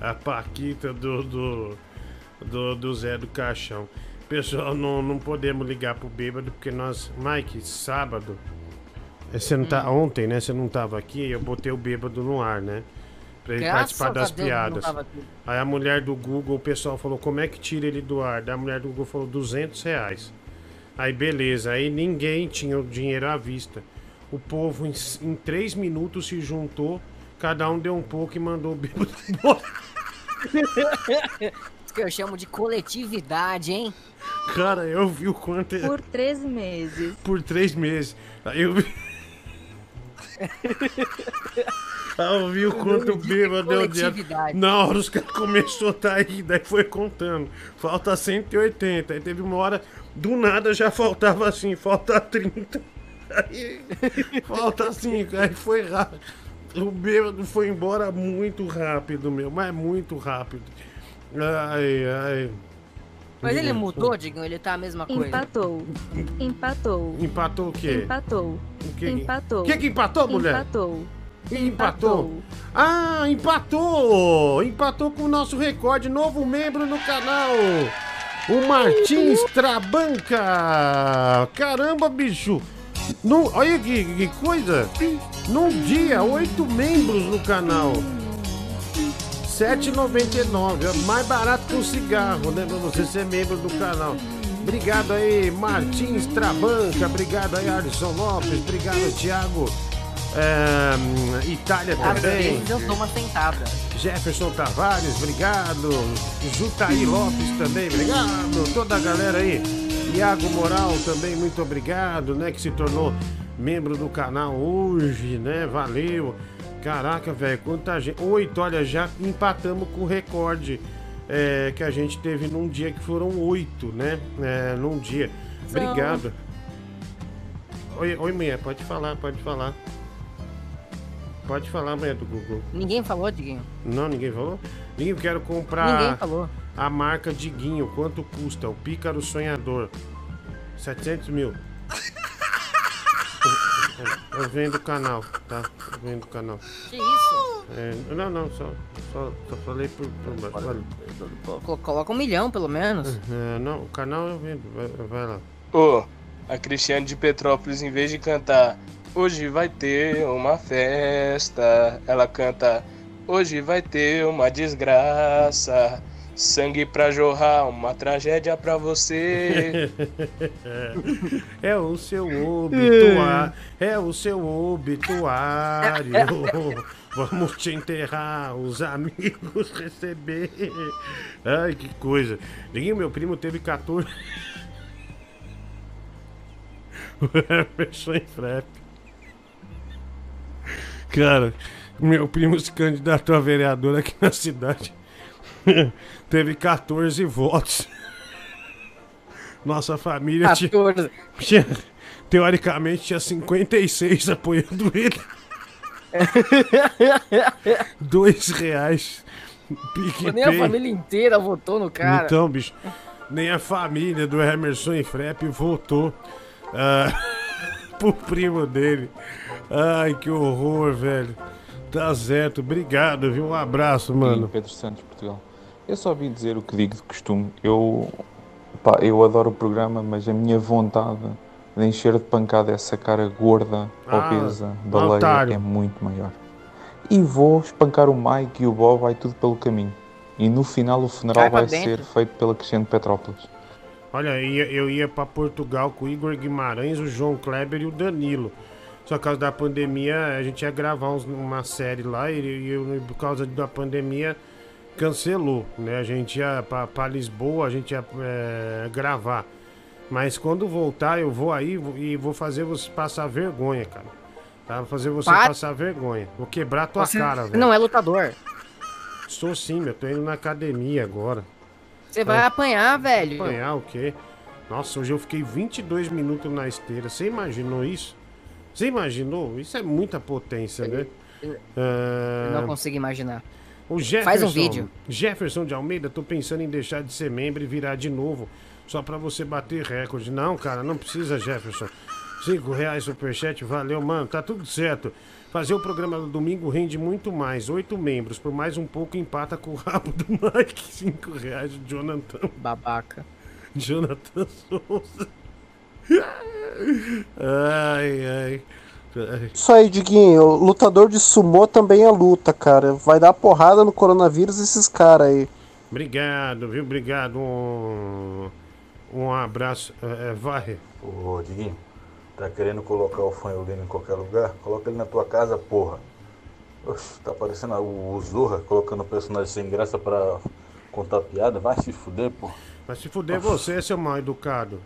A Paquita do, do, do, do Zé do Caixão. Pessoal, não, não podemos ligar pro bêbado porque nós. Mike, sábado. eh, Você não tá. Ontem, né? Você não tava aqui, eu botei o bêbado no ar, né? Pra ele Graças participar a das Deus não piadas. tava aqui. Aí a mulher do Google, o pessoal falou, como é que tira ele do ar? Daí a mulher do Google falou, 200 reais. Aí beleza, aí ninguém tinha o dinheiro à vista. O povo em, em três minutos se juntou, cada um deu um pouco e mandou o bêbado embora. Que eu chamo de coletividade, hein? Cara, eu vi o quanto... é- Por três meses. por três meses. Aí eu vi. Aí eu vi o quanto bêbado deu dia. Na hora os caras começaram a sair, daí foi contando. Falta 180. Aí teve uma hora, do nada já faltava assim, falta 30. Aí falta 5. Aí foi rápido. O bêbado foi embora muito rápido, meu, mas muito rápido. Ai, ai. Mas ele mudou, Digão? Ele tá a mesma coisa? Empatou. Empatou. Empatou o quê? Empatou. O que- Empatou. O que que empatou, mulher? Empatou. Empatou. Ah, empatou! Empatou com o nosso recorde, novo membro no canal. O Martins Trabanca. Caramba, bicho. Num, olha que, que coisa. Num dia, oito membros no canal. R$ 7,99. É mais barato que um cigarro, né? Pra você ser membro do canal. Obrigado aí, Martins Trabanca. Obrigado aí, Alisson Lopes. Obrigado, Thiago. É, Itália também. eu dou uma sentada. Jefferson Tavares, obrigado. Jutaí Lopes também, obrigado. Toda a galera aí. Iago Moral também, muito obrigado, né? Que se tornou membro do canal hoje, né? Valeu. Caraca, velho, quanta gente. Oito, olha, já empatamos com o recorde é, que a gente teve num dia que foram oito, né? É, num dia. Obrigado. Oi, oi, mulher, pode falar, pode falar. Pode falar, mulher do Google. Ninguém falou, Diguinho? Não, ninguém falou? Ninguém quero comprar Ninguém falou. a marca Diguinho. Quanto custa? O Pícaro Sonhador. 700 mil. Eu, eu vendo o canal, tá? Eu vendo o canal. Que isso? É, não, não, só, só, só falei por, por baixo. Colo- Coloca um milhão, pelo menos. É, não, o canal eu vendo. Vai, vai lá. Ô, a Cristiane de Petrópolis, em vez de cantar Hoje vai ter uma festa, ela canta Hoje vai ter uma desgraça, sangue pra jorrar, uma tragédia pra você. É o seu obituário. É o seu obituário. Vamos te enterrar, os amigos receber. Ai, que coisa. Liguinho, meu primo teve 14. O Emerson em frep. Cara, meu primo se candidatou a vereador aqui na cidade. teve 14 votos. Nossa família tinha- 14. tinha. Teoricamente tinha 56 apoiando ele. Dois reais. PicPay. Nem a família inteira votou no cara. Então, bicho, nem a família do Emerson e Frep votou ah, pro primo dele. Ai, que horror, velho. Tá certo, obrigado, viu? Um abraço, mano. Pedro Santos, Portugal. Eu só vim dizer o que digo de costume. Eu, pá, eu adoro o programa, mas a minha vontade de encher de pancada essa cara gorda, Ah, obesa, baleia é muito maior. E vou espancar o Mike e o Bob, vai tudo pelo caminho. E no final o funeral vai dentro. ser feito pela Cristiano Petrópolis. Olha, eu ia, eu ia pra Portugal com o Igor Guimarães, o João Kleber e o Danilo. Só por causa da pandemia, a gente ia gravar uns- uma série lá e, e por causa da pandemia cancelou, né? A gente ia pra Lisboa, a gente ia é, gravar. Mas quando voltar, eu vou aí e vou fazer você passar vergonha, cara. Tá? Vou fazer você Para. passar vergonha. Vou quebrar tua Você cara, velho. não é lutador. Sou sim, meu. Tô indo na academia agora. Você vai É. apanhar, velho. Apanhar o quê? Nossa, hoje eu fiquei 22 minutos na esteira. Você imaginou isso? Você imaginou? Isso é muita potência, né? Eu Ah, não consigo imaginar. O Jefferson, Faz um vídeo. Jefferson de Almeida, tô pensando em deixar de ser membro e virar de novo. Só pra você bater recorde. Não, cara, não precisa, Jefferson. Cinco reais superchat, valeu, mano. Tá tudo certo. Fazer o programa no domingo rende muito mais. Oito membros. Por mais um pouco empata com o rabo do Mike. Cinco reais, o Jonathan. Babaca. Jonathan Souza. Ai, ai. Isso aí, Diguinho. Lutador de sumô também é luta, cara. Vai dar porrada no coronavírus esses caras aí. Obrigado, viu? Obrigado. Um, um abraço. É, é, vai. Ô, Diguinho, tá querendo colocar o fanholino em qualquer lugar? Coloca ele na tua casa, porra. Oxe, tá parecendo o Zorra colocando personagem sem graça pra contar piada. Vai se fuder, porra. Vai se fuder você, seu mal educado.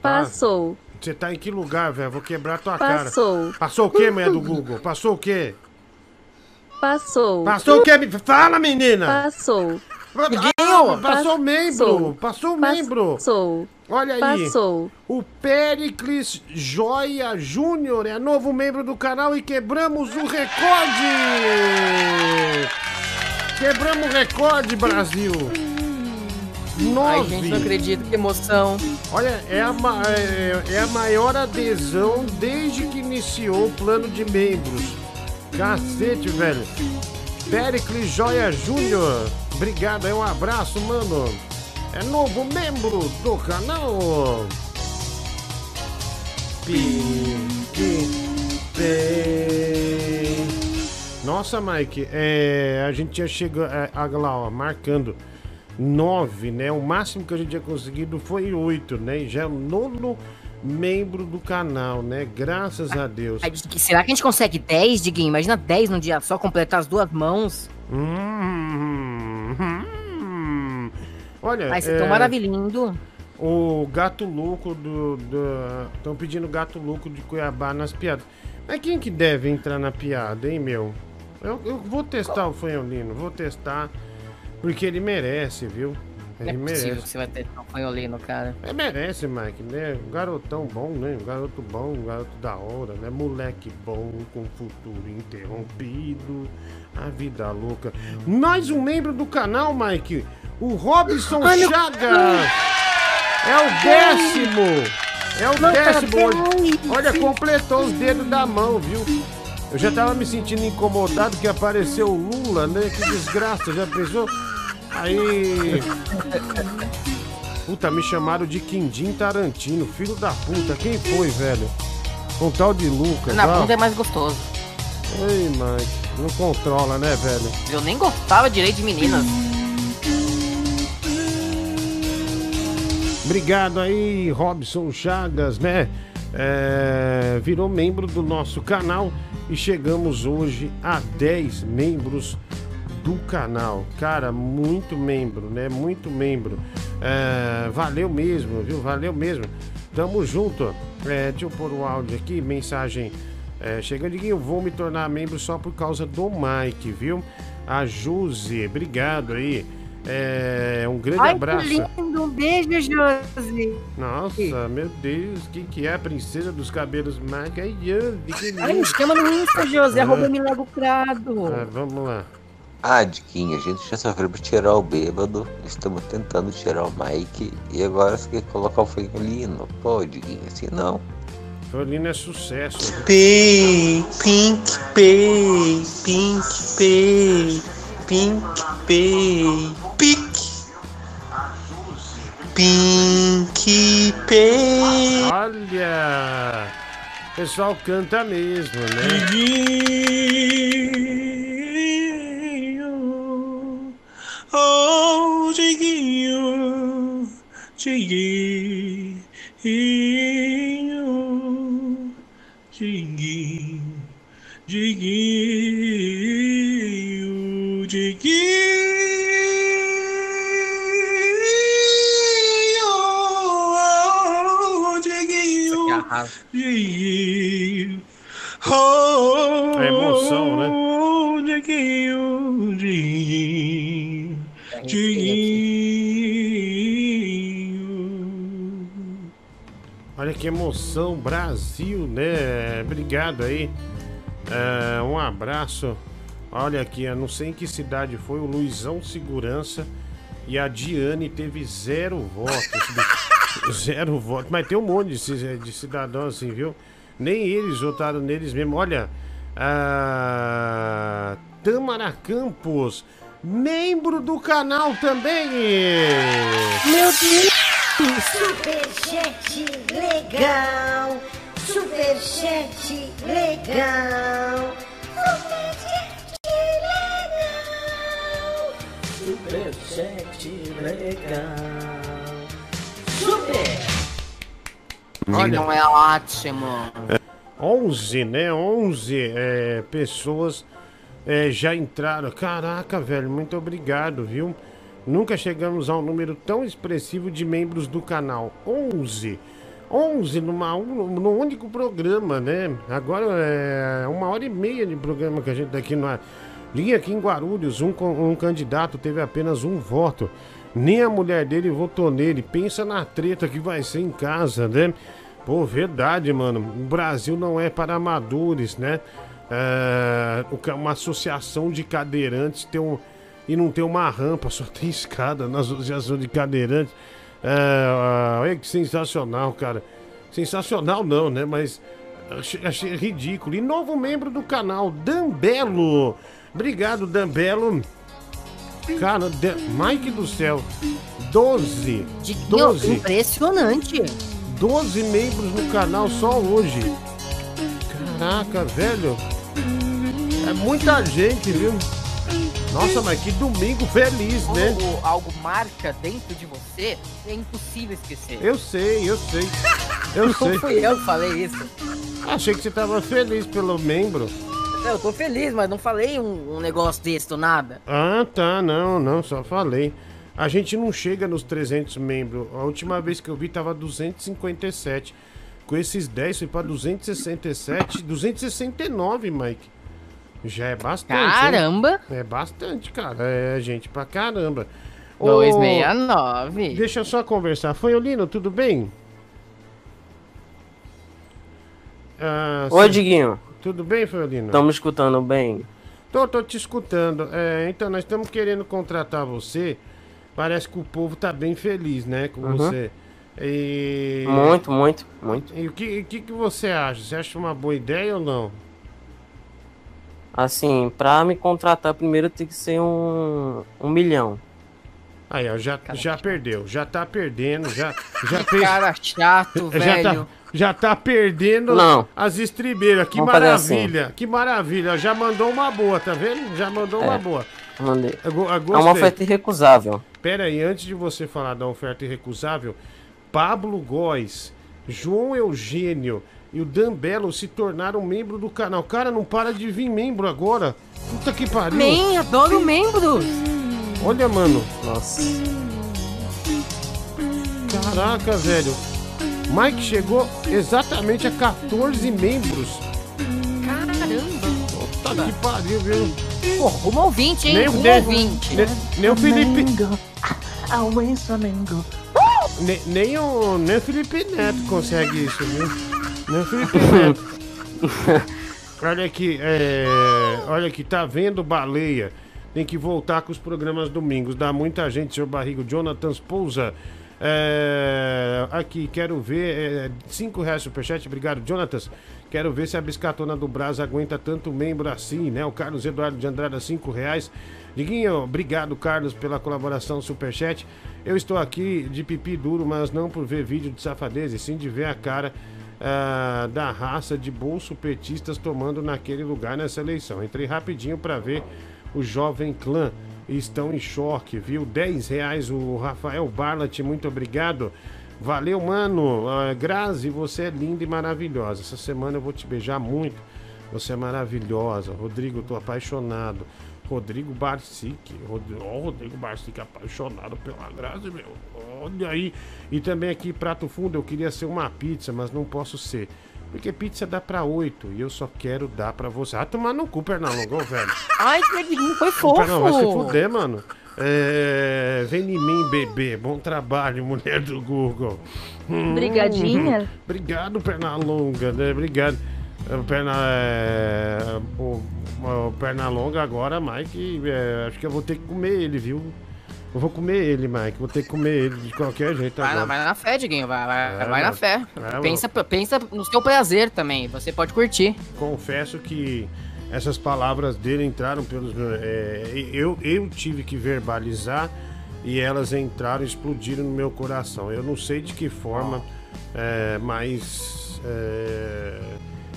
Tá? Passou. Você tá em que lugar, velho? Vou quebrar tua Passou. cara. Passou o quê, mulher do Google? Passou o quê? Passou. Passou o quê? Fala, menina! Passou. Ah, passou o membro! Passou o membro! Passou. Olha aí! Passou. O Pericles Joia Júnior é novo membro do canal e quebramos o recorde! Quebramos o recorde, Brasil! Nove! Ai, gente, não acredito, que emoção. Olha, é a, é, é a maior adesão desde que iniciou o plano de membros. Cacete, velho. Pericles Joia Júnior. Obrigado, é um abraço, mano. É novo membro do canal. Nossa, Mike, é, a gente já chegou é, a, lá, ó, marcando nove, né? O máximo que a gente tinha conseguido foi oito, né? E já é o nono membro do canal, né? Graças a Deus. Será que a gente consegue 10, Diguinho? Imagina 10 num dia só, completar as duas mãos. Hum, hum. Olha, Ai, você é, tão maravilhoso. O gato louco do. Estão pedindo gato louco de Cuiabá nas piadas. Mas quem que deve entrar na piada, hein, meu? Eu, eu vou testar o Fanholino, vou testar. Porque ele merece, viu? Ele é possível merece. que você vai ter um fanholino, cara. É, merece, Mike, né? Um garotão bom, né? Um garoto bom, um garoto da hora, né? Moleque bom, com futuro interrompido, a vida louca. Mais um membro do canal, Mike, o Robson Ai, meu Chaga. É o décimo! É o Não, décimo hoje. Olha, completou os dedos da mão, viu? Eu já tava me sentindo incomodado que apareceu o Lula, né? Que desgraça, já pensou? Aí. Puta, me chamaram de Quindim Tarantino, filho da puta. Quem foi, velho? Um tal de Lucas. Na ó. bunda é mais gostoso. Ei, Mike, não controla, né, velho? Eu nem gostava direito de meninas. Obrigado aí, Robson Chagas, né? É, virou membro do nosso canal e chegamos hoje a 10 membros do canal. Cara, muito membro, né? Muito membro. É, valeu mesmo, viu? Valeu mesmo. Tamo junto. É, deixa eu pôr o áudio aqui, mensagem. É, chegando aqui, eu vou me tornar membro só por causa do Mike, viu? A Josi, obrigado aí. É, um grande Ai, abraço. que lindo. Um beijo, Josi. Nossa, meu Deus, quem que é a princesa dos cabelos Mike? Ai, Josi, que Ai, me lindo. chama no Insta, Josi. Ah. Arroba Milagro Crado. Ah, vamos lá. Ah, Diquinha, a gente já sofreu pra tirar o bêbado, estamos tentando tirar o Mike e agora você quer colocar o Fanholino? Pô, Diguinha, assim não. Fiolino é sucesso. Pay, Pink Pay, Pink Pay, Pink Pay, Pink. Pink Pay. Olha! O pessoal canta mesmo, né? Diguinho, oh Diguinho, Diguinho, Diguinho, Diguinho, Diguinho, oh Diguinho, Diguinho, oh É emoção, né? Diguinho, Diguinho. Olha que emoção, Brasil, né? Obrigado aí. É, um abraço. Olha aqui, eu não sei em que cidade foi, o Luizão Segurança e a Diane teve zero votos. zero votos. Mas tem um monte de, de cidadão assim, viu? Nem eles votaram neles mesmo. Olha, a Tamara Campos, membro do canal também. Meu Deus! Superchat legal, Superchat legal. Superchat legal. Super! Olha, é ótimo. 11, né? 11 é, pessoas é, já entraram. Caraca, velho, muito obrigado, viu? Nunca chegamos a um número tão expressivo de membros do canal. 11. 11 numa, um- num único programa, né? Agora é uma hora e meia de programa que a gente tá aqui no ar. Linha aqui em Guarulhos, um, um candidato teve apenas um voto. Nem a mulher dele votou nele. Pensa na treta que vai ser em casa, né? Pô, verdade, mano. O Brasil não é para amadores, né? É, uma associação de cadeirantes tem um, e não tem uma rampa, só tem escada na associação de cadeirantes. É, olha que sensacional, cara. Sensacional não, né? Mas achei, achei ridículo. E novo membro do canal, Dambelo. Obrigado, Dambelo. Cara, de- Mike do céu. 12. Meu, 12. impressionante. 12 membros no canal só hoje. Caraca, velho. É muita gente, viu? Nossa, mas que domingo feliz, né? Quando algo marca dentro de você, é impossível esquecer. Eu sei, eu sei. Eu Não sei. fui eu que falei isso. Achei que você tava feliz pelo membro. Eu tô feliz, mas não falei um, um negócio desse do nada. Ah, tá, não, não, só falei. A gente não chega nos 300 membros. A última vez que eu vi tava 257. Com esses 10 foi pra 267, 269, Mike. Já é bastante. hein? Caramba! É bastante, cara. É gente pra caramba. Ô, 269. Deixa eu só conversar. Fanholino, tudo bem? Ah, Oi, sim. Diguinho. Tudo bem, Fanholino? Estamos escutando bem. Tô, tô te escutando. É, então, nós estamos querendo contratar você. Parece que o povo tá bem feliz, né, com Uhum. você. E... Muito, muito, muito. E o que, o que, que você acha? Você acha uma boa ideia ou não? Assim, pra me contratar primeiro tem que ser um, um milhão. Aí, ó, já, já perdeu. Já tá perdendo, já... já Que cara chato, Já tá, velho. já tá perdendo Não. as estribeiras. Que Vamos assim. maravilha, que maravilha. Já mandou uma boa, tá vendo? Já mandou uma É. boa. Mandei. Eu, eu É uma oferta irrecusável. Pera aí, antes de você falar da oferta irrecusável, Pablo Góes, João Eugênio e o Dan Belo se tornaram membro do canal. Cara, não para de vir membro agora. Puta que pariu. Man, adoro membros. Olha, mano. Nossa. Caraca, velho. Mike chegou exatamente a 14 membros. Caramba. Puta que pariu, viu? Pô, rumo ouvinte, hein? Nem, rumo nem, ouvinte. nem, nem o Felipe. Flamengo. Nem, nem o, nem o Felipe Neto consegue isso, viu? O Felipe Neto. Olha aqui, é, olha aqui, tá vendo baleia? Tem que voltar com os programas domingos. Dá muita gente, seu barrigo. Jonathan Pousa. É, aqui, quero ver. É, cinco reais superchat, obrigado, Jonatas. Quero ver se a biscatona do Brás aguenta tanto membro assim, né? O Carlos Eduardo de Andrada, cinco reais. Diguinho, obrigado, Carlos, pela colaboração superchat. Eu estou aqui de pipi duro, mas não por ver vídeo de safadeza, e sim de ver a cara ah, da raça de bolso petistas tomando naquele lugar nessa eleição. Entrei rapidinho para ver o Jovem Clã estão em choque, viu? 10 reais o Rafael Barlat, muito obrigado. Valeu, mano. Ah, Grazi, você é linda e maravilhosa. Essa semana eu vou te beijar muito. Você é maravilhosa. Rodrigo, tô apaixonado. Rodrigo Barcic. Rod... Ó, Rodrigo Barcic apaixonado pela Grazi, meu. Olha aí. E também aqui, prato fundo, eu queria ser uma pizza, mas não posso ser. Porque pizza dá pra oito e eu só quero dar pra você. Ah, tomar no cu, Pernalongão, velho. Ai, que foi fofo. Não, vai se fuder, mano. É, vem em mim, bebê. Bom trabalho, mulher do Google. Hum, Brigadinha. Obrigado, Pernalonga, né? Obrigado. É, o Perna, é, o, o Pernalonga agora, Mike, é, acho que eu vou ter que comer ele, viu? Eu vou comer ele, Mike. Vou ter que comer ele de qualquer jeito Vai, na- agora. vai na fé, Diguinho. Vai, vai, É, vai na fé. É, pensa, pensa no seu prazer também. Você pode curtir. Confesso que essas palavras dele entraram pelos meus. é, eu, eu tive que verbalizar e elas entraram, explodiram no meu coração. Eu não sei de que forma, é, mas mas é,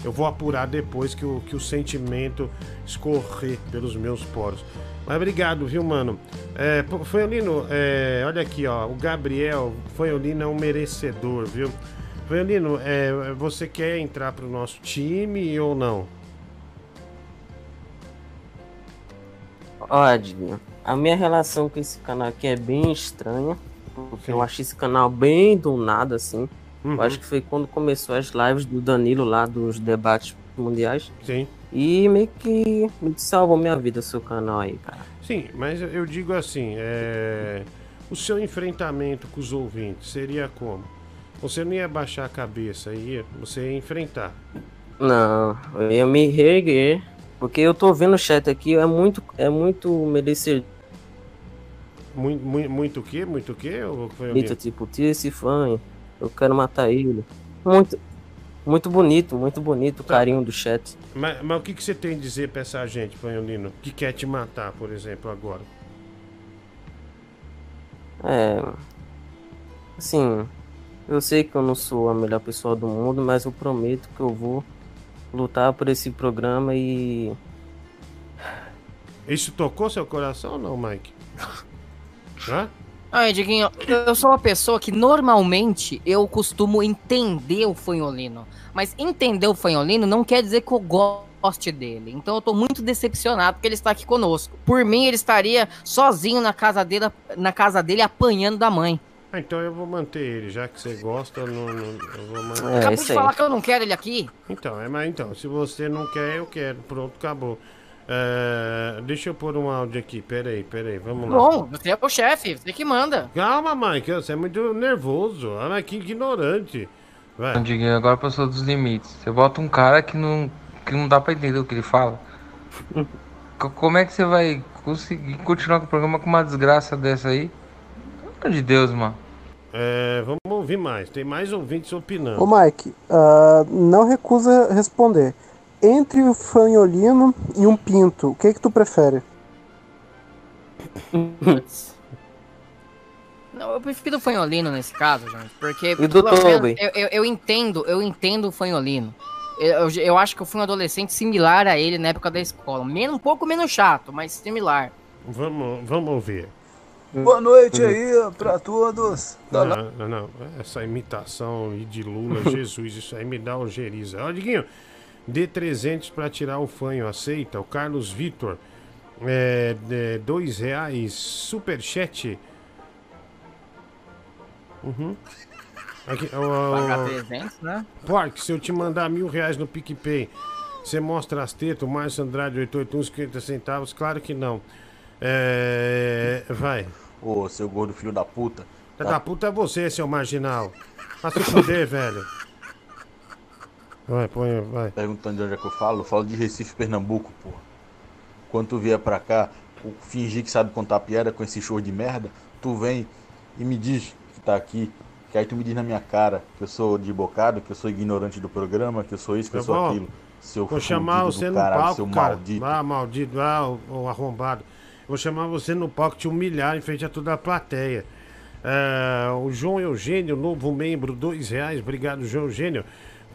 eu vou apurar depois que o, que o sentimento escorrer pelos meus poros. Mas obrigado, viu, mano? É, Fanholino, é, olha aqui, ó. O Gabriel Fanholino é um merecedor, viu? Fanholino, é, você quer entrar pro nosso time ou não? Olha, a minha relação com esse canal aqui é bem estranha. Porque eu achei esse canal bem do nada, assim. Uhum. Eu acho que foi quando começou as lives do Danilo lá dos debates mundiais. Sim. E meio que salvou minha vida seu canal aí, cara. Sim, mas eu- digo assim, é, o seu enfrentamento com os ouvintes seria como? Você não ia baixar a cabeça, ia, você ia enfrentar. Não, eu ia me reerguer. Porque eu tô vendo o chat aqui, é muito, é muito merecedor. Muito, muito, muito o quê? Muito o quê? Ou foi tipo, tira esse fã, eu quero matar ele. Muito, muito bonito, muito bonito o carinho do chat. Mas, mas o que, que você tem a dizer pra essa gente, Panholino, que quer te matar, por exemplo, agora? É. Assim, eu sei que eu não sou a melhor pessoa do mundo, mas eu prometo que eu vou lutar por esse programa e. Isso tocou seu coração ou não, Mike? Hã? Ai, Diguinho, eu sou uma pessoa que normalmente eu costumo entender o fanholino. Mas entender o fanholino não quer dizer que eu goste dele. Então eu tô muito decepcionado porque ele está aqui conosco. Por mim, ele estaria sozinho na casa dele, na casa dele apanhando da mãe. Ah, então eu vou manter ele, já que você gosta, eu não, não- eu vou manter. É, Acabou de falar que eu não quero ele aqui. Então, é, mas então, se você não quer, eu quero. Pronto, acabou. É, deixa eu pôr um áudio aqui, peraí, peraí, vamos lá. Bom, você é o chefe, você que manda. Calma, Mike, você é muito nervoso. Ah, mas que ignorante. Vai. Diguinho, agora passou dos limites. Você bota um cara que não, que não dá pra entender o que ele fala. Co- Como é que você vai conseguir continuar com o programa com uma desgraça dessa aí? Pelo amor de Deus, mano. É, vamos ouvir mais. Tem mais ouvintes opinando. Ô Mike, ah, não recusa responder. Entre o fanholino e um pinto, o que que tu prefere? Não, eu prefiro o fanholino nesse caso, gente, porque E do pelo menos, Toby? eu, eu, eu entendo, eu entendo o fanholino. Eu, eu, eu acho que eu fui um adolescente similar a ele na época da escola. Men- um pouco menos chato, mas similar. Vamos, vamos ouvir. Boa noite aí pra todos. Tá Não, não, não. Essa imitação aí de Lula, Jesus, isso aí me dá ojeriza. Ó, Diguinho, dê 300 pra tirar o fanho, aceita? O Carlos Vitor, é, é, dois reais, superchat. Uhum. Aqui, ó, Pagar 300, né? Pork, se eu te mandar mil reais no PicPay, você mostra as tetas, o Márcio Andrade 881, 50 centavos? Claro que não. É. Vai. Ô, seu gordo filho da puta. Filho da puta é você, seu marginal. Vai se fuder, velho. Vai, põe, vai. Perguntando de onde é que eu falo, eu falo de Recife, Pernambuco, porra. Quando tu vier pra cá, fingir que sabe contar piada com esse show de merda, tu vem e me diz que tá aqui, que aí tu me diz na minha cara que eu sou de bocado, que eu sou ignorante do programa, que eu sou isso, que eu, Eu sou vou- aquilo. Seu Vou chamar você no caralho, seu palco, cara. maldito. Ah, maldito. Ah, o, o arrombado. Vou chamar você no palco, te humilhar em frente a toda a plateia. É, o João Eugênio, novo membro, dois reais. Obrigado, João Eugênio.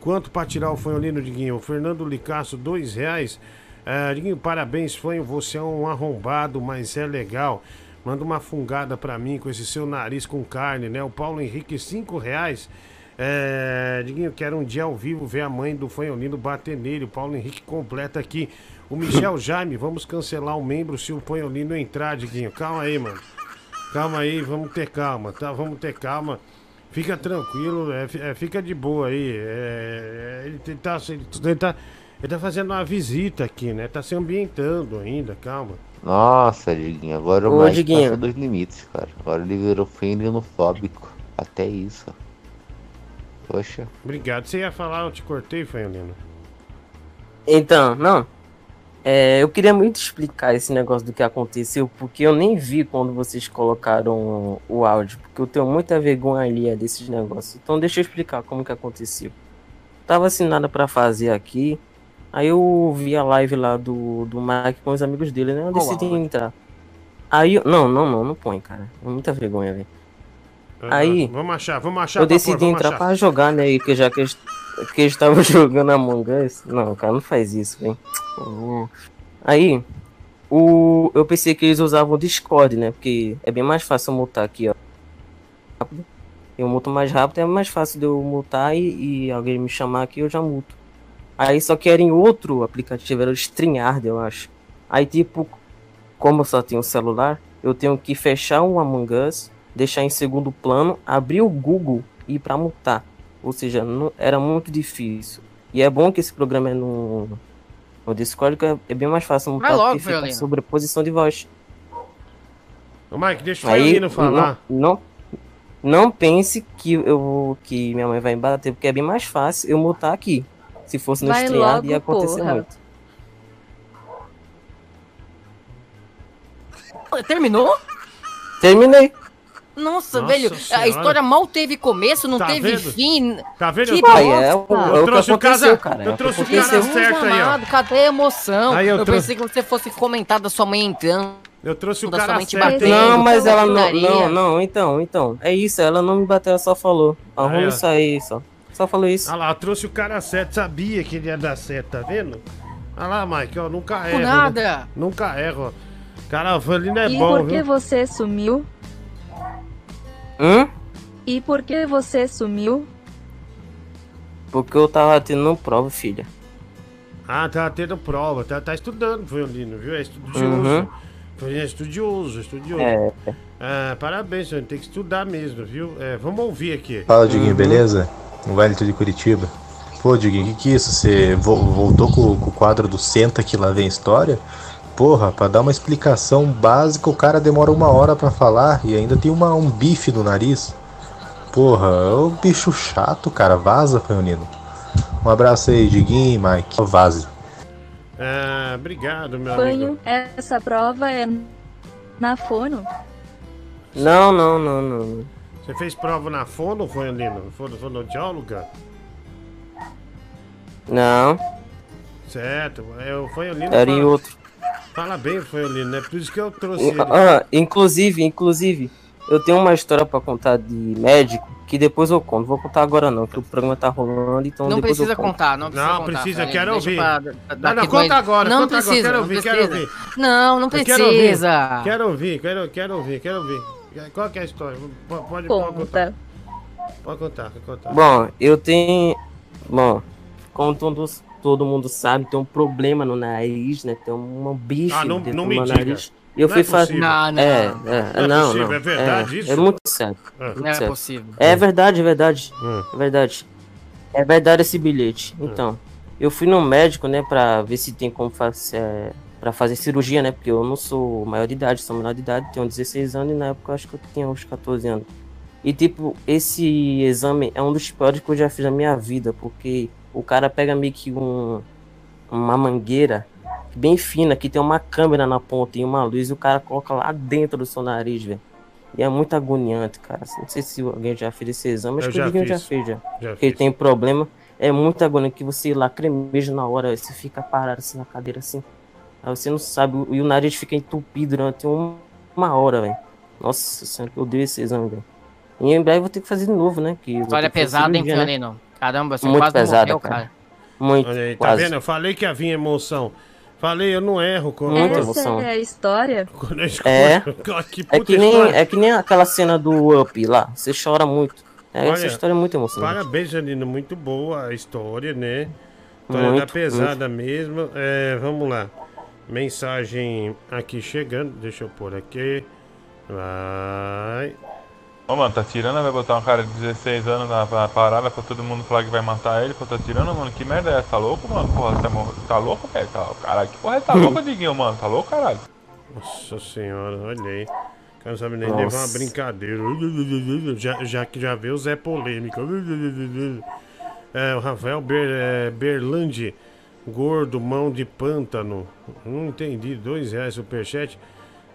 Quanto para tirar o fanholino, Diguinho? O Fernando Licasso, dois reais. É, Diguinho, parabéns, fanho. Você é um arrombado, mas é legal. Manda uma fungada pra mim com esse seu nariz com carne, né? O Paulo Henrique, cinco reais. É, Diguinho, quero um dia ao vivo ver a mãe do fanholino bater nele. O Paulo Henrique completa aqui. O Michel Jaime, vamos cancelar o membro se o fanholino entrar, Diguinho. Calma aí, mano. Calma aí, vamos ter calma, tá? Vamos ter calma. Fica tranquilo, é, é, fica de boa aí. É, é, ele, tá, ele, tá, ele tá fazendo uma visita aqui, né? Tá se ambientando ainda, calma. Nossa, Diguinho, agora Ô, o Mike Diguinho. passou dos limites, cara. Agora ele virou feminofóbico. Até isso. Poxa. Obrigado. Você ia falar, eu te cortei, fanholino. Então, não. É, eu queria muito explicar esse negócio do que aconteceu, porque eu nem vi quando vocês colocaram o áudio, porque eu tenho muita vergonha ali desses negócios. Então deixa eu explicar como que aconteceu. Tava sem nada pra fazer aqui, aí eu vi a live lá do, do Mike com os amigos dele, né? Eu decidi entrar. Aí, eu- não, não, não, não põe, cara. É muita vergonha, velho. Aí, Vamos achar, vamos achar. eu decidi pôr, entrar pra jogar, né? Que já que que eles estavam jogando Among Us. Não, cara, não faz isso, vem. Aí, o, eu pensei que eles usavam o Discord, né? Porque é bem mais fácil eu mutar aqui, ó. Rápido. Eu muto mais rápido, é mais fácil de eu mutar e, e alguém me chamar aqui, eu já muto. Aí só que era em outro aplicativo, era o StreamYard, eu acho. Aí tipo, como eu só tenho um celular, eu tenho que fechar o Among Us, deixar em segundo plano, abrir o Google e ir pra mutar. Ou seja, não, era muito difícil. E é bom que esse programa é no, no Discord, que é, é bem mais fácil mutar logo, porque fica sobreposição de voz. Ô, Mike, deixa o Aí, Violino falar. Não, não, não pense que eu que minha mãe vai me bater, porque é bem mais fácil eu mutar aqui. Se fosse no Vai logo, ia acontecer porra. muito. Terminou? Terminei. Nossa, Nossa velho, a senhora. história mal teve começo, não Tá teve vendo? fim. Tá vendo? Que Pai, é é Eu que trouxe o aconteceu, cara, cara, é eu trouxe o cara certo aí, ó. Cadê a emoção? Aí eu eu trouxe- pensei que você fosse comentar da sua mãe entrando. Eu trouxe o da cara certo, batendo. Não, mas ela não. Não, não, então, então. É isso, ela não me bateu, ela só falou. Arruma isso aí, só. Só falou isso. Ah lá, eu trouxe o cara certo, sabia que ele ia dar certo, tá vendo? Ah lá, Mike, ó, nunca erra. nada. Né? Nunca erra, ó. Cara, o Violino é e bom, por que viu? você sumiu? Hum? E por que você sumiu? Porque eu tava tendo prova, filha. Ah, tá tendo prova, tá, tá estudando, Violino, viu? É estudioso. Uhum. Violino é estudioso, estudioso. É. Ah, parabéns, Violino, tem que estudar mesmo, viu? É, vamos ouvir aqui. Fala, Diguinho, beleza? O Wellington de Curitiba. Pô, Diguinho, o que, que é isso? Você vo- voltou com, com o quadro do Senta que lá vem história? Porra, pra dar uma explicação básica, o cara demora uma hora pra falar e ainda tem uma, um bife no nariz. Porra, ô bicho chato, cara. Vaza, Feonino. Um abraço aí, Diguinho e Mike. Vaze. Ah, obrigado, meu amigo. Fanho, essa prova é na fono? Não, não, não, não. Você fez prova na fono, Violino? Fono- Fonoaudióloga? Não. Certo, é, o Violino Era em outro. Fala bem, Violino, é por isso que eu trouxe ele. Ah, inclusive, inclusive, eu tenho uma história pra contar de médico que depois eu conto. Vou contar agora não, que o programa tá rolando, então Não depois precisa eu conto. contar, não precisa Não, contar. precisa, Fred, quero ouvir. pra- Não, daqui não, dois- conta agora, Não conta agora, precisa, quero não ouvir, quero precisa. ouvir. Não, não Eu quero ouvir, precisa. Quero ouvir, quero, quero ouvir, quero ouvir. Qual que é a história? Pode, pode, pode contar. Pode contar, pode contar. Bom, eu tenho. Bom, como todos, todo mundo sabe, tem um problema no nariz, né? Tem um bicho Ah, não- dentro não do me nariz. E eu Não fui é fazer. Não, não. É, é, Não é não, possível, não. é verdade é, isso? É muito sério. Muito Não é possível. É verdade, é verdade. Hum. É verdade. É verdade esse bilhete. Então, eu fui no médico, né, pra ver se tem como fazer. É, pra fazer cirurgia, né? Porque eu não sou maior de idade, sou menor de idade, tenho 16 anos e na época eu acho que eu tinha uns 14 anos. E tipo, esse exame é um dos piores que eu já fiz na minha vida, porque o cara pega meio que um, uma mangueira bem fina, que tem uma câmera na ponta e uma luz, e o cara coloca lá dentro do seu nariz, velho. E é muito agoniante, cara. Não sei se alguém já fez esse exame, acho Eu que o já fez, já. Já Porque ele tem problema. É muito agoniante que você lá cremeja na hora, você fica parado assim na cadeira assim. Aí você não sabe, e o nariz fica entupido durante um- uma hora, velho. Nossa senhora, eu odeio esse exame, velho. E em breve eu vou ter que fazer de novo, né? Que fazer pesada, hein, né? Caramba, você Muito quase pesada, morreu, cara. cara. Muito, Olha aí, tá quase. vendo? Eu falei que havia emoção. Falei, eu não erro. Quando, Muita emoção. Essa é a história? quando eu escuto- É. que É que, nem, história. é que nem aquela cena do Up lá. Você chora muito. É, essa Olha, história é muito emocionante. Parabéns, Janina. Muito boa a história, né? História Muito, da pesada mesmo. É, vamos lá. Mensagem aqui chegando. Deixa eu pôr aqui. Vai. Ô, mano, tá tirando, vai botar um cara de 16 anos na, na parada pra todo mundo falar que vai matar ele, pô, tá tirando, mano, que merda é essa? Tá louco, mano? Porra, você tá, mor- tá louco, velho? Tá, caralho, que porra é? Tá louco, Diguinho, mano? Tá louco, caralho? Nossa senhora, olha aí. O cara não sabe nem Nossa. levar uma brincadeira. Já, já que já vê o Zé Polêmica. É, o Rafael Ber, é, Berlandi, gordo, mão de pântano. Não entendi, dois reais superchat.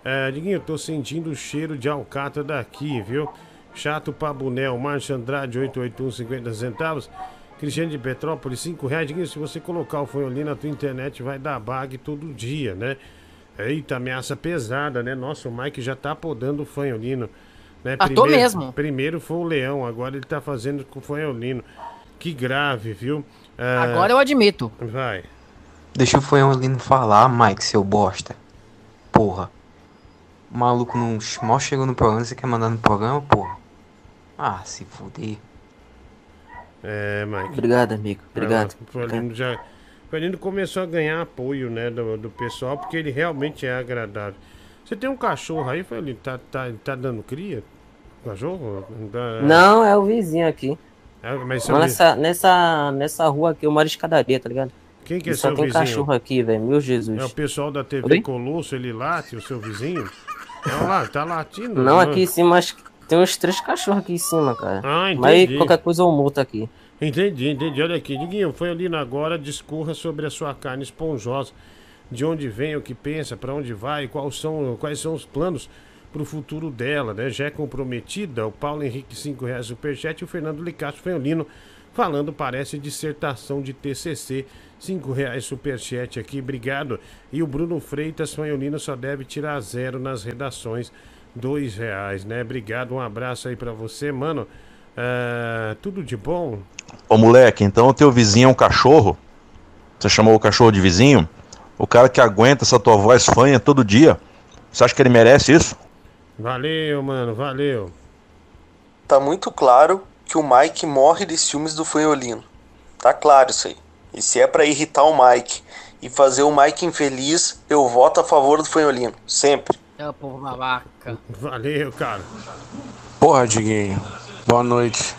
É, Diguinho, eu tô sentindo o cheiro de alcatra daqui, viu? Chato Pabunel, Márcio Andrade, 881,50 centavos. Cristiano de Petrópolis, 5 reais. Diguinho, se você colocar o Foioli na tua internet, vai dar bag todo dia, né? Eita, ameaça pesada, né? Nossa, o Mike já tá podando o fanholino. Né? Ah, tô mesmo. Primeiro foi o Leão, agora ele tá fazendo com o fanholino. Que grave, viu? É, Agora eu admito. Vai. Deixa o Fanholino falar, Mike, seu bosta. Porra. O maluco não mal chegou no programa, você quer mandar no programa, porra? Ah, se fuder. É, Mike. Obrigado, amigo. Obrigado. O Felino já. O Felino começou a ganhar apoio, né, do, do pessoal, porque ele realmente é agradável. Você tem um cachorro aí, Felino? Tá, tá, tá dando cria? Cachorro? Tá- Não, é o vizinho aqui. É, mas nessa, nessa, nessa rua aqui eu moro escadaria, tá ligado? Quem que E é só seu tem vizinho? cachorro aqui, velho. Meu Jesus. É o pessoal da TV Oi? Colosso, ele late, o seu vizinho? Olha lá, tá latindo. Não, né? aqui em cima acho que tem uns três cachorros aqui em cima, cara. Ah, Mas entendi. qualquer coisa eu multo aqui. Entendi, entendi. Olha aqui, Diguinho, foi ali na agora, discorra sobre a sua carne esponjosa. De onde vem, o que pensa, para onde vai, quais são, quais são os planos para o futuro dela, né? Já é comprometida, o Paulo Henrique, 5 reais superchat, e o Fernando Licasso Feolino falando, parece, dissertação de TCC, 5 reais superchat aqui, obrigado. E o Bruno Freitas Feolino só deve tirar zero nas redações, 2 reais, né? Obrigado, um abraço aí para você, mano. É, tudo de bom? Ô moleque, então o teu vizinho é um cachorro? Você chamou o cachorro de vizinho? O cara que aguenta essa tua voz fanha todo dia? Você acha que ele merece isso? Valeu, mano, valeu. Tá muito claro que o Mike morre de ciúmes do Fanholino. Tá claro isso aí. E se é pra irritar o Mike e fazer o Mike infeliz, eu voto a favor do Fanholino. Sempre. É o povo babaca. Valeu, cara. Porra, Diguinho. Boa noite.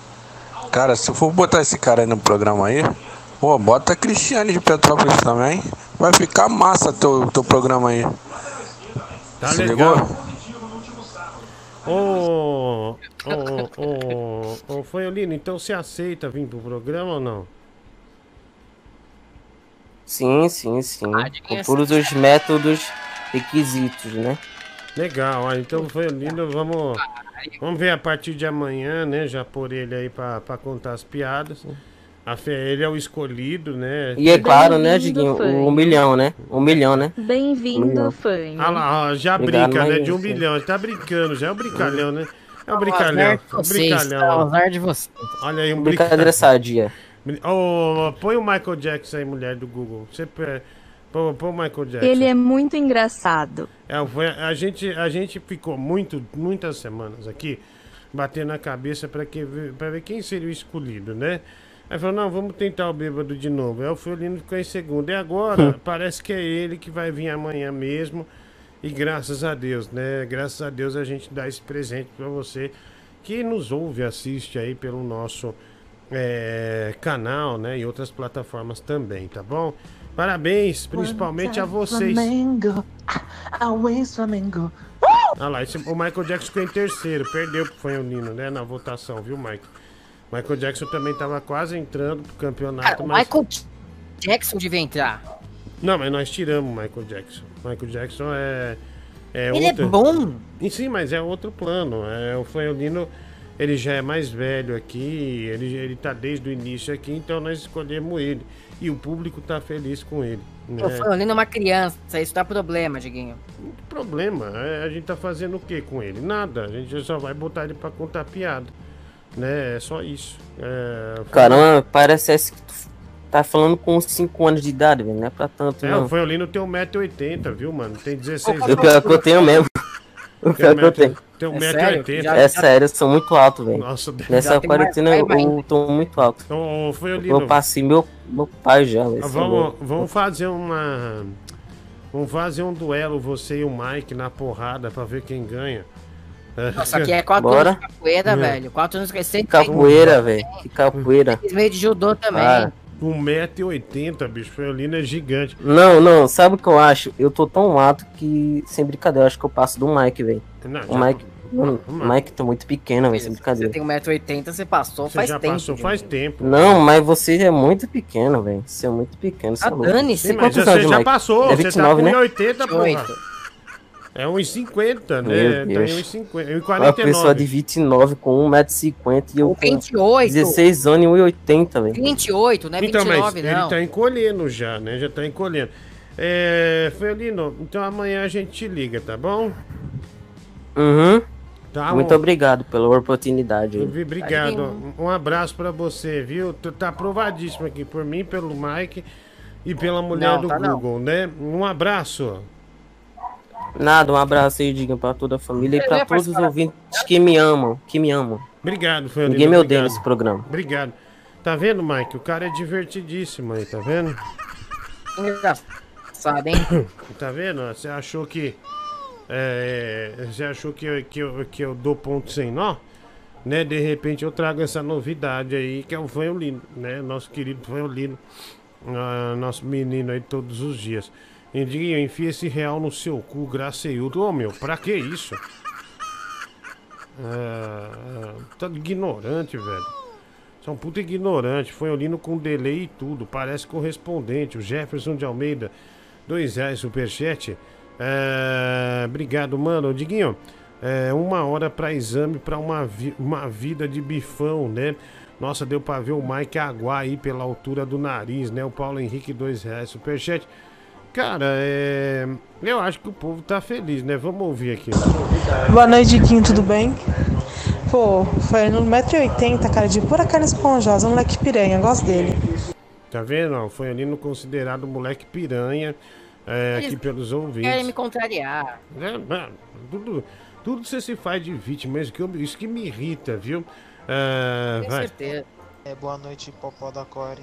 Cara, se eu for botar esse cara aí no programa aí, pô, bota a Cristiane de Petrópolis também. Vai ficar massa teu, teu programa aí. Tá Se legal. ligou? Ô, ô, ô, ô, Fanholino, então você aceita vir pro programa ou não? Sim, sim, sim. Ah, Com todos os métodos requisitos, né? Legal, ó, então Fanholino, vamos, vamos ver a partir de amanhã, né? Já pôr ele aí pra, pra contar as piadas. A fé, ele é o escolhido, né? E é claro, né, Diguinho? fã. Um milhão, né? Um milhão, né? Bem-vindo, Milhão. fã. Ah lá, ó, já Obrigado, brinca, né? De um isso. bilhão. Ele tá brincando, já é o brincalhão, né? É o Azar brincalhão. o vocês, brincalhão. tá? ó. Azar de vocês. Olha aí, um Brincadeira brincalhão. sadia. Ô, põe o Michael Jackson aí, mulher do Google. Você põe, põe o Michael Jackson. Ele é muito engraçado. É, foi- a, gente, a gente ficou muito, muitas semanas aqui batendo a cabeça para ver quem seria o escolhido, né? Aí falou, não, vamos tentar o bêbado de novo. Aí o Fiolino ficou em segundo. E agora, parece que é ele que vai vir amanhã mesmo. E graças a Deus, né? Graças a Deus a gente dá esse presente para você que nos ouve, assiste aí pelo nosso é, canal, né? E outras plataformas também, tá bom? Parabéns, principalmente a vocês. Flamengo. Always Flamengo. Ah lá, esse- o Michael Jackson ficou em terceiro, perdeu pro Fanholino, né? Na votação, viu, Mike? Michael Jackson também tava quase entrando pro campeonato, Cara, o mas. Michael Jackson devia entrar. Não, mas nós tiramos o Michael Jackson. Michael Jackson é. é Ele é bom. E sim, mas é outro plano. É, o Fanholino, ele já é mais velho aqui, ele, ele tá desde o início aqui, então nós escolhemos ele. E o público tá feliz com ele. Né? O Fanolino é uma criança, isso dá problema, Diguinho. problema. é, A gente tá fazendo o que com ele? Nada. A gente só vai botar ele pra contar piada. Né? É só isso. É, Caramba, parece esse que tu tá falando com 5 anos de idade, velho. Não é pra tanto, É, não. o Fanholino tem 1,80m, viu, mano? Tem 16 O pior que eu tenho mesmo. O Tem pior que eu tenho. tem um é. É sério, eu sou muito alto, velho. Nossa, Nessa quarentena eu, eu tô muito alto. Ô, Fanholino. Eu passei meu, meu pai já, velho. Ah, é Vamos, vamos fazer uma. Vamos fazer um duelo, você e o Mike, na porrada, pra ver quem ganha. Nossa, aqui é 4 Bora. anos de capoeira, É. velho. 4 anos recente. Capoeira, velho. Que capoeira. Meio de judô também. Ah. 1,80m, bicho. Fanholino é gigante. Não, não, sabe o que eu acho? Eu tô tão alto que, sem brincadeira, eu acho que eu passo do Mike, velho. O Mike, mano, Mike tá muito pequeno, velho, sem Você brincadeira. tem 1,80m, você passou Você faz já tempo. passou faz tempo. Não, mas você é muito pequeno, velho. Você é muito pequeno. Você Ah, é louco. dane-se. Tem Sim, mas você já Mike? passou, É você 29, tá né? com 1,80, porra. 28. É 1,50, né? Meu Tá Deus. em 1,50. Uma 1,49. pessoa de 29 com 1,50m e eu com 28. 16 anos e 1,80m, velho. 28, não é Então, 29, mas não. ele tá encolhendo já, né? Já tá encolhendo. É, Felino, então amanhã a gente te liga, tá bom? Uhum. Tá, Muito um- obrigado pela oportunidade. Obrigado. Um abraço pra você, viu? Tu tá aprovadíssimo aqui por mim, pelo Mike e pela mulher Não, do tá não. Google, né? Um abraço. Nada, um abraço aí, diga pra toda a família e pra todos os ouvintes que me amam, que me amam. Obrigado, Fernando. Ninguém me odeia nesse programa. Obrigado. Tá vendo, Mike? O cara é divertidíssimo aí, tá vendo? Engraçado, hein? Tá vendo? Você achou que. é, você achou que eu, que, eu, que eu dou ponto sem nó? Né? De repente eu trago essa novidade aí, que é o Fanholino, né? Nosso querido Fanholino. ah, nosso menino aí todos os dias. E diga, enfia esse real no seu cu, graceudo. Ô meu, pra que isso? Ah, tá ignorante, velho. Você é um puta ignorante. Foi olhando com delay e tudo. Parece correspondente. O Jefferson de Almeida, dois reais superchat. É, obrigado, mano. Diguinho, é, uma hora pra exame pra uma, vi- uma vida de bifão, né? Nossa, deu pra ver o Mike aguar aí pela altura do nariz, né? O Paulo Henrique, dois reais superchat. Cara, é... eu acho que o povo tá feliz, né? Vamos ouvir aqui. Boa noite, Diquinho, tudo bem? Pô, foi no 1,80m, cara, de pura carne esponjosa, um moleque piranha, gosto dele. Tá vendo? Foi ali no considerado moleque piranha é, aqui pelos Querem ouvintes. me contrariar. É, mano, tudo, tudo você se faz de vítima, isso que, eu- isso que me irrita, viu? É, Tenho vai. certeza. É, boa noite, Popó da Core.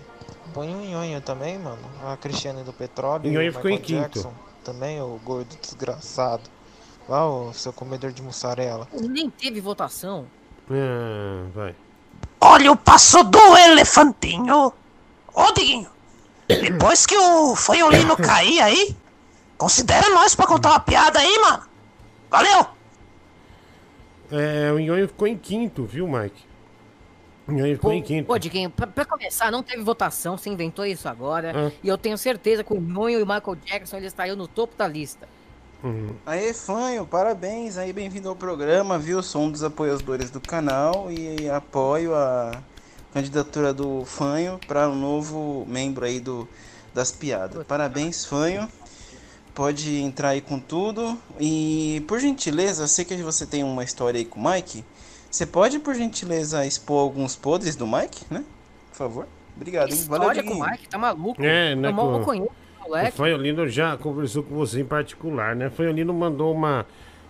Põe um nhonho também, mano. A Cristiane do Petróleo. Nhonho o ficou em Michael quinto. Jackson, também, o gordo desgraçado. Lá, o seu comedor de mussarela. Nem teve votação. É, vai. Olha o passo do elefantinho. Ô, Diguinho, depois que o fanholino cair aí, considera nós pra contar uma piada aí, mano. Valeu! É, o Nhonho ficou em quinto, viu, Mike? O Nhonho ficou em quinto. Pô, Diguinho, pra, pra começar, não teve votação, você inventou isso agora. Ah. E eu tenho certeza que o Nhonho e o Michael Jackson eles estariam no topo da lista. Uhum. Aê, Fanho, parabéns aí, bem-vindo ao programa, viu? Sou um dos apoiadores do canal e apoio a candidatura do Fanho para um novo membro aí do, das piadas. Parabéns, Fanho. Pode entrar aí com tudo. E por gentileza, eu sei que você tem uma história aí com o Mike. Você pode, por gentileza, expor alguns podres do Mike, né? Por favor. Obrigado, hein? Valeu, História com o. Mike, tá maluco? É, né? Eu mal com- conheço o O moleque. Fanholino já conversou com você em particular, né? Fanholino mandou uma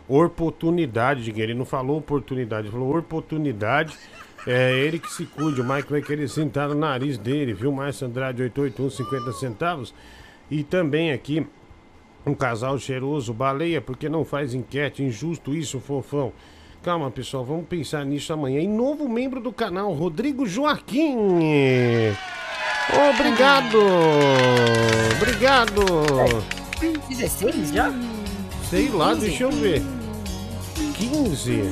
oportunidade, ele não falou oportunidade, ele falou oportunidade. É ele que se cuide, o Mike vai querer sentar no nariz dele, viu? Márcio Andrade 881, 50 centavos. E também aqui, um casal cheiroso, baleia, porque não faz enquete, injusto isso, fofão. Calma, pessoal, vamos pensar nisso amanhã. E novo membro do canal, Rodrigo Joaquim. Obrigado! Obrigado! 16 já? Sei lá, 15? deixa eu ver. 15.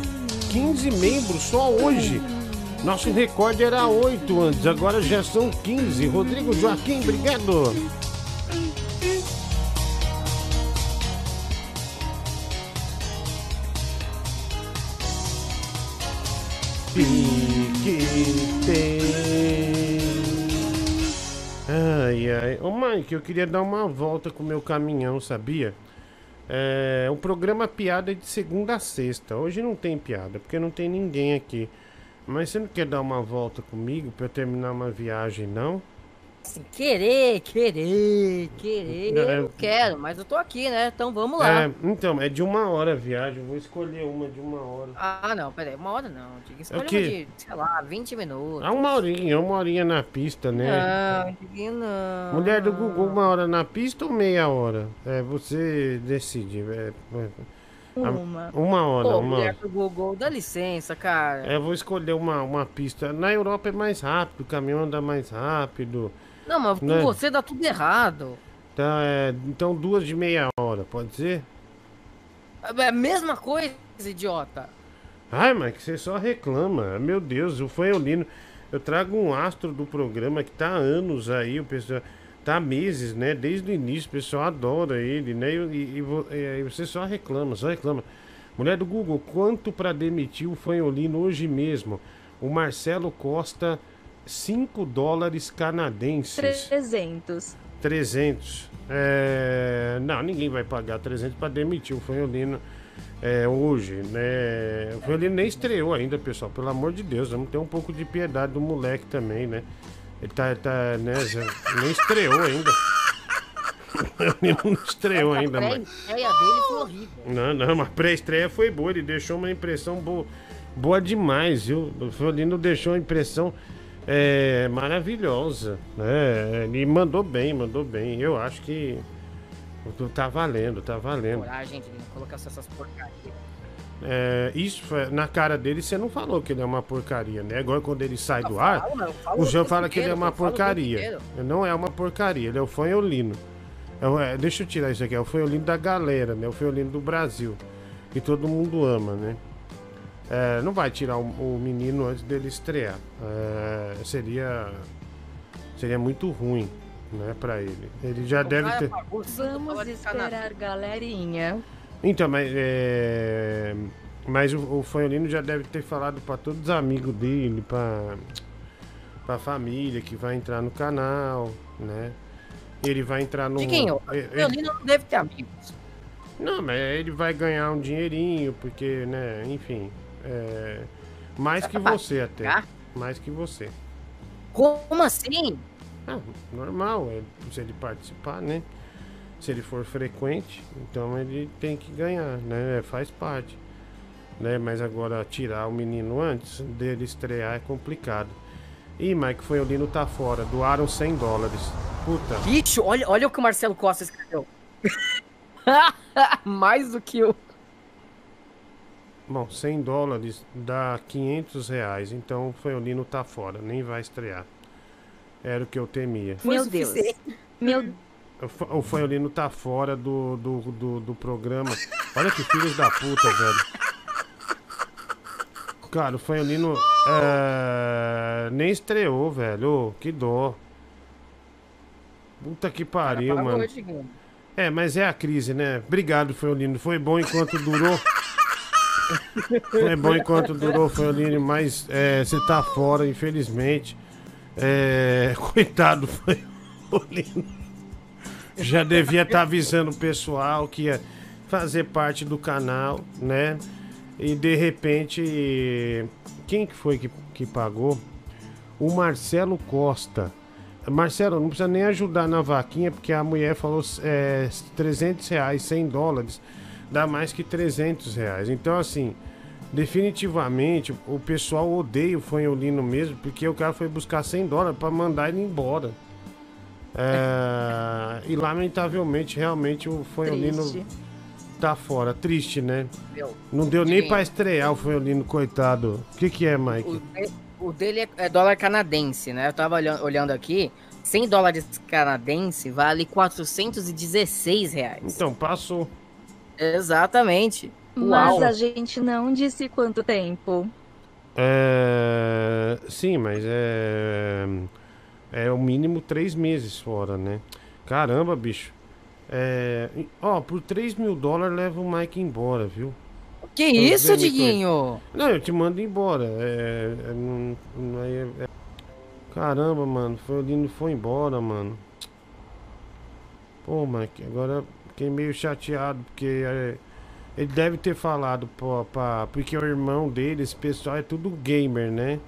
15 membros só hoje. Nosso recorde era 8 antes, agora já são 15. Rodrigo Joaquim, obrigado. Piquete. Ai, ai. Ô, Mike, eu queria dar uma volta com o meu caminhão, sabia? É, o programa Piada é de segunda a sexta. Hoje não tem piada, porque não tem ninguém aqui. Mas você não quer dar uma volta comigo eu terminar uma viagem, não? Assim, querer, querer, querer, É. eu quero, mas eu tô aqui, né? Então vamos lá. É, então, é de uma hora a viagem. Eu vou escolher uma de uma hora. Ah, não, peraí, uma hora não. Que escolher quê? uma de, sei lá, 20 minutos. Ah, uma horinha, uma horinha na pista, né? Não, não. Mulher do Google, uma hora na pista ou meia hora? É, você decide. é, é. A- Uma. Uma hora, Pô, uma mulher hora. do Google, dá licença, cara. É, eu vou escolher uma, uma pista. Na Europa é mais rápido, o caminhão anda mais rápido. Não, mas com né? você dá tudo errado. Tá, é, então duas de meia hora, pode ser? É a mesma coisa, idiota. Ai, Mike, você só reclama. Meu Deus, o Fanholino. Eu trago um astro do programa que tá há anos aí, o pessoal. Tá há meses, né? Desde o início, o pessoal adora ele, né? E, e- e e você só reclama, só reclama. Mulher do Google, quanto pra demitir o Fanholino hoje mesmo? O Marcelo Costa, 5 dólares canadenses. 300. 300. É... Não, ninguém vai pagar 300 para demitir o Fanholino. é, hoje, né? O Violino nem estreou ainda, pessoal. Pelo amor de Deus, vamos ter um pouco de piedade do moleque também, né? Ele tá, tá né? nem estreou ainda. Ele não estreou ainda, A mas. pré-estreia dele foi horrível. Não, não, mas a pré-estreia foi boa. Ele deixou uma impressão boa, boa demais, viu? O Violino deixou uma impressão é, maravilhosa, né? Ele mandou bem, mandou bem. Eu acho que tá valendo, tá valendo. Coragem de colocar essas porcarias. É, isso foi- na cara dele você não falou que ele é uma porcaria, né? Agora quando ele sai do Eu ar, falo, falo o o fala que ele é uma porcaria. Não é uma porcaria, ele é o fanholino. É é, deixa eu tirar isso aqui, é o fanholino da galera, né? O fanholino do Brasil. Que todo mundo ama, né? É, não vai tirar o, o menino antes dele estrear. É, seria. Seria muito ruim, né, pra ele. Ele já deve ter. Vamos esperar, galerinha. Então, mas é. Mas o, o Fanholino já deve ter falado pra todos os amigos dele, pra, pra família que vai entrar no canal, né? Ele vai entrar no. Diguinho, e- o Violino não deve ter amigos. Não, mas ele vai ganhar um dinheirinho, porque, né, enfim. É, mais que você até. Mais que você. Como assim? Ah, normal, é, se ele participar, né? Se ele for frequente, então ele tem que ganhar, né? Faz parte. Né? Mas agora tirar o menino antes dele estrear é complicado. Ih, Mike Fanholino tá fora. Doaram 100 dólares. Puta. Bicho, olha, olha o que o Marcelo Costa escreveu. Mais do que o. Bom, 100 dólares dá 500 reais. Então o Fanholino tá fora. Nem vai estrear. Era o que eu temia. Meu Deus. Meu O Fa- O Fanholino tá fora do, do, do, do programa. Olha que filhos da puta, velho. Cara, o Fanholino é, nem estreou, velho. Que dó. Puta que pariu, mano. É, mas é a crise, né? Obrigado, Fanholino. Foi bom enquanto durou. Foi bom enquanto durou, Fanholino, mas é, você tá fora, infelizmente. É, coitado, Fanholino. Já devia estar avisando o pessoal que ia fazer parte do canal, né? E de repente, quem que foi que, que pagou? O Marcelo Costa. Marcelo, não precisa nem ajudar na vaquinha, porque a mulher falou é, 300 reais, 100 dólares, dá mais que 300 reais. Então, assim, definitivamente, o pessoal odeia o Fanholino mesmo, porque o cara foi buscar 100 dólares para mandar ele embora. É, e lamentavelmente, realmente, o Fanholino Triste. tá fora. Triste, né? Meu, Não deu nem pra estrear o Fanholino, coitado. O que que é, Mike? O, de- o dele é, é dólar canadense, né? Eu tava olhando, olhando aqui. 100 dólares canadense vale 416 reais. Então, passou. Exatamente. Mas Uau. a gente não disse quanto tempo. É... Sim, mas é... É o mínimo três meses fora, né? Caramba, bicho. É... Ó, por 3 mil dólares leva o Mike embora, viu? Que Eu isso, Diguinho? Não, eu te mando embora. É... é, não- não é- é- Caramba, mano. Foi o Lino foi embora, mano. Pô, Mike, agora fiquei meio chateado, porque é, ele deve ter falado pra, pra- Porque o irmão dele, esse pessoal é tudo gamer, né?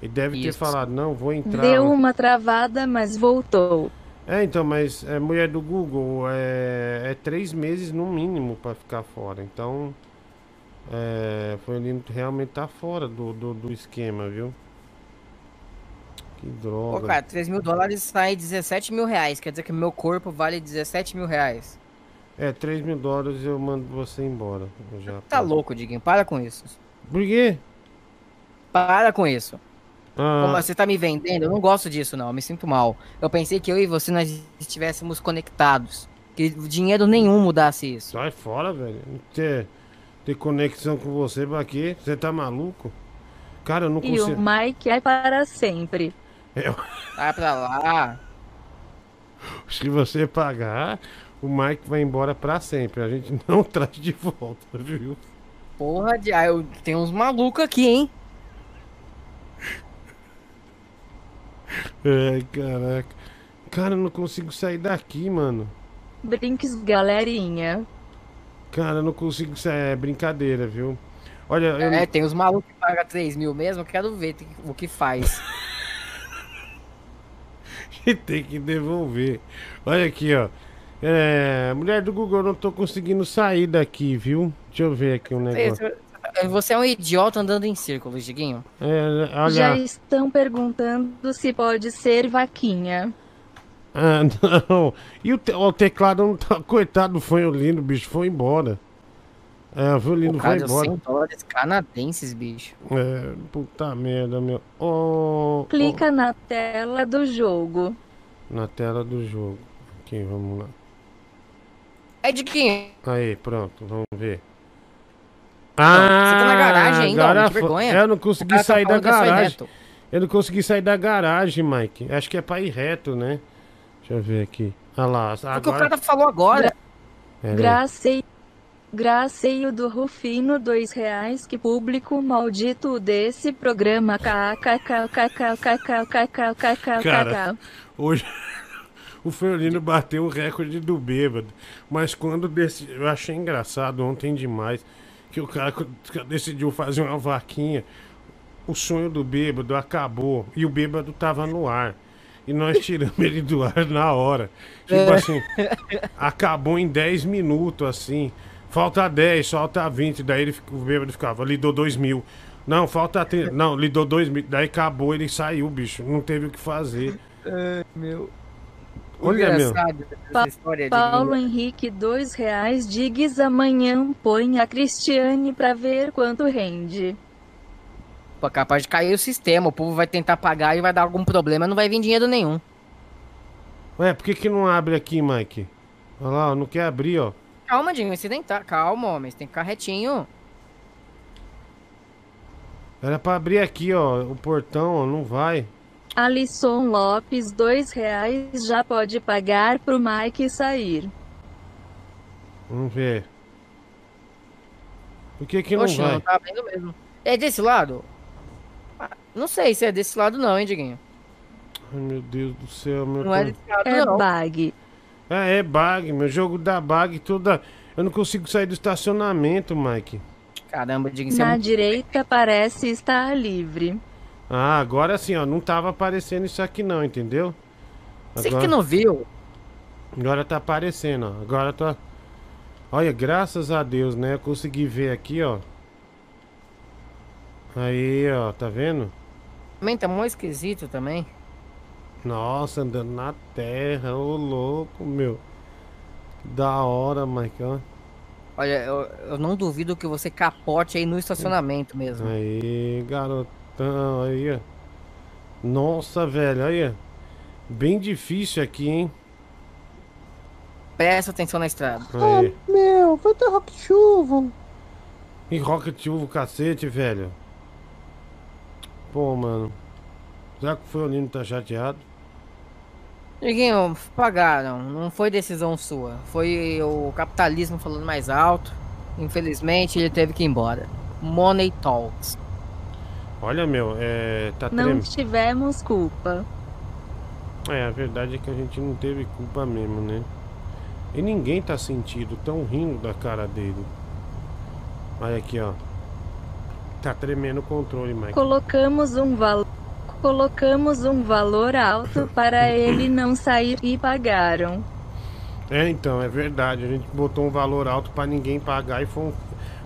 Ele deve ter Isso. falado, não, vou entrar. Deu uma travada, mas voltou. É, então, mas é mulher do Google é, é três meses no mínimo pra ficar fora. Então, é, foi ele realmente tá fora do, do, do esquema, viu? Que droga. Pô, cara, 3 mil dólares sai 17 mil reais. Quer dizer que meu corpo vale 17 mil reais. É, 3 mil dólares eu mando você embora. Já Tá louco, Diguinho. Para com isso. Por quê? Para com isso. Ah. Como você tá me vendendo? Eu não gosto disso, não. Eu me sinto mal. Eu pensei que eu e você nós estivéssemos conectados. Que dinheiro nenhum mudasse isso. Sai fora, velho. Não Ter, ter conexão com você pra quê? Você tá maluco? Cara, eu não E o consigo. Mike é para sempre. Eu- Vai pra lá. Se você pagar, o Mike vai embora pra sempre. A gente não traz de volta, viu? Porra, de... ah, eu tenho uns malucos aqui, hein? Ai, caraca. Cara, eu não consigo sair daqui, mano. Brinks, galerinha. Cara, eu não consigo. Isso é brincadeira, viu? Olha, eu. É, tem os malucos que pagam 3 mil mesmo, eu quero ver tem- o que faz. E tem que devolver. Olha aqui, ó. É, mulher do Google, eu não tô conseguindo sair daqui, viu? Deixa eu ver aqui um negócio. Você é um idiota andando em círculos, Diguinho. É, Já olha. estão perguntando se pode ser vaquinha. Ah, não. E o, te- o teclado não tá. Coitado do Fanholino, bicho, foi embora. É, o Fanholino O foi deu embora. 100 dólares canadenses, bicho. É, puta merda, meu. Ó, Clica na tela do jogo. na tela do jogo. Aqui, vamos lá. É Diguinho. Aí, pronto, vamos ver. você tá na garagem ainda, agora que vergonha. Eu não consegui tá sair da é garagem. Eu não consegui sair da garagem, Mike. Acho que é pra ir reto, né? Deixa eu ver aqui. Olha lá. Foi o que o Agora... cara falou agora. Aí. Graceio, do Rufino, dois reais. Que público maldito desse programa. Cara, hoje o Fiorino bateu o recorde do bêbado. Mas quando desse, eu achei engraçado ontem demais que o cara decidiu fazer uma vaquinha. O sonho do bêbado acabou e o bêbado tava no ar. E nós tiramos ele do ar na hora. Tipo É. assim, acabou em 10 minutos, assim. Falta 10, falta 20. Daí ele, o bêbado ficava, lidou 2 mil. Não, falta 30. Não, lidou 2 mil. Daí acabou, ele saiu, bicho. Não teve o que fazer. É, meu. Olha, meu. Engraçado Pa- essa história, Paulo. Henrique, dois reais. Digues amanhã põe a Cristiane pra ver quanto rende. Pô, capaz de cair o sistema. O povo vai tentar pagar e vai dar algum problema, não vai vir dinheiro nenhum. Ué, por que, que não abre aqui, Mike? Olha lá, não quer abrir, ó. Calma, Dinho, você tem que tá. Calma, homem. Você tem que ficar retinho. Era pra abrir aqui, ó. O portão, ó, não vai. Alisson Lopes, dois reais. Já pode pagar pro Mike sair. Vamos ver. Por que que não Oxe, vai? não tá abrindo mesmo. É desse lado? Ah, Não sei se é desse lado não, hein, Diguinho. Ai, meu Deus do céu, meu Não é Deus. desse lado É não. bag. É, é bug, meu jogo dá bug toda. Eu não consigo sair do estacionamento, Mike. Caramba, Diguinho, você é Na muito... direita parece estar livre. Ah, agora sim, ó. Não tava aparecendo isso aqui não, entendeu? Você que não viu? Agora tá aparecendo, ó. Agora tá. Olha, graças a Deus, né? Eu consegui ver aqui, ó. Aí, ó, tá vendo? Também tá mó esquisito também. Nossa, andando na terra, ô louco, meu. Que da hora, ó. Olha, eu, eu não duvido que você capote aí no estacionamento mesmo. Aí, aí, ó. Nossa, velho, aí. Bem difícil aqui, hein? Presta atenção na estrada. Aí. Meu, vai ter rock chuva. E Rocket Uvo, cacete, velho. Pô, mano. Será que o Fiolino tá chateado? Diguinho, pagaram. Não foi decisão sua. Foi o capitalismo falando mais alto. Infelizmente, ele teve que ir embora. Money Talks. Olha, meu, é. Tá Não tremendo. tivemos culpa. É, a verdade é que a gente não teve culpa mesmo, né? E ninguém tá sentindo, tão rindo da cara dele. Olha aqui, ó. Tá tremendo o controle, Mike. Colocamos um valor. Colocamos um valor alto para ele não sair e pagaram. É, então, é verdade. A gente botou um valor alto pra ninguém pagar e foi um,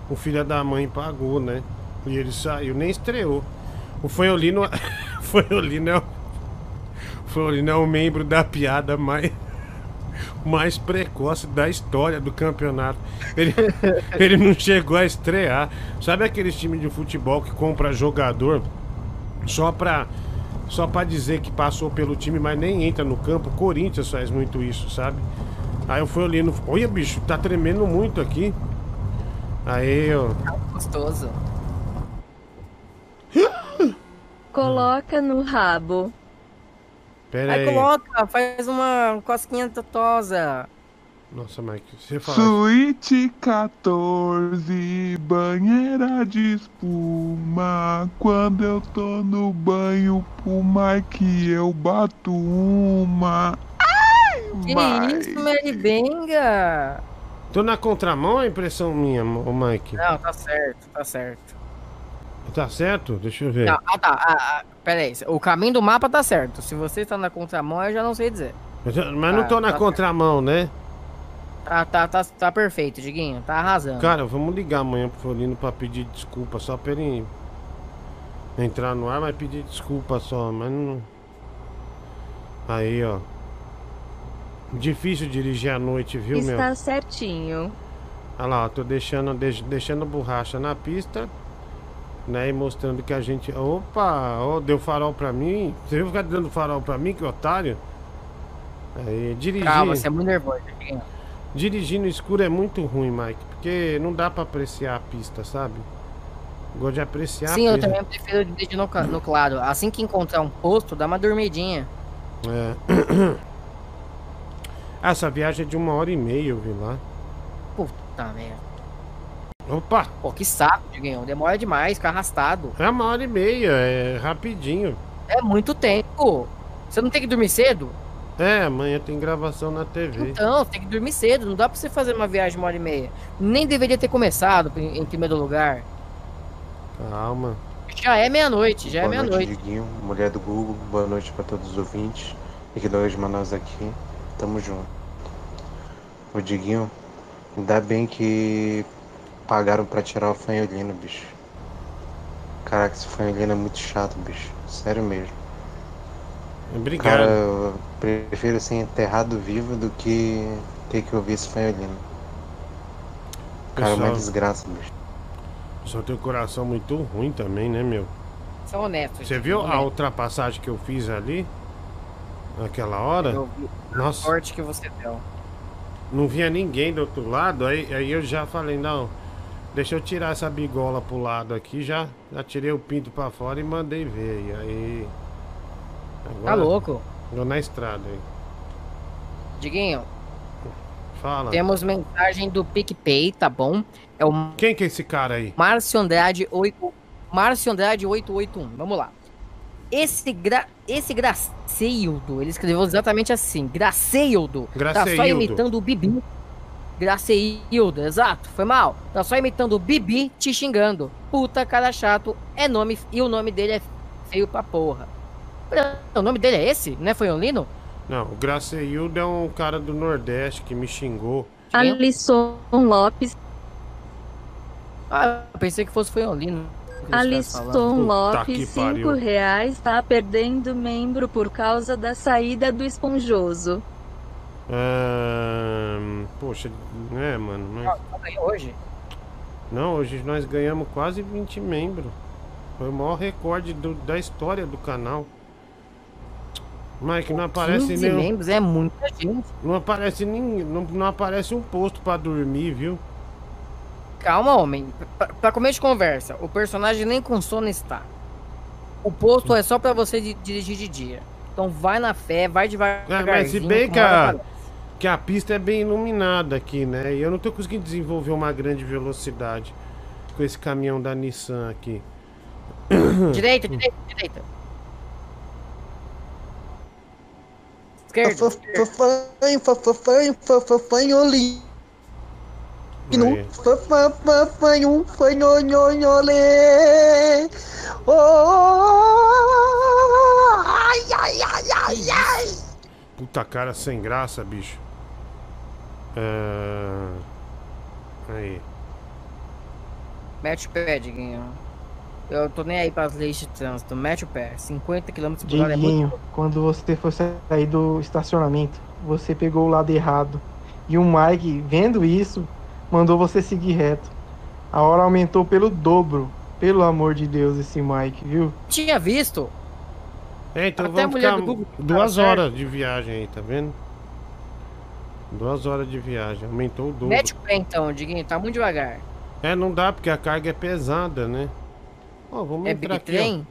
o filho da mãe pagou, né? E ele saiu, nem estreou. O Fanholino. o Fanholino é o. É o membro da piada mais. Mais precoce da história do campeonato. Ele, ele não chegou a estrear. Sabe aqueles times de futebol que compra jogador só pra, só pra dizer que passou pelo time, mas nem entra no campo? Corinthians faz muito isso, sabe? Aí eu fui olha bicho, tá tremendo muito aqui. Aí, ó. Gostoso. Coloca no rabo. Pera Aí aí. coloca, faz uma cosquinha totosa. Nossa, Mike, você fala. Suíte 14, banheira de espuma. Quando eu tô no banho, pro Mike eu bato uma. Ai, Que Mike. isso, Mary Benga? Tô na contramão, é impressão minha, ô Mike. Não, tá certo, tá certo. Tá certo? Deixa eu ver. Não, ah, tá. Ah, ah, pera aí. O caminho do mapa tá certo. Se você está na contramão, eu já não sei dizer. Mas, mas não Ah, tô na tá contramão, né? Tá, tá, tá, tá perfeito, Diguinho. Tá arrasando. Cara, vamos ligar amanhã pro Folino pra pedir desculpa, só pra ele entrar no ar, mas pedir desculpa só, mas não. Aí, ó. Difícil dirigir à noite, viu, meu? Está certinho. Olha lá, ó, tô deixando, deix- deixando borracha na pista, né? E mostrando que a gente. Opa, ó, deu farol pra mim. Você viu ficar dando farol pra mim, que otário? Aí, dirigir. Calma, você é muito nervoso. Dirigir no escuro é muito ruim, Mike, porque não dá pra apreciar a pista, sabe? Gosto de apreciar Sim, a eu pista. também prefiro dirigir no, no claro. Assim que encontrar um posto, dá uma dormidinha. É. Ah, Essa viagem é de uma hora e meia, eu vi lá. Puta merda. Opa! Pô, que saco, Diguinho. Demora demais, fica arrastado. É uma hora e meia, é rapidinho. É muito tempo. Você não tem que dormir cedo? É, amanhã tem gravação na TV. Então, você tem que dormir cedo. Não dá pra você fazer uma viagem de uma hora e meia. Nem deveria ter começado em, primeiro lugar. Calma. Já é meia-noite, já é Boa noite, meia-noite. Diguinho, mulher do Google. Boa noite pra todos os ouvintes. Ignorante de Manaus aqui. Tamo junto. O Diguinho, ainda bem que pagaram pra tirar o fanholino, bicho. Caraca, esse fanholino é muito chato, bicho. Sério mesmo. Obrigado. Cara, eu prefiro ser enterrado vivo do que ter que ouvir esse fanholino. Cara, é uma Pessoal. desgraça, bicho. Só tem o coração muito ruim também, né, meu? São honestos. Você viu a ultrapassagem que eu fiz ali? Naquela hora? Eu vi a Nossa. sorte que você deu. Não vinha ninguém do outro lado, aí, aí eu já falei, não, deixa eu tirar essa bigola pro lado aqui, já, já tirei o pinto pra fora e mandei ver. E aí. Tá louco? Tô na estrada aí. Diguinho, Fala. temos mensagem do PicPay, tá bom? É o Quem que é esse cara aí? Márcio Andrade 8 Márcio Andrade 881. Vamos lá. Esse gra... esse Graceildo, ele escreveu exatamente assim, Graceildo. Tá só Graceildo. imitando o Bibi. Graceildo, exato, foi mal. Tá só imitando o Bibi te xingando. Puta cara chato, é nome e o nome dele é feio pra porra. O nome dele é esse? Não é Fanholino? Não, o Graceildo é um cara do Nordeste que me xingou. Alisson Lopes. Ah, eu pensei que fosse Fanholino. ele estivesse Alisson. Lopes, 5 reais, tá perdendo membro por causa da saída do esponjoso. Ahn, poxa, é, mano. Ganhou hoje? Não, hoje nós ganhamos quase 20 membros. Foi o maior recorde do- da história do canal. Mike, não aparece 15 nenhum. membros é muita gente. Não aparece ninguém. Não, não aparece um posto pra dormir, viu? Calma, homem. Pra, pra começo de conversa, o personagem nem com sono está. O posto é só pra você di- dirigir de dia. Então vai na fé, vai devagar. É, mas se bem que a, que a pista é bem iluminada aqui, né? E eu não tô conseguindo desenvolver uma grande velocidade com esse caminhão da Nissan aqui. Direita, direita, direita. Esquerda. Um. Oh, ai, ai, ai, ai, ai. Puta cara sem graça, bicho. É... Aí. Mete o pé, Diguinho. Eu tô nem aí pras leis de trânsito. Mete o pé. 50 km por hora é muito. quando você foi sair do estacionamento, você pegou o lado errado. E o Mike, vendo isso, mandou você seguir reto. A hora aumentou pelo dobro. Pelo amor de Deus, esse Mike, viu? Tinha visto? É, então Até a vamos ficar do Google duas tá certo. horas de viagem aí, tá vendo? Duas horas de viagem, aumentou o dobro. Mete o pé então, Diguinho. Tá muito devagar. É, não dá porque a carga é pesada, né? Ó, vamos É entrar aqui, ó. Trem?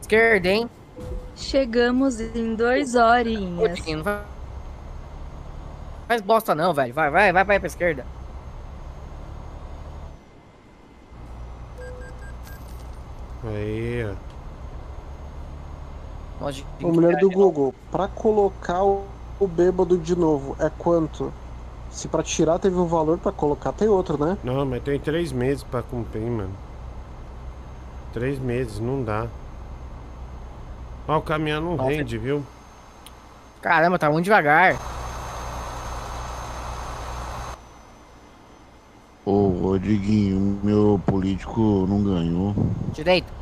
Esquerda, hein? Chegamos em dois Ô, horinhas. Diguinho, não vai... Faz bosta não, velho. Vai, vai, vai, vai pra esquerda. Aí, ó. Ô, mulher do Google, pra colocar o, o bêbado de novo, é quanto? Se pra tirar teve um valor, pra colocar tem outro, né? Não, mas tem três meses pra cumprir, mano. Três meses, não dá. Ó, o caminhão não Nossa. rende, viu? Caramba, tá muito devagar. Ô, Diguinho, meu político não ganhou. Direito.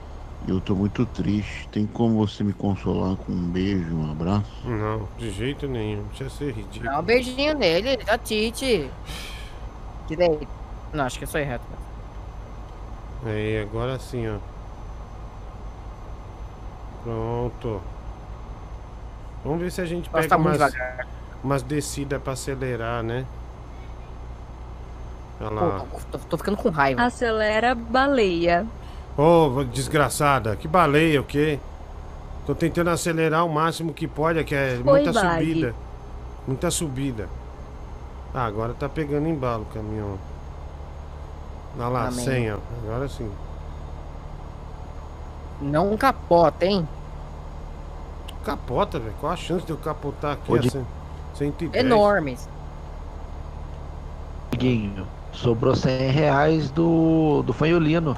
Eu tô muito triste. Tem como você me consolar com um beijo, um abraço? Não, de jeito nenhum. Deixa ser ridículo. Dá um beijinho nele, da Tite. Direito. Não, acho que eu sou reto. Aí, agora sim, ó. Pronto. Vamos ver se a gente Nossa, pega tá umas, umas descidas pra acelerar, né? Olha lá. Pô, tô, tô ficando com raiva. Acelera baleia. Ô, desgraçada, que baleia, o quê? Tô tentando acelerar o máximo que pode, que é Foi muita bag. subida. Muita subida. Ah, agora tá pegando embalo o caminhão. Olha lá, Amém. 100, ó. Agora sim. Não capota, hein? Capota, velho. Qual a chance de eu capotar aqui? Di- 100, 110? Enormes. Diguinho, sobrou 100 reais do, do fanholino.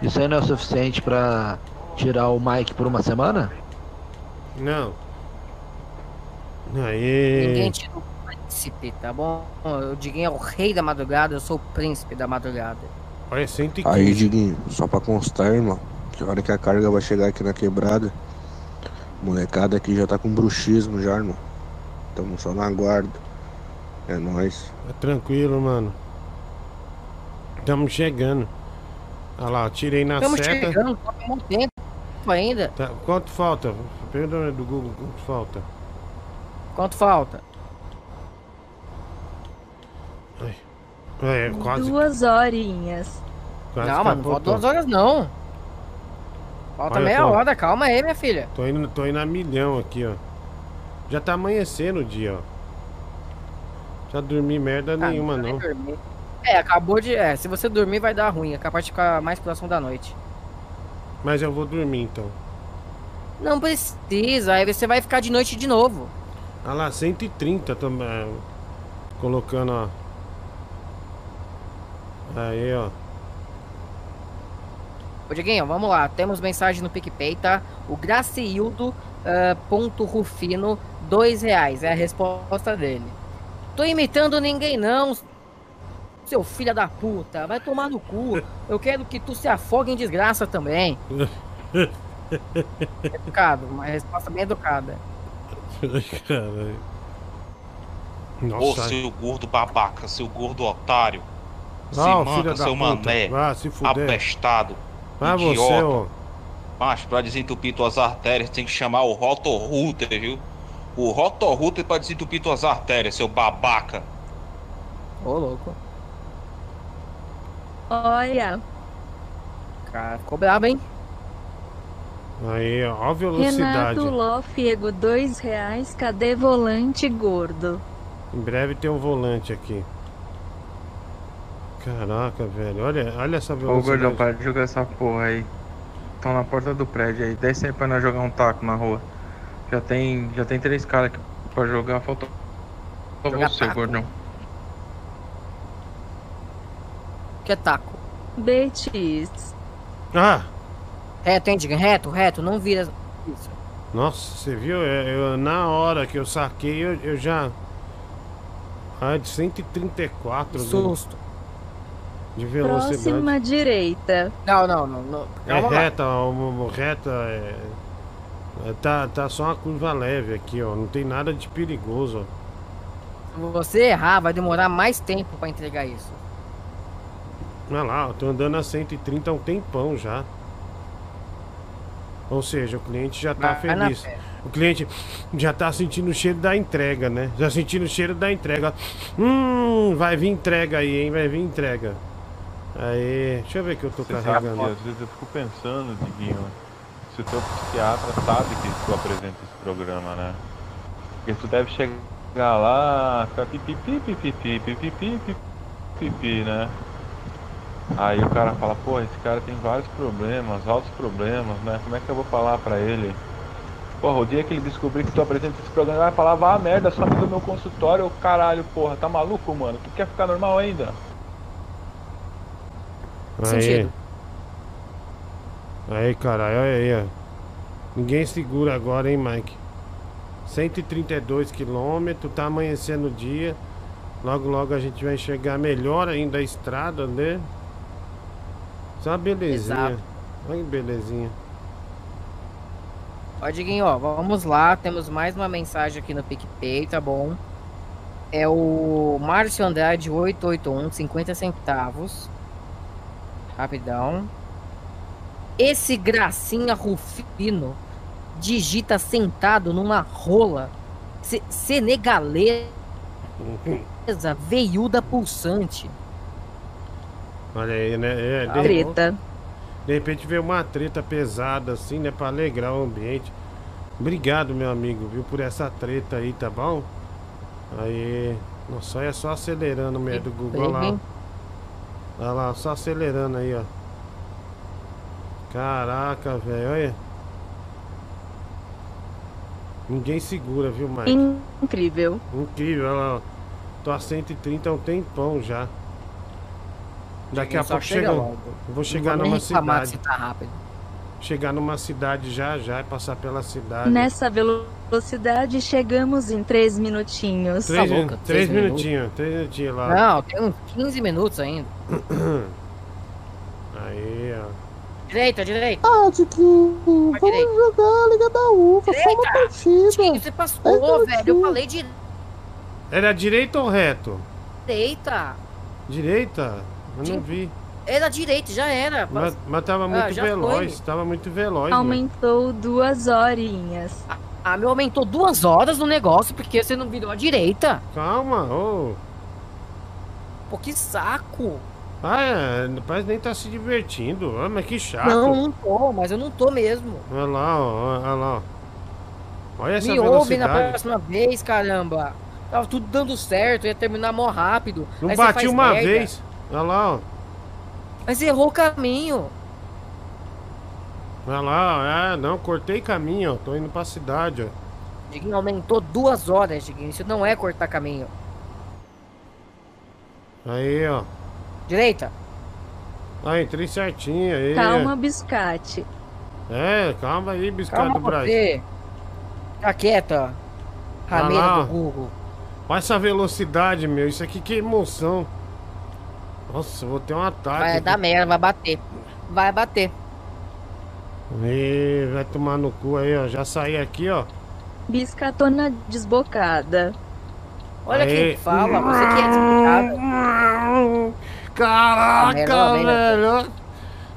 Isso aí não é o suficiente pra tirar o Mike por uma semana? Não. Aí. Ninguém tira o príncipe, tá bom? O Diguinho é o rei da madrugada, eu sou o príncipe da madrugada. Olha, 115. Aí, Diguinho, só pra constar, irmão, que a hora que a carga vai chegar aqui na quebrada, molecada aqui já tá com bruxismo já, irmão. Tamo só na aguardo. É nóis. É tranquilo, mano. Estamos chegando. Olha lá, tirei na Estamos seta. chegando, tá muito tempo ainda. Tá, quanto falta? Pergunta do Google, quanto falta? Quanto falta? É, quase. Duas horinhas. quase não, mano, não falta duas horas não. Falta Olha, meia tô- hora, calma aí, minha filha. Tô indo, tô indo a milhão aqui, ó. Já tá amanhecendo o dia, ó. Já dormi merda nenhuma, vai não. É, acabou de. É, se você dormir vai dar ruim, é capaz de ficar mais próximo da noite. Mas eu vou dormir então. Não precisa, aí você vai ficar de noite de novo. Olha lá, 130 também. Colocando, ó. Aí, ó. Ô, Dieguinho, vamos lá. Temos mensagem no PicPay, tá? O Graciildo ah, ponto Rufino, dois reais. É a resposta dele. Tô imitando ninguém, não. Seu filho da puta. Vai tomar no cu. Eu quero que tu se afogue em desgraça também. Educado, uma resposta bem educada. Caralho. Ô, seu gordo babaca, seu gordo otário. Se Ah, o manca, seu puta. mané. Vá se fuder. Apestado. Vai você, idiota. ó. Mas pra desentupir tuas artérias tem que chamar o rotorrouter, viu? O rotorrouter pra desentupir tuas artérias, seu babaca. Ô, louco. Olha, Cara, ficou brabo, hein? Aí, ó, ó a Renato velocidade. Lofiego, dois reais. Cadê volante gordo? Em breve tem um volante aqui. Caraca, velho. Olha, olha essa Ô velocidade. gordão, para de jogar essa porra aí. Estão na porta do prédio aí. Desce aí pra nós jogar um taco na rua. Já tem, já tem três caras aqui pra jogar. Falta só Jogar você, taco. gordão. Que é taco. Betis. Ah! Reto, hein, Dieguinho? Reto, reto. Não vira. Isso. Nossa, você viu? É, eu- na hora que eu saquei, eu, eu já. Ah, de 134 de- Susto. de velocidade. Próxima direita. Não, não, não. não. É reta, ó, o- o- reta é, é- tá, tá só uma curva leve aqui, ó. Não tem nada de perigoso, ó. Se você errar, vai demorar mais tempo pra entregar isso. Olha lá, eu tô andando a 130 há um tempão já. Ou seja, o cliente já tá Vai feliz. O cliente já tá sentindo o cheiro da entrega, né? Já sentindo o cheiro da entrega. Hum, vai vir entrega aí, hein? Vai vir entrega. Aí, deixa eu ver que eu tô Você carregando. às vezes eu fico pensando, Diguinho, se o teu psiquiatra sabe que tu apresenta esse programa, né? Porque tu deve chegar lá, ficar pipipi, pipipi, pipipi, pipipi, né? Aí o cara fala, pô, esse cara tem vários problemas, altos problemas, né? Como é que eu vou falar pra ele Porra, o dia que ele descobrir que tu apresenta esse programa, ele vai falar, vá a merda, some do meu consultório, ô caralho, porra, tá maluco, mano? Tu quer ficar normal ainda? Aí. Sentido. Aí, caralho, olha aí, ó. Ninguém segura agora, hein, Mike? 132 quilômetros, tá amanhecendo o dia. Logo, logo a gente vai enxergar melhor ainda a estrada, né? Só uma belezinha. Exato. Olha que belezinha. Ó, Diguinho, ó, vamos lá. Temos mais uma mensagem aqui no PicPay, tá bom? É o Márcio Andrade 881, 50 centavos. Rapidão. Esse gracinha Rufino digita sentado numa rola se- senegalesa veiuda pulsante. Olha aí, né? É, de, Treta. de repente veio uma treta pesada assim, né? Pra alegrar o ambiente. Obrigado, meu amigo, viu, por essa treta aí, tá bom? Aí. Nossa, olha só acelerando o meio do Google. Olha lá. Olha lá, só acelerando aí, ó. Caraca, velho, olha. Ninguém segura, viu, Mike? Incrível. Incrível, olha lá, ó. Tô a 130 há um tempão já. Daqui a pouco chega chega. logo. eu Vou chegar Não vou numa cidade. se tá rápido. Chegar numa cidade já já e passar pela cidade. Nessa velocidade chegamos em três minutinhos. Três, Tá louca, três três minutos. minutinhos, três minutinhos lá. Não, tem uns 15 minutos ainda. Aí, ó. Direita, direita. Ah, Tiquinho, vamos direita. jogar a Liga da UFA, só uma partida. Tiquinho, você passou, velho. Eu falei Era direita ou reto? direita. Direita? Eu não vi. Era direita, já era. Mas, mas tava Ah, muito já veloz, foi. tava muito veloz. Aumentou duas horinhas. Ah, meu, aumentou duas horas no negócio porque você não virou à direita. Calma, ô. Pô, que saco. Ah, é, parece nem tá se divertindo. Ah, mas que chato. Não, não tô, mas eu não tô mesmo. Olha lá, ó, olha lá. Olha essa Me ouve na próxima vez, caramba. Tava tudo dando certo, ia terminar mó rápido. Não Aí bati uma merda. vez. Olha lá, ó. Mas errou o caminho. Olha lá, ó. É, não, cortei caminho, ó. Tô indo pra cidade, ó. Diguinho, aumentou duas horas, Diguinho. Isso não é cortar caminho. Aí, ó. Direita. Ah, entrei certinho aí. Calma, biscate. É, calma aí, biscate Calma do Brasil. você. Fica quieta. Olha Rameira lá, ó. do Google. Olha essa velocidade, meu. Isso aqui que emoção. Nossa, eu vou ter um ataque. Vai dar merda, vai bater. Vai bater. Ih, vai tomar no cu aí, ó. Já saí aqui, ó. Biscatona desbocada. Olha Aí. quem fala, você que é desbocada. Caraca, merda, merda. velho.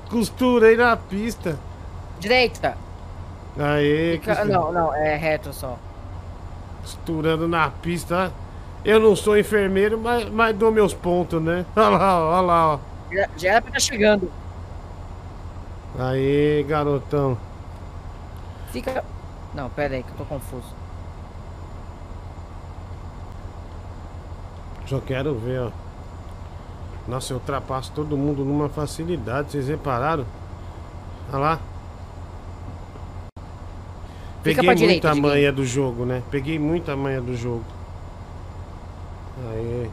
Costurei na pista. Direita. Aí, Fica- Não, não, é reto só. costurando na pista. Eu não sou enfermeiro, mas, mas dou meus pontos, né? Olha lá, olha lá, ó. Já, já era pra estar chegando. Aí, garotão. Fica. Não, pera aí que eu tô confuso. Só quero ver, ó. Nossa, eu ultrapasso todo mundo numa facilidade, vocês repararam? Olha lá. Fica Peguei direita, muita Diguinho. manha do jogo, né? Peguei muita manha do jogo. Aí.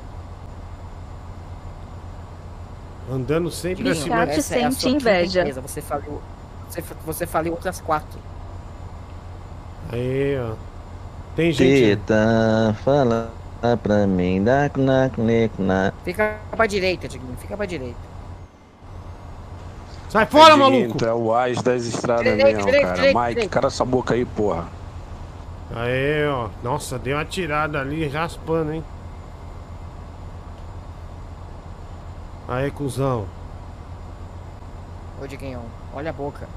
Andando sempre Diguinho, acima essa é a sente sua quinta inveja. empresa, Você faliu. Você, você outras quatro. Aí, ó. Tem gente. Tita, fala pra mim, da na na Fica pra direita, Diguinho. Fica pra direita. Sai fora, maluco! É o as das estradas Direita, mesmo, direita, cara. direita, Mike, direita. cara essa boca aí, porra. Aí, ó. Nossa, deu uma tirada ali, raspando, hein? Aí, cuzão. Ô, Diguinho, olha a boca.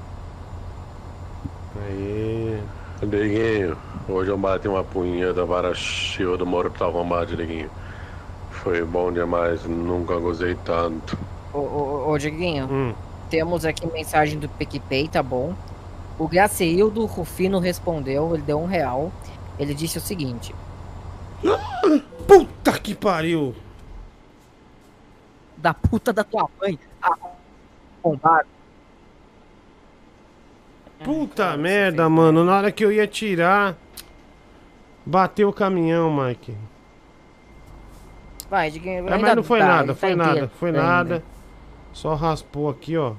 Aí. Diguinho, hoje eu bati uma punheta para Chico do Mortal Kombat, Diguinho. Foi bom demais, nunca gozei tanto. Ô, ô, ô, ô Diguinho, Hum. temos aqui mensagem do PicPay, tá bom? O Graceildo Rufino respondeu, ele deu um real. Ele disse o seguinte: Puta que pariu! Da puta da tua mãe, arrombado. Puta merda, mano. Na hora que eu ia tirar, bateu o caminhão, Mike. Vai, Diguinho. É, ainda mas não foi tá, nada, foi tá nada, foi ainda. nada. Só raspou aqui, ó.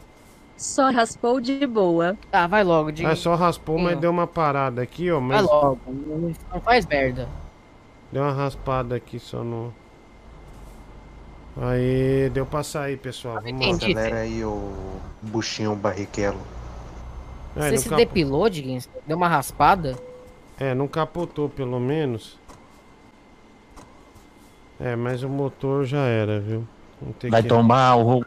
Só raspou de boa. Tá, vai logo, Diguinho. É, só raspou, mas deu uma parada aqui, ó. Vai Mas logo. Não não faz merda. deu uma raspada aqui só no. Aí, deu pra sair, pessoal. Vamos lá. Acelera aí o buchinho barriquelo. É, Você não se capo- depilou, Diguinho? Deu uma raspada? É, não capotou pelo menos. É, mas o motor já era, viu? Vai que- tomar o.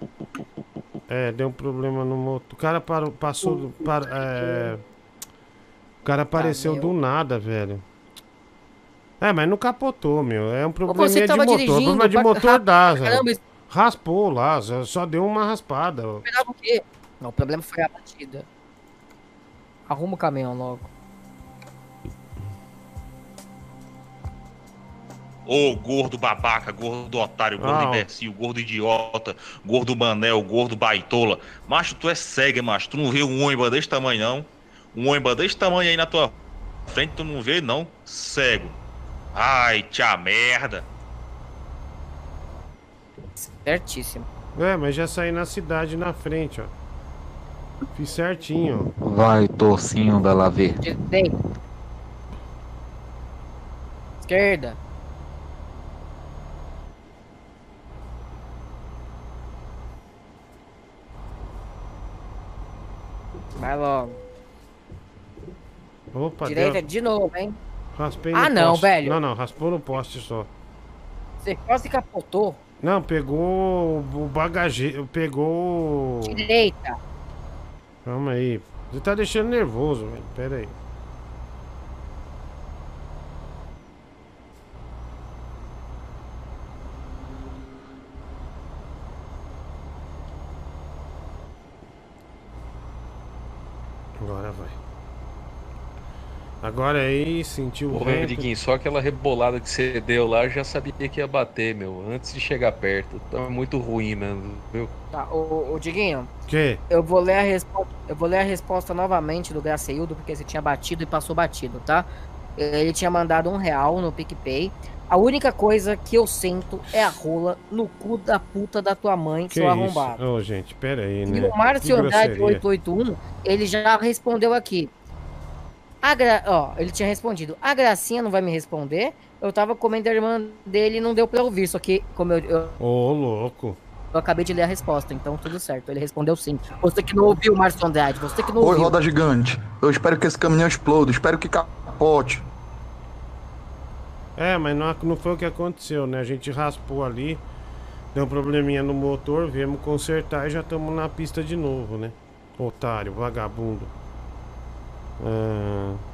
É, deu um problema no motor. O cara parou, passou. do- par- é... O cara apareceu meu. do nada, velho. É, mas não capotou, meu. É um probleminha você de motor. Problema de pra- motor dá, Caramba, velho. isso- Raspou lá, só só deu uma raspada. Esperava o quê? Não, o problema foi a batida. Arruma o caminhão logo. Ô, gordo babaca, gordo otário, gordo Ah, imbecil, gordo idiota, gordo manel, gordo baitola. Macho, tu é cego, macho. Tu não vê um ônibus desse tamanho, não? Um ônibus desse tamanho aí na tua frente, tu não vê, não? Cego. Ai, tia merda. Certíssimo. É, mas já saí na cidade na frente, ó. Fiz certinho, ó. Vai, torcinho da Laver. Direita. Esquerda. Vai logo. Opa, Direita deu- de novo, hein? Raspei no Ah, não, poste. velho. Não, não, raspou no poste só. Você quase capotou. Não, pegou o bagageiro. Pegou. Direita. Calma aí. Você tá deixando nervoso, velho. Pera aí. Agora vai. Agora aí, sentiu o Ô. Diguinho, só aquela rebolada que você deu lá, eu já sabia que ia bater, meu, antes de chegar perto. Tá muito ruim mesmo, viu? Tá, o, o Diguinho, Que? eu vou ler a resposta. Eu vou ler a resposta novamente do Graceildo, porque você tinha batido e passou batido, tá? Ele tinha mandado um real no PicPay. A única coisa que eu sinto é a rola no cu da puta da tua mãe, Que seu arrombado. Ô, gente, pera aí, E né? o Márcio Andrade grosseria. 881, ele já respondeu aqui. A gra... Ó, ele tinha respondido. A Gracinha não vai me responder. Eu tava comendo a irmã dele e não deu pra ouvir. Só que, como eu, eu, Ô, louco. eu acabei de ler a resposta, então tudo certo. Ele respondeu sim. Você que não ouviu, Márcio Andrade, você que não Oi, ouviu. roda gigante. Eu espero que esse caminhão exploda, espero que capote. É, mas não, não foi o que aconteceu, né? A gente raspou ali, deu um probleminha no motor, viemos consertar e já estamos na pista de novo, né? Otário, vagabundo.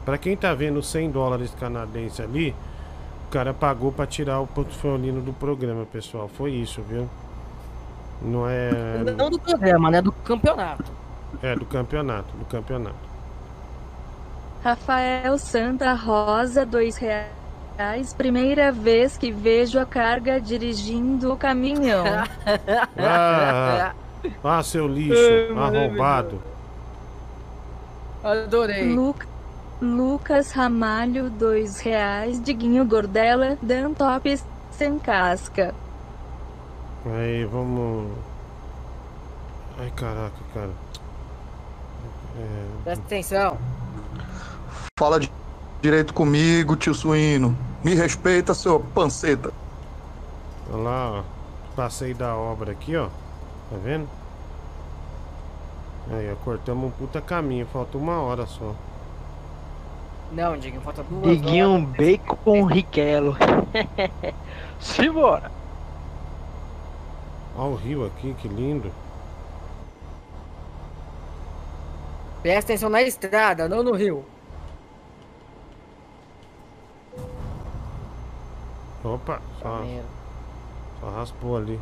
Pra quem tá vendo 100 dólares canadenses ali, o cara pagou pra tirar o portfolio do programa, pessoal. Foi isso, viu? Não é. Não do programa, né? Do campeonato. É, do campeonato, do campeonato. Rafael Santa Rosa, dois reais. Primeira vez que vejo a carga dirigindo o caminhão. Ah, ah seu lixo, arrombado. Adorei. Lu- Lucas Ramalho, dois reais. Diguinho Gordela, Dan Tops sem casca. Aí, vamos. Ai, caraca, cara. É, Presta atenção. Fala de- direito comigo, tio Suíno. Me respeita, seu panceta. Olha lá, ó. Passei da obra aqui, ó. Tá vendo? Aí, ó, cortamos um puta caminho. Falta uma hora só. Não, Diguinho, falta duas Diguinho horas. Bacon Riquelo. Simbora. Olha o rio aqui, que lindo. Presta atenção na estrada, não no rio. Opa, só, só raspou ali.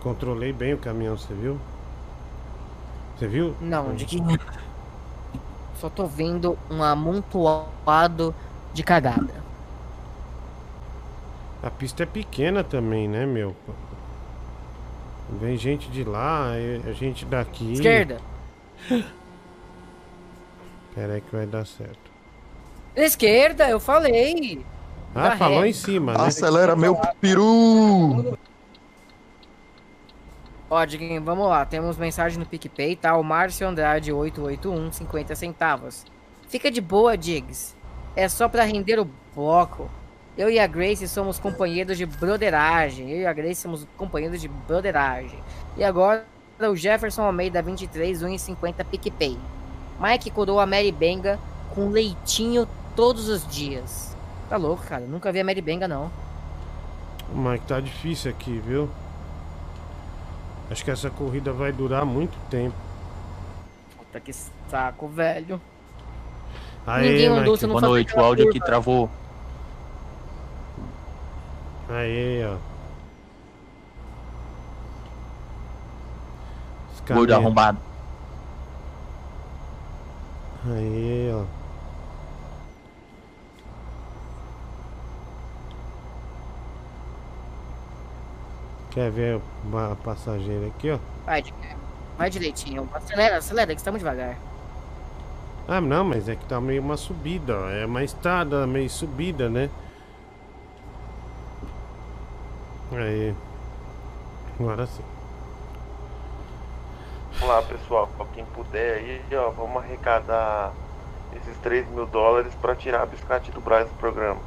Controlei bem o caminhão, você viu? Você viu? Não, Diguinho. Só tô vendo um amontoado de cagada. A pista é pequena também, né, meu? Vem gente de lá, a gente daqui. Esquerda. Pera aí que vai dar certo. Esquerda, eu falei. Ah, Dá falou ré. em cima, né? Acelera meu peru! Ó, Diguinho, vamos lá. Temos mensagem no PicPay, tá? O Márcio Andrade 881, 50 centavos. Fica de boa, Diggs. É só pra render o bloco. Eu e a Grace somos companheiros de broderagem. Eu e a Grace somos companheiros de broderagem. E agora o Jefferson Almeida 23, 1,50 PicPay. Mike curou a Mary Benga com leitinho todos os dias. Tá louco, cara. Nunca vi a Mary Benga, não. Mas tá difícil aqui, viu? Acho que essa corrida vai durar muito tempo. Puta que saco, velho. Aê, Ninguém não Boa noite, o áudio aqui travou. Aê, ó. Gordo arrombado. Aí, ó. Quer ver uma passageira aqui, ó? Vai, de- vai direitinho. Acelera, acelera, que muito devagar. Ah, não, mas é que tá meio uma subida, ó. É uma estrada meio subida, né? Aí. Agora sim. Vamos lá, pessoal. Quem puder aí, ó, vamos arrecadar esses 3 mil dólares pra tirar a biscate do Braz do programa.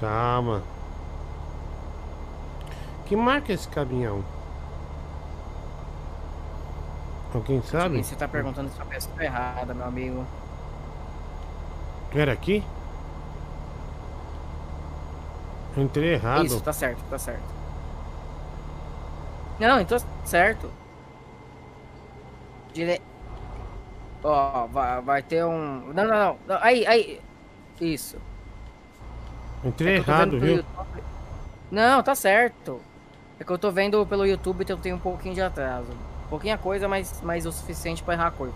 Calma. Que marca esse caminhão? Alguém sabe? Você tá perguntando se a peça tá errada, meu amigo. Era aqui? Eu entrei errado. Isso, tá certo, tá certo. Não, então certo. Dire... Ó, vai, vai ter um. Não, não, não. Aí, aí. Isso. Entrei É errado, viu? YouTube. Não, tá certo. É que eu tô vendo pelo YouTube, então tem um pouquinho de atraso. Pouquinha coisa, mas, mas o suficiente pra errar a curva.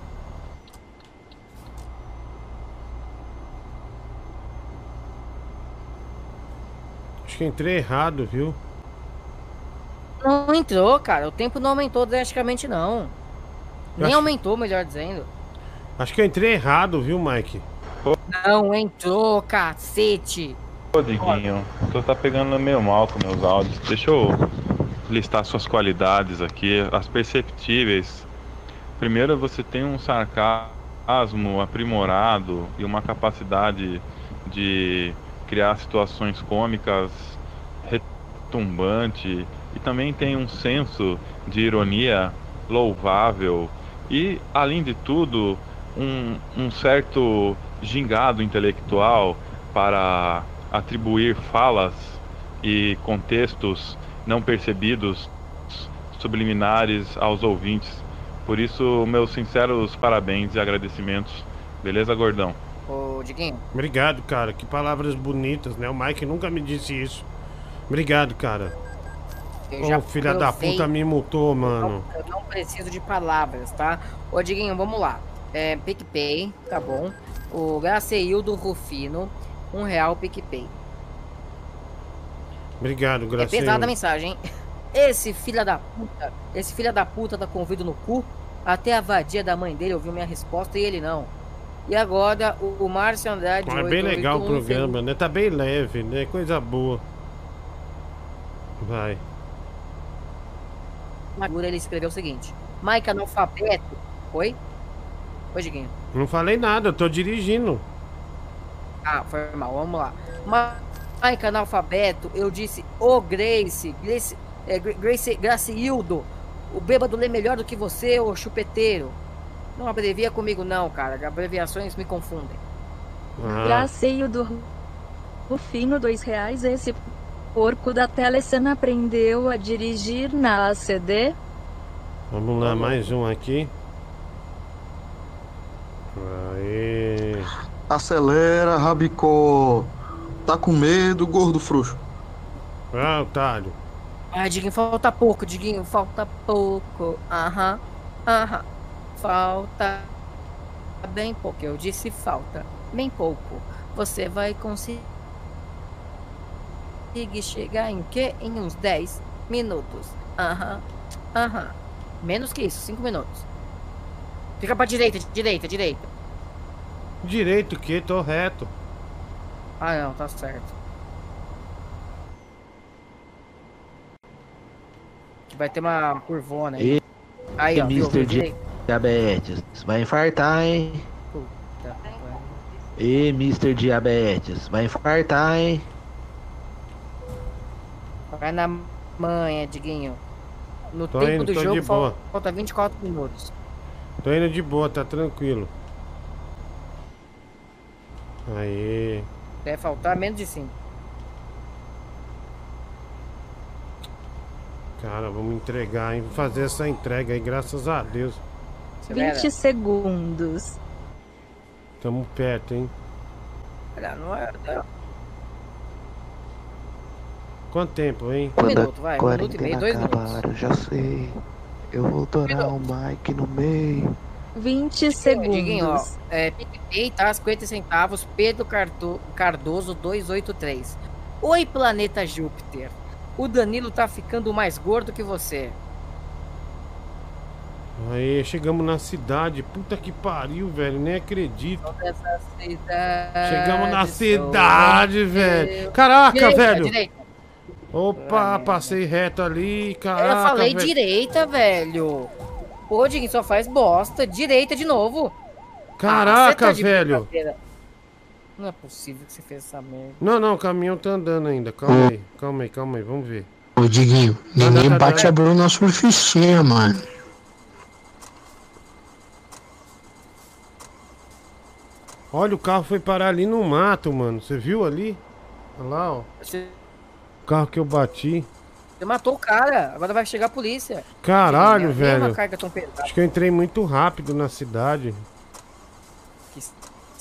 Acho que entrei errado, viu? Não entrou, cara. O tempo não aumentou drasticamente, não. Nem acho- aumentou, melhor dizendo. Acho que eu entrei errado, viu, Mike? Não entrou, cacete. Ô, Diguinho, tu tá pegando meio mal com meus áudios. Deixa eu listar suas qualidades aqui, as perceptíveis. Primeiro, você tem um sarcasmo aprimorado e uma capacidade de criar situações cômicas retumbante e também tem um senso de ironia louvável e, além de tudo, um, um certo gingado intelectual para atribuir falas e contextos não percebidos subliminares aos ouvintes. Por isso, meus sinceros parabéns e agradecimentos. Beleza, gordão? Ô, Diguinho, Obrigado, cara. Que palavras bonitas, né? O Mike nunca me disse isso. Obrigado, cara. eu Ô, já filha da puta me multou, mano. Eu não preciso de palavras, tá? Ô, Diguinho, vamos lá. É, PicPay, tá bom? O Graceildo Rufino, um real PicPay. Obrigado, É Gracinha. pesada a mensagem, hein? Esse filho da puta, esse filho da puta tá com no cu. Até a vadia da mãe dele ouviu minha resposta e ele não. E agora o, Márcio Andrade. É bem legal o 881, programa, né? Tá bem leve, né? Coisa boa. Vai. Magura, ele escreveu o seguinte: Mike analfabeto. Oi? Oi, Diguinho. Não falei nada, eu tô dirigindo. Ah, foi mal, vamos lá. Ma- Mike analfabeto, eu disse, ô Grace, Grace, é, Gra- Grace, Gracildo, o bêbado lê melhor do que você, ô chupeteiro. Não abrevia comigo não, cara, abreviações me confundem. Ah. Graceio do Rufino, dois reais. Esse porco da Telecena aprendeu a dirigir na ACD. Vamos lá, mais um aqui. Aê. Acelera, Rabicó. Tá com medo, gordo frouxo. Ah, otário. Ah, Diguinho, falta pouco, Diguinho, falta pouco. Aham, aham. Falta bem pouco. Eu disse falta bem pouco. Você vai conseguir chegar em quê? Em uns 10 minutos. Aham, aham. Menos que isso, 5 minutos. Fica pra direita, direita, direita. Direito que? Tô reto. Ah, não, tá certo. Que vai ter uma curvona aí. E, Aí, ó? Mr. Diabetes, vai infartar, hein? Puta, E Mr. Diabetes, vai infartar, hein? Vai na manha, Diguinho. No Tô tempo indo, do tô jogo de boa. fal- falta 24 minutos. Tô indo de boa, tá tranquilo. Aí. Deve faltar menos de 5. Cara, vamos entregar, hein? Vou fazer essa entrega aí, graças a Deus. 20 segundos. Tamo perto, hein? Olha, não é. Quanto tempo, hein? Um minuto, vai. Um minuto e meio, dois minutos. acabar, eu já sei. Eu vou dourar o Mike no meio. 20 Diguinho, ó, segundos. é, PicPay tá 50 centavos, Pedro Cardo- Cardoso 283. Oi, planeta Júpiter. O Danilo tá ficando mais gordo que você. Aí, chegamos na cidade. Puta que pariu, velho. Nem acredito. Cidade, Chegamos na cidade, eu. velho. Caraca, Direita, velho. direita. Opa, passei reto ali. Eu Caraca, falei velho. direita, velho. Pô, Diguinho, só faz bosta. Direita de novo. Caraca, Ah, tá de velho. Não é possível que você fez essa merda. Não, não, o caminhão tá andando ainda. Calma aí, calma aí, calma aí. Vamos ver. Ô, Diguinho, Tá, ninguém tá, tá, bate tá. a Bruna Surfichinha, mano. Olha, o carro foi parar ali no mato, mano. Você viu ali? Olha lá, ó. O carro que eu bati. Você matou o cara. Agora vai chegar a polícia. Caralho, velho. Acho que eu entrei muito rápido na cidade.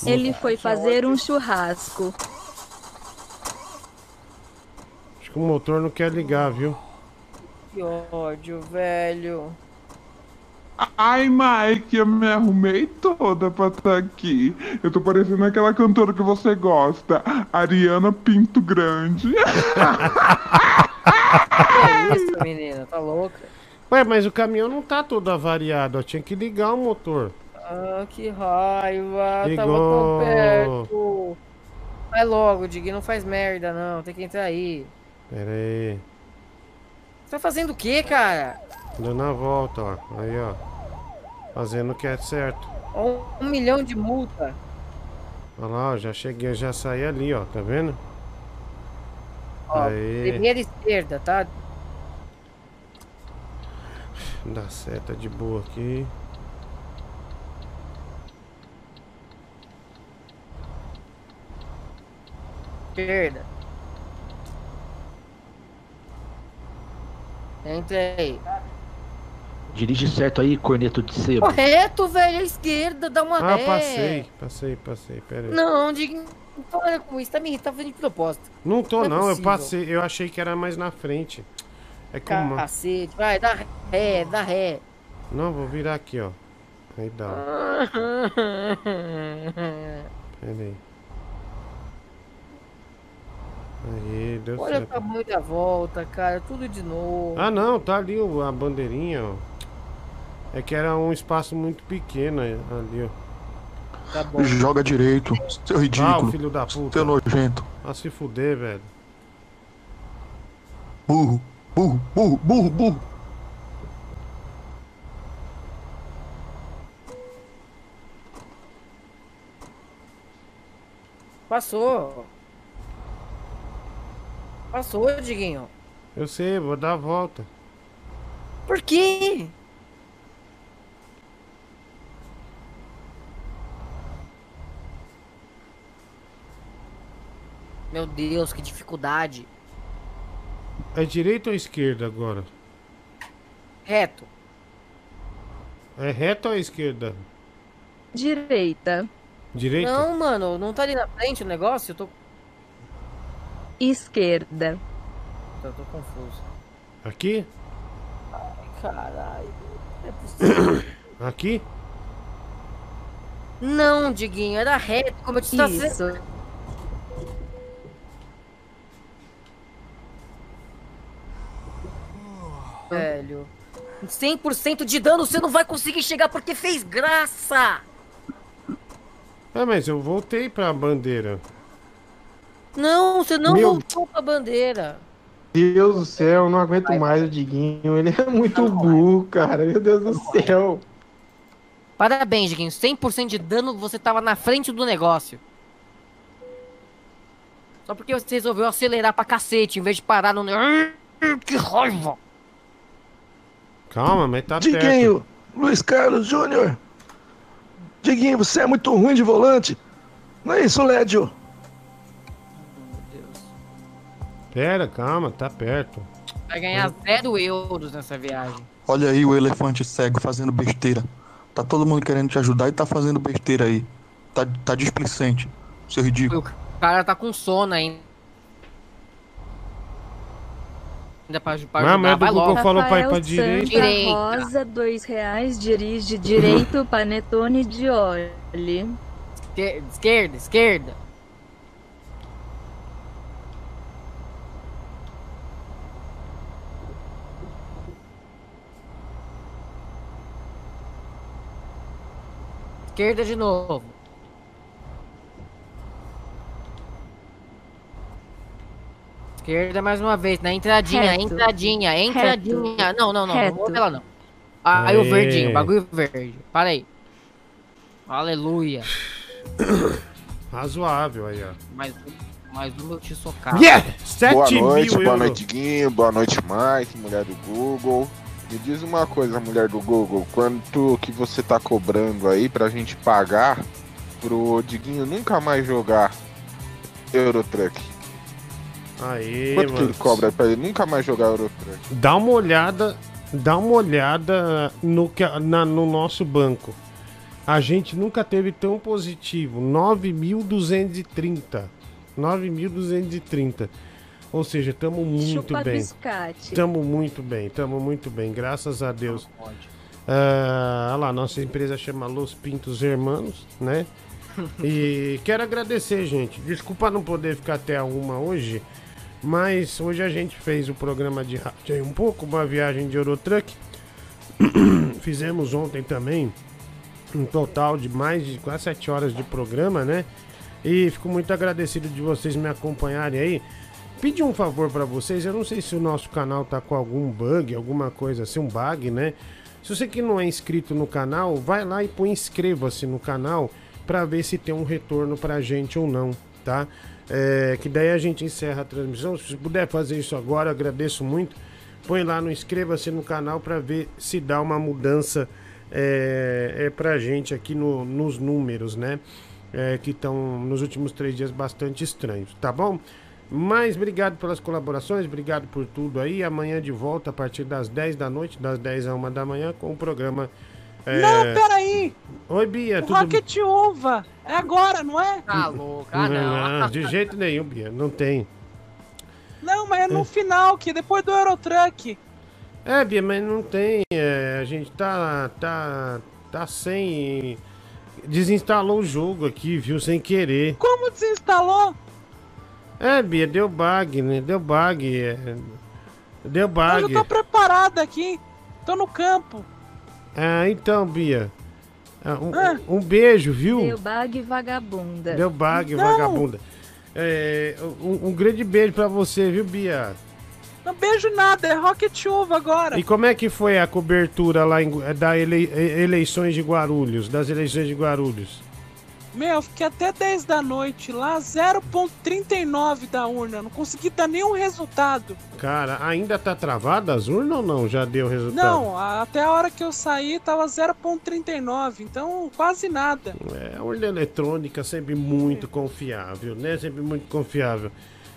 Ele foi fazer um churrasco. Acho que o motor não quer ligar, viu? Que ódio, velho. Ai, Mike, eu me arrumei toda pra estar aqui. Eu tô parecendo aquela cantora que você gosta, Ariana Pinto Grande. Que isso, menina? Tá louca? Ué, mas o caminhão não tá todo avariado, ó. Tinha que ligar o motor. Ah, que raiva. Tava Ligou. tão perto. Vai logo, Diguinho. Não faz merda, não. Tem que entrar aí. Pera aí. Você tá fazendo o quê, cara? Dando a volta, ó. Aí, ó. Fazendo o que é certo. Um, milhão de multa. Olha lá. Já cheguei, já saí ali, ó. Tá vendo? Ó, Aí. primeira esquerda, tá? Dá seta de boa aqui. Esquerda. Entrei. Dirige certo aí, corneto de sebo. Correto, velho. À esquerda, dá uma Ah, ré. passei, passei, passei. Pera aí. Não. Não para com isso. Tá me irritando fazendo de propósito. Não tô, Não é não. eu possível. passei. Eu achei que era mais na frente. É que uma... Cacete. Vai, dá ré, dá ré. Não, vou virar aqui, ó. Aí dá. Pera aí. Aí, deu Olha o certo. tamanho da volta, cara. Tudo de novo. Ah, não, tá ali o- a bandeirinha, ó. É que era um espaço muito pequeno ali, ó. Tá bom. Joga direito, seu Ah, ridículo. o filho da puta. Seu nojento. Ah, se fuder, velho. Burro, burro, burro, burro, burro. Passou. Passou, Diguinho. Eu sei, vou dar a volta. Por quê? Meu Deus, que dificuldade. É direita ou esquerda agora? Reto. É reta ou é esquerda? Direita. Direita? Não, mano, não tá ali na frente o negócio? Eu tô, Esquerda. eu tô confuso. Aqui? Caralho. Não é possível. Aqui? não, Diguinho, era reto, como eu te Isso. Velho. 100% de dano você não vai conseguir chegar porque fez graça. É, mas eu voltei pra bandeira. Não, você não Meu- voltou pra bandeira. Deus do céu, eu não aguento mais o Diguinho. Ele é muito burro, cara. Meu Deus do céu. Parabéns, Diguinho. 100% de dano, você tava na frente do negócio. Só porque você resolveu acelerar pra cacete, em vez de parar no... Que raiva! Calma, mas tá Diguinho, Luiz Carlos Júnior. Diguinho, você é muito ruim de volante. Não é isso, Lédio? Pera, calma, tá perto. Vai ganhar zero euros nessa viagem. Olha aí o elefante cego fazendo besteira. Tá todo mundo querendo te ajudar e tá fazendo besteira aí. Tá, tá displicente, seu ridículo. O cara tá com sono ainda. Ainda pra, pra Mas ajudar, do vai logo. falou pra ir pra Rafael direita. Direita. Rosa, dois reais, dirige direito, panetone de óleo. Esquerda, esquerda, esquerda. Esquerda de novo. Esquerda mais uma vez, na entradinha, Reto. entradinha, entradinha. Reto. Não, não, não, Reto. não vou ela não. Ah, aí o verdinho, bagulho verde. Para aí. Aleluia. Razoável aí, ó. Mais um, mais um eu te socar. Yeah! Boa 7 noite, mil boa euros. noite, Guinho. Boa noite, Mike, mulher do Google. Me diz uma coisa, mulher do Google. Quanto que você tá cobrando aí pra gente pagar pro Diguinho nunca mais jogar Eurotruck? Aí, Quanto que mano. ele cobra pra ele nunca mais jogar Eurotruck? Dá uma olhada, dá uma olhada no, que, na- no nosso banco. A gente nunca teve tão positivo. 9.230. 9.230. Ou seja, estamos muito Chupa bem. biscate. Estamos muito bem, estamos muito bem, graças a Deus. Ah, olha lá, nossa empresa chama Los Pintos Hermanos, né? E quero agradecer, gente. Desculpa não poder ficar até a uma hoje, mas hoje a gente fez o programa de rádio aí um pouco, uma viagem de Eurotruck. Fizemos ontem também um total de mais de quase 7 horas de programa, né? E fico muito agradecido de vocês me acompanharem aí. Pedir um favor pra vocês, eu não sei se o nosso canal tá com algum bug, alguma coisa assim, um bug, né? Se você que não é inscrito no canal, vai lá e põe inscreva-se no canal pra ver se tem um retorno pra gente ou não, tá? É, que daí a gente encerra a transmissão. Se puder fazer isso agora, agradeço muito. Põe lá no inscreva-se no canal pra ver se dá uma mudança é, é pra gente aqui no- nos números, né? É, que estão nos últimos três dias bastante estranhos, tá bom? Mas obrigado pelas colaborações, obrigado por tudo aí. Amanhã de volta a partir das 10 da noite, das 10 a 1 da manhã, com o programa. É, Não, peraí! Oi, Bia, O tudo Rocket Uva! É agora, não é? Tá louco, Não, de jeito nenhum, Bia, não tem. Não, mas é no final, que depois do Eurotruck. É, Bia, mas não tem. é, a gente tá, tá, tá sem. Desinstalou o jogo aqui, viu? Sem querer. Como desinstalou? É, Bia, deu bug, né? Deu bug. é, Deu Eu já bug. tô preparado aqui. Tô no campo. Ah, então, Bia. ah, um, Ah. um beijo, viu? Deu bag vagabunda. Deu bug, Não. vagabunda. É, um, um grande beijo pra você, viu, Bia? Não beijo nada, é Rocket Uva agora. E como é que foi a cobertura lá em, Gu- da ele- eleições de Guarulhos, das eleições de Guarulhos? Meu, fiquei até 10 da noite lá, 0.39 da urna. Não consegui dar nenhum resultado. Cara, ainda tá travada as urnas ou não? Já deu resultado? Não, até a hora que eu saí tava 0.39, então quase nada. É, a urna eletrônica sempre muito confiável, né? Sempre muito confiável.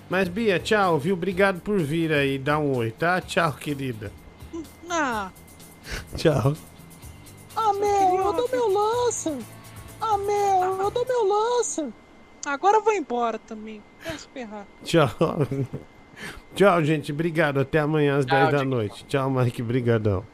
Mas, Bia, tchau, viu? Obrigado por vir aí dar um oi, tá? Tchau, querida. Ah, Tchau. ah meu, eu dou meu lança. Ah, meu, eu dou meu lança. Agora eu vou embora também. Se ferrar. Tchau. Tchau, gente. Obrigado. Até amanhã às 10 da noite. Tchau, Mike. Brigadão.